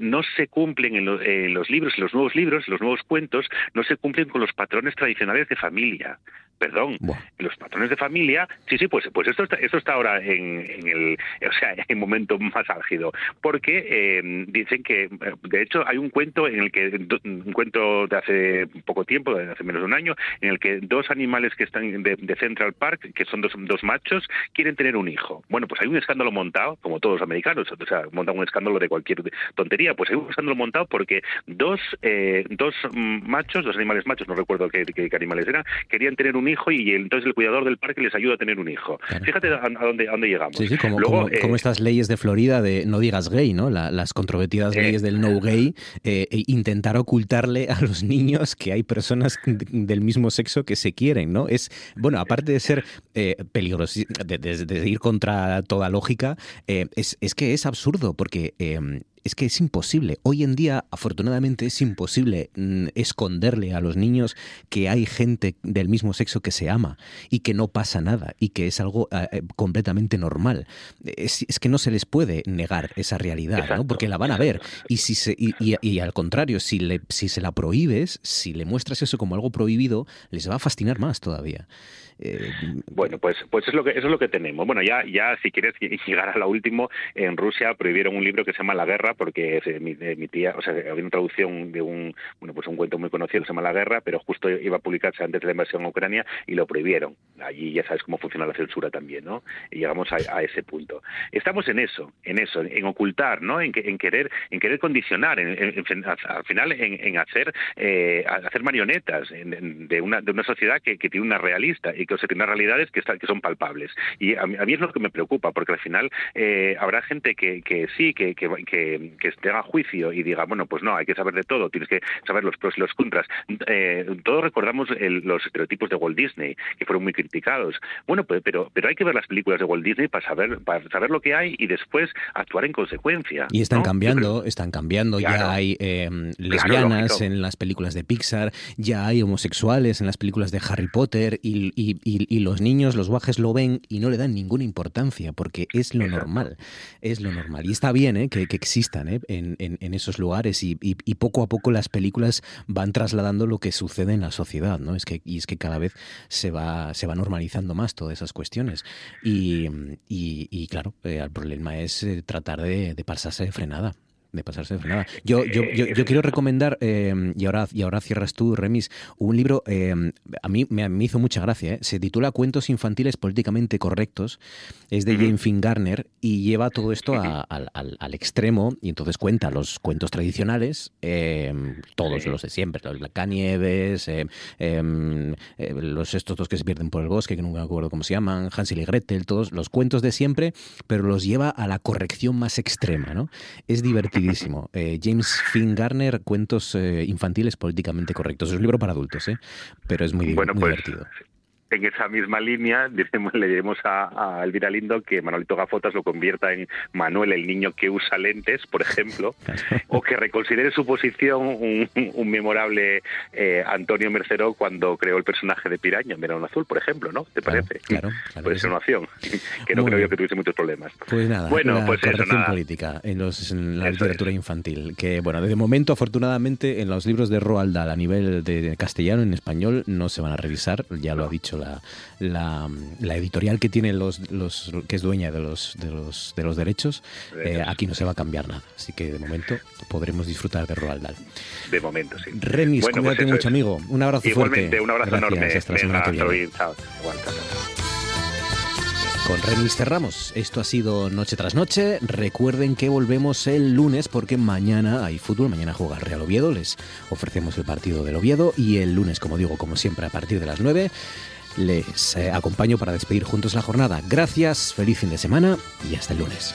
no se cumplen en, en los libros, los nuevos libros, los nuevos cuentos, no se cumplen con los patrones tradicionales de familia perdón, los patrones de familia, sí, sí, pues, pues esto, está, esto está ahora en, el, o sea, en momento más álgido, porque eh, dicen que, de hecho, hay un cuento en el que, un cuento de hace poco tiempo, de hace menos de un año, en el que dos animales que están de, Central Park, que son dos, dos machos, quieren tener un hijo. Bueno, pues hay un escándalo montado, como todos los americanos, o sea, montan un escándalo de cualquier tontería, pues hay un escándalo montado porque dos, eh, dos machos, dos animales machos, no recuerdo qué, qué animales eran, querían tener un hijo y entonces el cuidador del parque les ayuda a tener un hijo. Fíjate a, dónde, dónde llegamos. Sí, sí, como, como, estas leyes de Florida de no digas gay, ¿no? las controvertidas leyes del no gay, eh, e intentar ocultarle a los niños que hay personas del mismo sexo que se quieren, ¿no? Es, bueno, aparte de ser eh, peligroso, de, ir contra toda lógica, eh, es, es, que es absurdo, porque es que es imposible. Hoy en día, afortunadamente, es imposible mm, esconderle a los niños que hay gente del mismo sexo que se ama y que no pasa nada y que es algo eh, eh, completamente normal. Es, que no se les puede negar esa realidad, ¿no? porque la van a ver. Y, si se, y, al contrario, si, le, si se la prohíbes, si le muestras eso como algo prohibido, les va a fascinar más todavía. Eh, bueno, pues pues es lo que eso es lo que tenemos. Bueno, ya ya si quieres llegar a lo último, en Rusia prohibieron un libro que se llama La Guerra porque mi, tía, o sea, había una traducción de un bueno pues un cuento muy conocido que se llama La Guerra, pero justo iba a publicarse antes de la invasión a Ucrania y lo prohibieron. Allí ya sabes cómo funciona la censura también, ¿no? Y llegamos a, ese punto. Estamos en eso, en eso, en ocultar, ¿no? En, en querer en querer condicionar, en, al final en, hacer eh, hacer marionetas de una de una sociedad que, que tiene una realista y que tiene realidades que, que son palpables. Y a mí, es lo que me preocupa, porque al final eh, habrá gente que, que sí, que, que, que, que tenga juicio y diga, bueno, pues no, hay que saber de todo, tienes que saber los pros y los contras. Eh, todos recordamos los estereotipos de Walt Disney, que fueron muy criticados. Bueno, pues, pero, pero hay que ver las películas de Walt Disney para saber, para saber lo que hay y después actuar en consecuencia. Y están cambiando, están cambiando. Ya hay em, lesbianas en las películas de Pixar, ya hay homosexuales en las películas de Harry Potter y, y, los niños, los guajes lo ven y no le dan ninguna importancia porque es lo normal, es lo normal. Y está bien ¿eh? que, existan ¿eh? en, en, esos lugares y, y, poco a poco las películas van trasladando lo que sucede en la sociedad, ¿no? Es que, y es que cada vez se va, se va normalizando más todas esas cuestiones. Y, y, claro, eh, el problema es eh, tratar de, de pasarse de frenada de pasarse de frenada. Yo, yo, yo, quiero recomendar, eh, y, ahora, y ahora cierras tú, Remis, un libro, eh, a mí me, hizo mucha gracia, eh. se titula Cuentos infantiles políticamente correctos, es de Jane Fingarner y lleva todo esto al, extremo y entonces cuenta los cuentos tradicionales, todos los de siempre, los Canieves, em, los estos dos que se pierden por el bosque, que nunca me acuerdo cómo se llaman, Hansel y Gretel, todos los cuentos de siempre, pero los lleva a la corrección más extrema, ¿no? Es divertido eh, James Finn Garner, Cuentos eh, infantiles políticamente correctos. Es un libro para adultos, ¿eh? pero es muy, bueno, muy pues, divertido en esa misma línea diremos, le diremos a, Elvira Lindo que Manolito Gafotas lo convierta en Manuel el niño que usa lentes, por ejemplo, o que reconsidere su posición un, memorable eh, Antonio Mercero cuando creó el personaje de Piraña en Verano Azul, por ejemplo, ¿no? ¿Te parece? Claro, Puede ser una opción, que no creo yo que tuviese muchos problemas. Pues nada, bueno, la pues corrección política en, los, en la literatura infantil, que bueno, desde momento afortunadamente en los libros de Roald Dahl a nivel de castellano en español no se van a revisar, ya lo ha dicho la, la, editorial que tiene los, los que es dueña de los de los, de los derechos, eh, aquí no se va a cambiar nada. Así que de momento podremos disfrutar de Roald Dahl. De momento, sí. Remis, bueno, cuídate pues mucho, amigo. Un abrazo Igualmente, un abrazo enorme. Hasta la semana que viene. Con Remis cerramos. Esto ha sido Noche tras Noche. Recuerden que volvemos el lunes porque mañana hay fútbol. Mañana juega Real Oviedo. Les ofrecemos el partido del Oviedo. Y el lunes, como digo, como siempre, a partir de las 9 les eh, acompaño para despedir juntos la jornada. Gracias, feliz fin de semana y hasta el lunes.